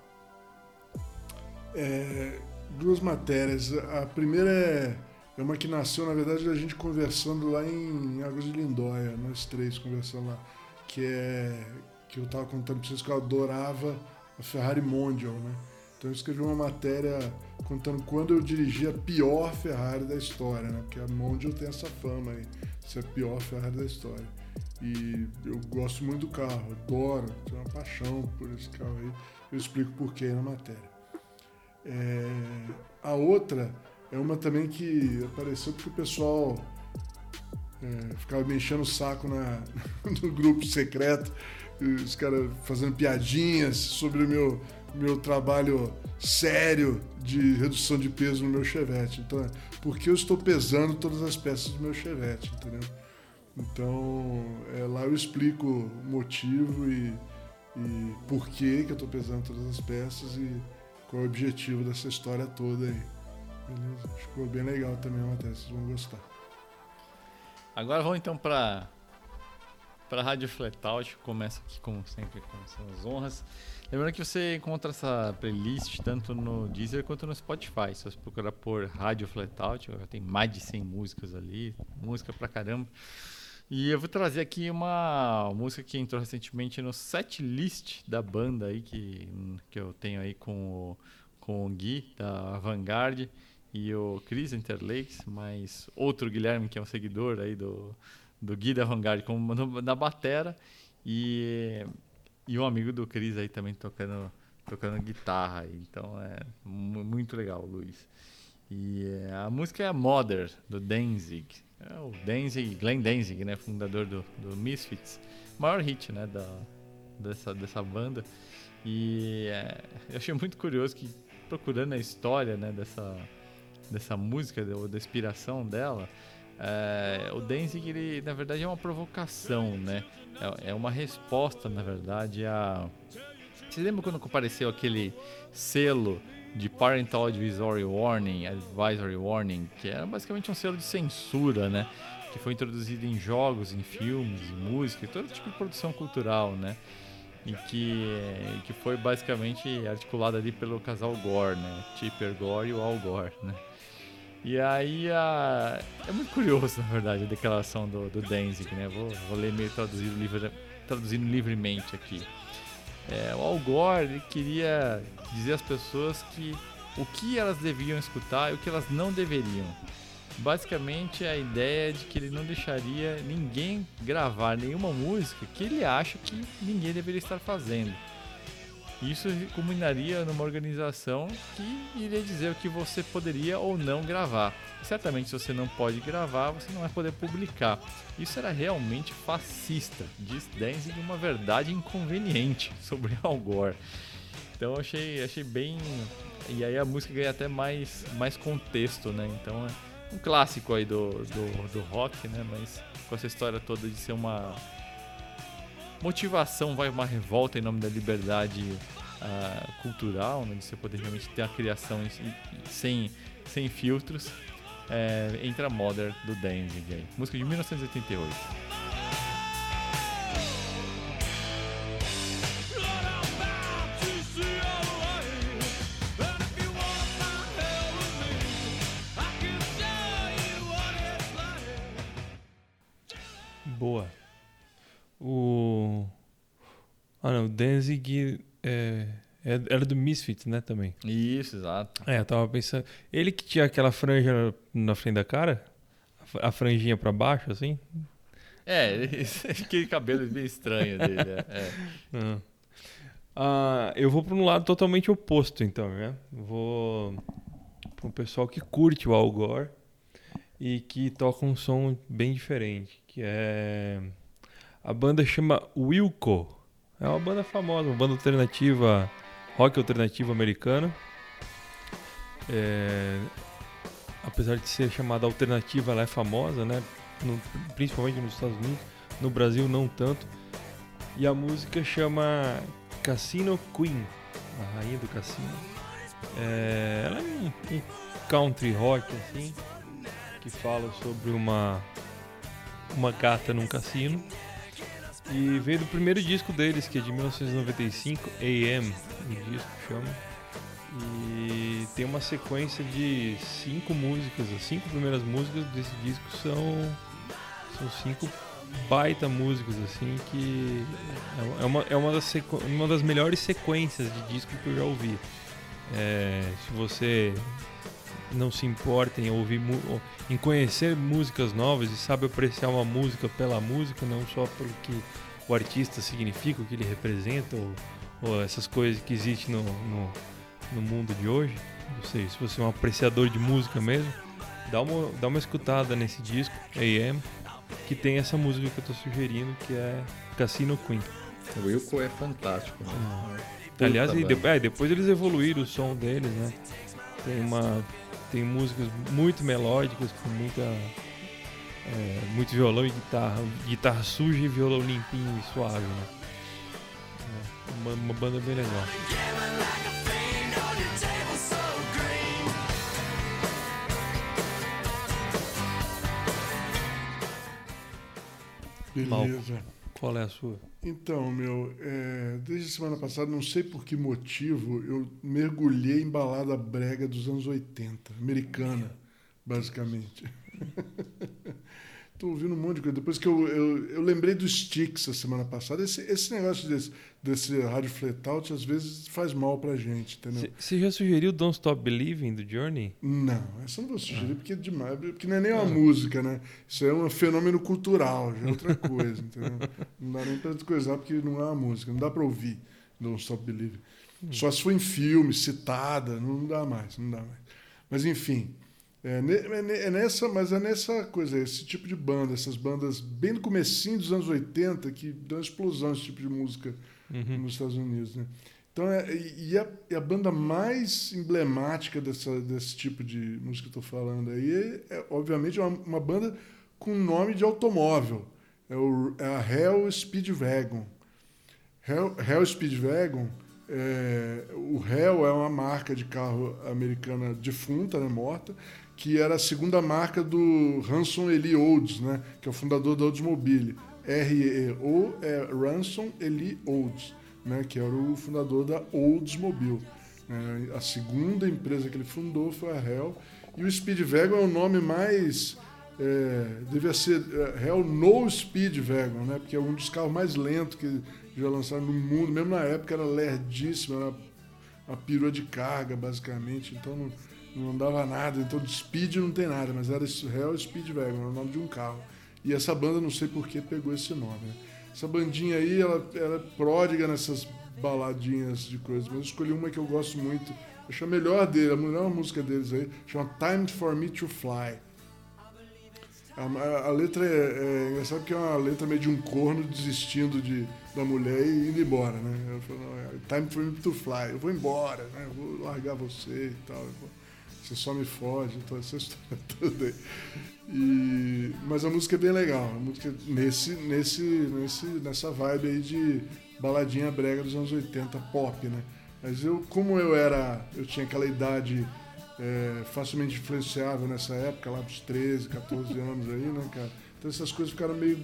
É, duas matérias. A primeira é, é uma que nasceu, na verdade, da gente conversando lá em Águas de Lindóia, nós três conversando lá, que é que eu estava contando para vocês que eu adorava a Ferrari Mondial, né? Então eu escrevi uma matéria contando quando eu dirigi a pior Ferrari da história, né? Porque a Mondial tem essa fama aí, ser a pior Ferrari da história. E eu gosto muito do carro, adoro, tenho uma paixão por esse carro aí. Eu explico por quê na matéria. É, a outra é uma também que apareceu porque o pessoal é, ficava me enchendo o saco na, no grupo secreto, os caras fazendo piadinhas sobre o meu, meu trabalho sério de redução de peso no meu chevette. Então, porque eu estou pesando todas as peças do meu chevette, entendeu? Então, é, lá eu explico o motivo e, e por que, que eu estou pesando todas as peças e qual é o objetivo dessa história toda aí. Beleza? Ficou bem legal também a matéria, vocês vão gostar. Agora vamos então para para a Rádio Flatout, começa aqui como sempre com as honras. Lembrando que você encontra essa playlist tanto no Deezer quanto no Spotify. Se você procurar por Rádio Flatout, tem mais de 100 músicas ali, música pra caramba. E eu vou trazer aqui uma música que entrou recentemente no set list da banda aí que, que eu tenho aí com o, com o Gui da Vanguard e o Chris Interlakes, mas outro Guilherme que é um seguidor aí do, do Gui da Vanguard como na batera e, e um amigo do Chris aí também tocando, tocando guitarra. Então é muito legal, Luiz. E é, a música é a Mother, do Danzig. É o Danzig, Glenn Danzig, né, fundador do, do Misfits, maior hit, né, da, dessa, dessa banda. E é, eu achei muito curioso que procurando a história, né, dessa, dessa música, da, da inspiração dela, é, o Danzig, ele, na verdade, é uma provocação, né? É, é uma resposta, na verdade, a... Você lembra quando apareceu aquele selo de Parental Advisory Warning, Advisory Warning, que era basicamente um selo de censura, né? Que foi introduzido em jogos, em filmes, em música, todo tipo de produção cultural, né? E que, que foi basicamente articulado ali pelo casal Gore, né? Tipper Gore e o Al Gore, né? E aí a... é muito curioso, na verdade, a declaração do, do Danzig, né? Vou, vou ler meio traduzido, livre, traduzindo livremente aqui. É, o Al Gore queria dizer às pessoas que o que elas deviam escutar e o que elas não deveriam. Basicamente a ideia é de que ele não deixaria ninguém gravar nenhuma música que ele acha que ninguém deveria estar fazendo. Isso culminaria numa organização que iria dizer o que você poderia ou não gravar. Certamente, se você não pode gravar, você não vai poder publicar. Isso era realmente fascista, diz Danzig uma verdade inconveniente sobre Al Gore. Então, achei, achei bem. E aí a música ganha até mais, mais contexto, né? Então, é um clássico aí do, do, do rock, né? Mas com essa história toda de ser uma motivação, vai uma revolta em nome da liberdade uh, cultural, né, de você poder realmente ter a criação sem, sem filtros, é, entra a Mother do Danzig aí. Música de 1988. Boa. O. Ah, não. Danzig é, é, era do Misfits, né, também. Isso, exato. É, eu tava pensando. Ele que tinha aquela franja na frente da cara? A franjinha pra baixo, assim? É, aquele cabelo bem estranho dele. É. é. Ah. ah, eu vou para um lado totalmente oposto, então, né? Vou um pessoal que curte o Al Gore e que toca um som bem diferente, que é a banda chama Wilco. É uma banda famosa, uma banda alternativa, rock alternativo americana. É, apesar de ser chamada alternativa, ela é famosa, né? No, principalmente nos Estados Unidos. No Brasil, não tanto. E a música chama Cassino Queen, a rainha do cassino. É, ela é um, um country rock, assim, que fala sobre uma, uma gata num cassino. E veio do primeiro disco deles, que é de 1995, AM, o disco chama. E tem uma sequência de cinco músicas, as cinco primeiras músicas desse disco são, são cinco baita músicas, assim, que é uma, é uma, das, uma das melhores sequências de disco que eu já ouvi. É, se você não se importa em ouvir em conhecer músicas novas e sabe apreciar uma música pela música, não só pelo que o artista significa, o que ele representa, ou, ou essas coisas que existem no, no, no, mundo de hoje. Ou seja, se você é um apreciador de música mesmo, dá uma, dá uma escutada nesse disco, AM, que tem essa música que eu tô sugerindo, que é Cassino Queen. O Wilco é fantástico. Né? Ah. Aliás, de, é, depois eles evoluíram o som deles, né? Tem uma tem músicas muito melódicas com muita é, muito violão e guitarra, guitarra suja e violão limpinho e suave, né? É, uma, uma banda bem legal. Beleza. Qual é a sua? Então, meu, é, desde semana passada, não sei por que motivo, eu mergulhei em balada brega dos anos 80, americana, basicamente. Tô ouvindo um monte de coisa. Depois que eu, eu, eu lembrei dos Sticks a semana passada. Esse, esse negócio desse, desse rádio flatout às vezes faz mal pra gente, entendeu? Você já sugeriu Don't Stop Believing do Journey? Não, essa eu não vou sugerir ah. porque é demais. Porque não é nem uma ah. música, né? Isso é um fenômeno cultural, já é outra coisa, entendeu? Não dá nem pra coisar porque não é uma música. Não dá pra ouvir Don't Stop Believing. Hum. Só se for em filme, citada, não dá mais, não dá mais. Mas enfim. É, é, é, nessa, mas é nessa coisa, esse tipo de banda, essas bandas bem no comecinho dos anos 80 que deu uma explosão esse tipo de música uhum. nos Estados Unidos, né? Então, é, e, a, e a banda mais emblemática dessa, desse tipo de música que eu estou falando aí é, é obviamente, uma, uma, banda com nome de automóvel. É, o, é a Hell Speedwagon. Hell, Hell Speedwagon é, o Hell é uma marca de carro americana defunta, né, morta, que era a segunda marca do Ransom Eli Olds, né, que é o fundador da Oldsmobile. R-E-O é Ransom Eli Olds, né, que era o fundador da Oldsmobile. É, a segunda empresa que ele fundou foi a Hell. E o Speedwagon é o nome mais. É, devia ser é, Hell No Speedwagon, né, porque é um dos carros mais lentos que já lançaram no mundo. Mesmo na época era lerdíssimo, era uma perua de carga, basicamente. Então não não dava nada, então de speed não tem nada, mas era Hell Speedwagon, era o nome de um carro. E essa banda, não sei por que, pegou esse nome. Né? Essa bandinha aí, ela, ela é pródiga nessas baladinhas de coisas, mas eu escolhi uma que eu gosto muito, acho a melhor dele, a melhor música deles aí, chama Time for Me to Fly. A, a letra é, é engraçado porque é uma letra meio de um corno desistindo de, da mulher e indo embora, né? Eu falo, é, time for me to fly, eu vou embora, né? Eu vou largar você e tal. Você só me foge, então essa história toda aí. E, mas a música é bem legal, a música nesse, nesse, nesse, nessa vibe aí de baladinha brega dos anos 80, pop, né? Mas eu, como eu era, eu tinha aquela idade é, facilmente influenciável nessa época, lá dos 13, 14 anos aí, né, cara? Então essas coisas ficaram meio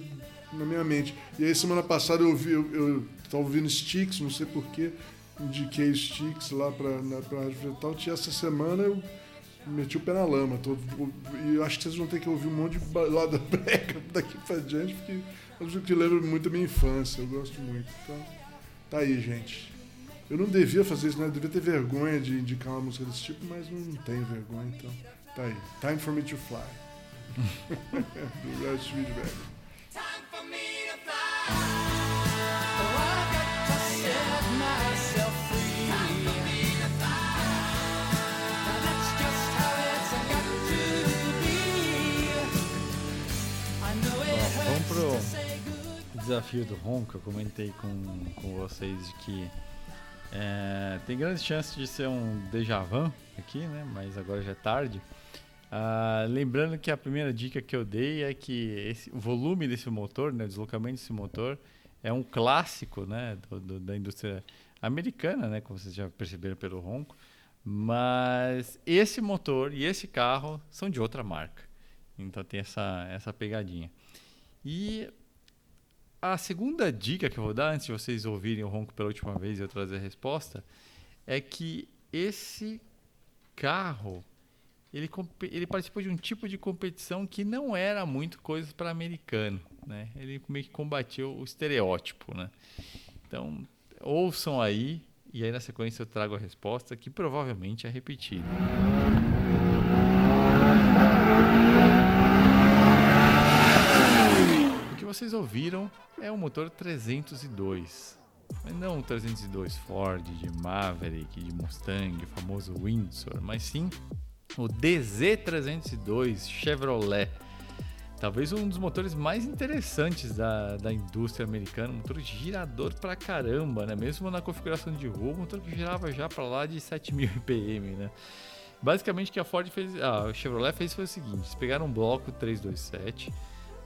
na minha mente. E aí semana passada eu ouvi, eu, eu tava ouvindo Sticks, não sei porquê, indiquei Sticks lá pra, na, pra Rádio Fretal, e essa semana eu meti o pé na lama. Tô, e eu acho que vocês vão ter que ouvir um monte de balada brega daqui pra diante, porque é um que lembra muito da minha infância, eu gosto muito. Então, tá aí, gente. Eu não devia fazer isso, né? Eu devia ter vergonha de indicar uma música desse tipo, mas não tenho vergonha, então tá aí. Time for me to fly. Do Red Street Time for me to fly. Desafio do ronco, eu comentei com, com vocês de que é, tem grandes chances de ser um déjà vu aqui, né? Mas agora já é tarde. Ah, lembrando que a primeira dica que eu dei é que esse, o volume desse motor, né, o deslocamento desse motor, é um clássico né, do, do, da indústria americana, né, como vocês já perceberam pelo ronco. Mas esse motor e esse carro são de outra marca. Então tem essa, essa pegadinha. E a segunda dica que eu vou dar, antes de vocês ouvirem o ronco pela última vez e eu trazer a resposta, é que esse carro ele, ele participou de um tipo de competição que não era muito coisa para americano. Né? Ele meio que combatiu o estereótipo. Né? Então, ouçam aí, e aí na sequência eu trago a resposta que provavelmente é repetida. O que vocês ouviram é o motor 302. Mas não o 302 Ford, de Maverick, de Mustang, o famoso Windsor, mas sim o DZ302 Chevrolet. Talvez um dos motores mais interessantes da, da indústria americana, um motor girador pra caramba, né? Mesmo na configuração de rua, um motor que girava já para lá de 7000 RPM, né? Basicamente o que a Ford fez, ah, o Chevrolet fez foi o seguinte, eles pegaram um bloco 327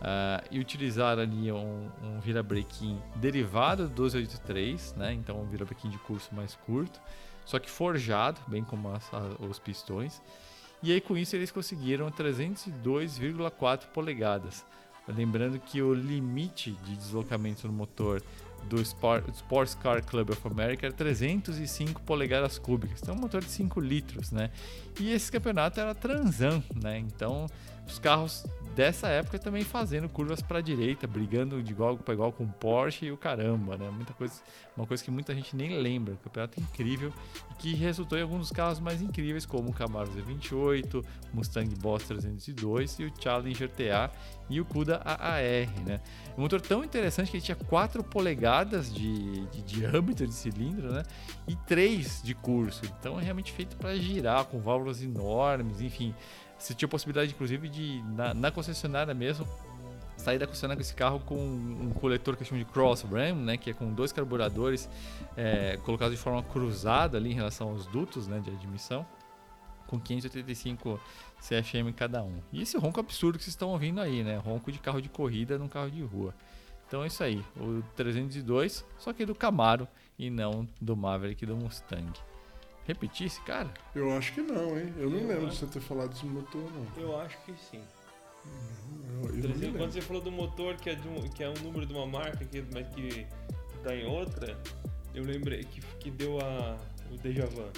uh, e utilizaram ali um, um virabrequim derivado do 1283, né? Então um virabrequim de curso mais curto, só que forjado, bem como as, os pistões. E aí com isso eles conseguiram 302,4 polegadas. Lembrando que o limite de deslocamento no motor do Sports Car Club of America era 305 polegadas cúbicas. Então, um motor de 5 litros, né? E esse campeonato era transão, né? Então, os carros dessa época também fazendo curvas para a direita, brigando de igual para igual com o Porsche e o caramba, né? Muita coisa, uma coisa que muita gente nem lembra. Um campeonato incrível e que resultou em alguns carros mais incríveis, como o Camaro Z28, Mustang Boss 302 e o Challenger TA e o Cuda AAR, né? Um motor tão interessante que ele tinha 4 polegadas de, de diâmetro de cilindro, né? E 3 de curso. Então é realmente feito para girar com válvulas enormes, enfim. Você tinha possibilidade, inclusive, de, na, na concessionária mesmo, sair da concessionária com esse carro com um coletor que chama de cross ram, né, que é com dois carburadores é, colocados de forma cruzada ali em relação aos dutos né, de admissão, com 585 CFM cada um. E esse ronco absurdo que vocês estão ouvindo aí, né, ronco de carro de corrida num carro de rua. Então é isso aí, o 302, só que do Camaro e não do Maverick do Mustang repetir esse cara? Eu acho que não, hein? Eu não eu lembro acho... de você ter falado desse motor, não. Eu acho que sim. Uhum, eu, eu quando você falou do motor, que é, de um, que é um número de uma marca, que, mas que tá em outra, eu lembrei que, que deu a, o déjà vu.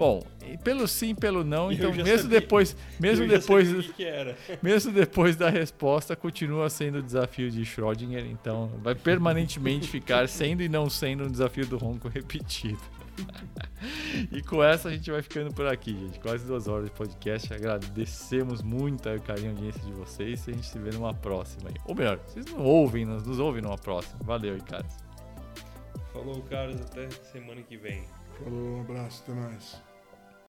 Bom, pelo sim, pelo não, então mesmo sabia, depois, mesmo depois, mesmo depois da resposta, continua sendo o desafio de Schrödinger, então vai permanentemente ficar sendo e não sendo um desafio do ronco repetido. e com essa a gente vai ficando por aqui, gente. Quase duas horas de podcast. Agradecemos muito o carinho e audiência de vocês e a gente se vê numa próxima. Aí. Ou melhor, vocês não ouvem, nos, nos ouvem numa próxima. Valeu, Carlos. Falou, Carlos. Até semana que vem. Falou, um abraço, até mais.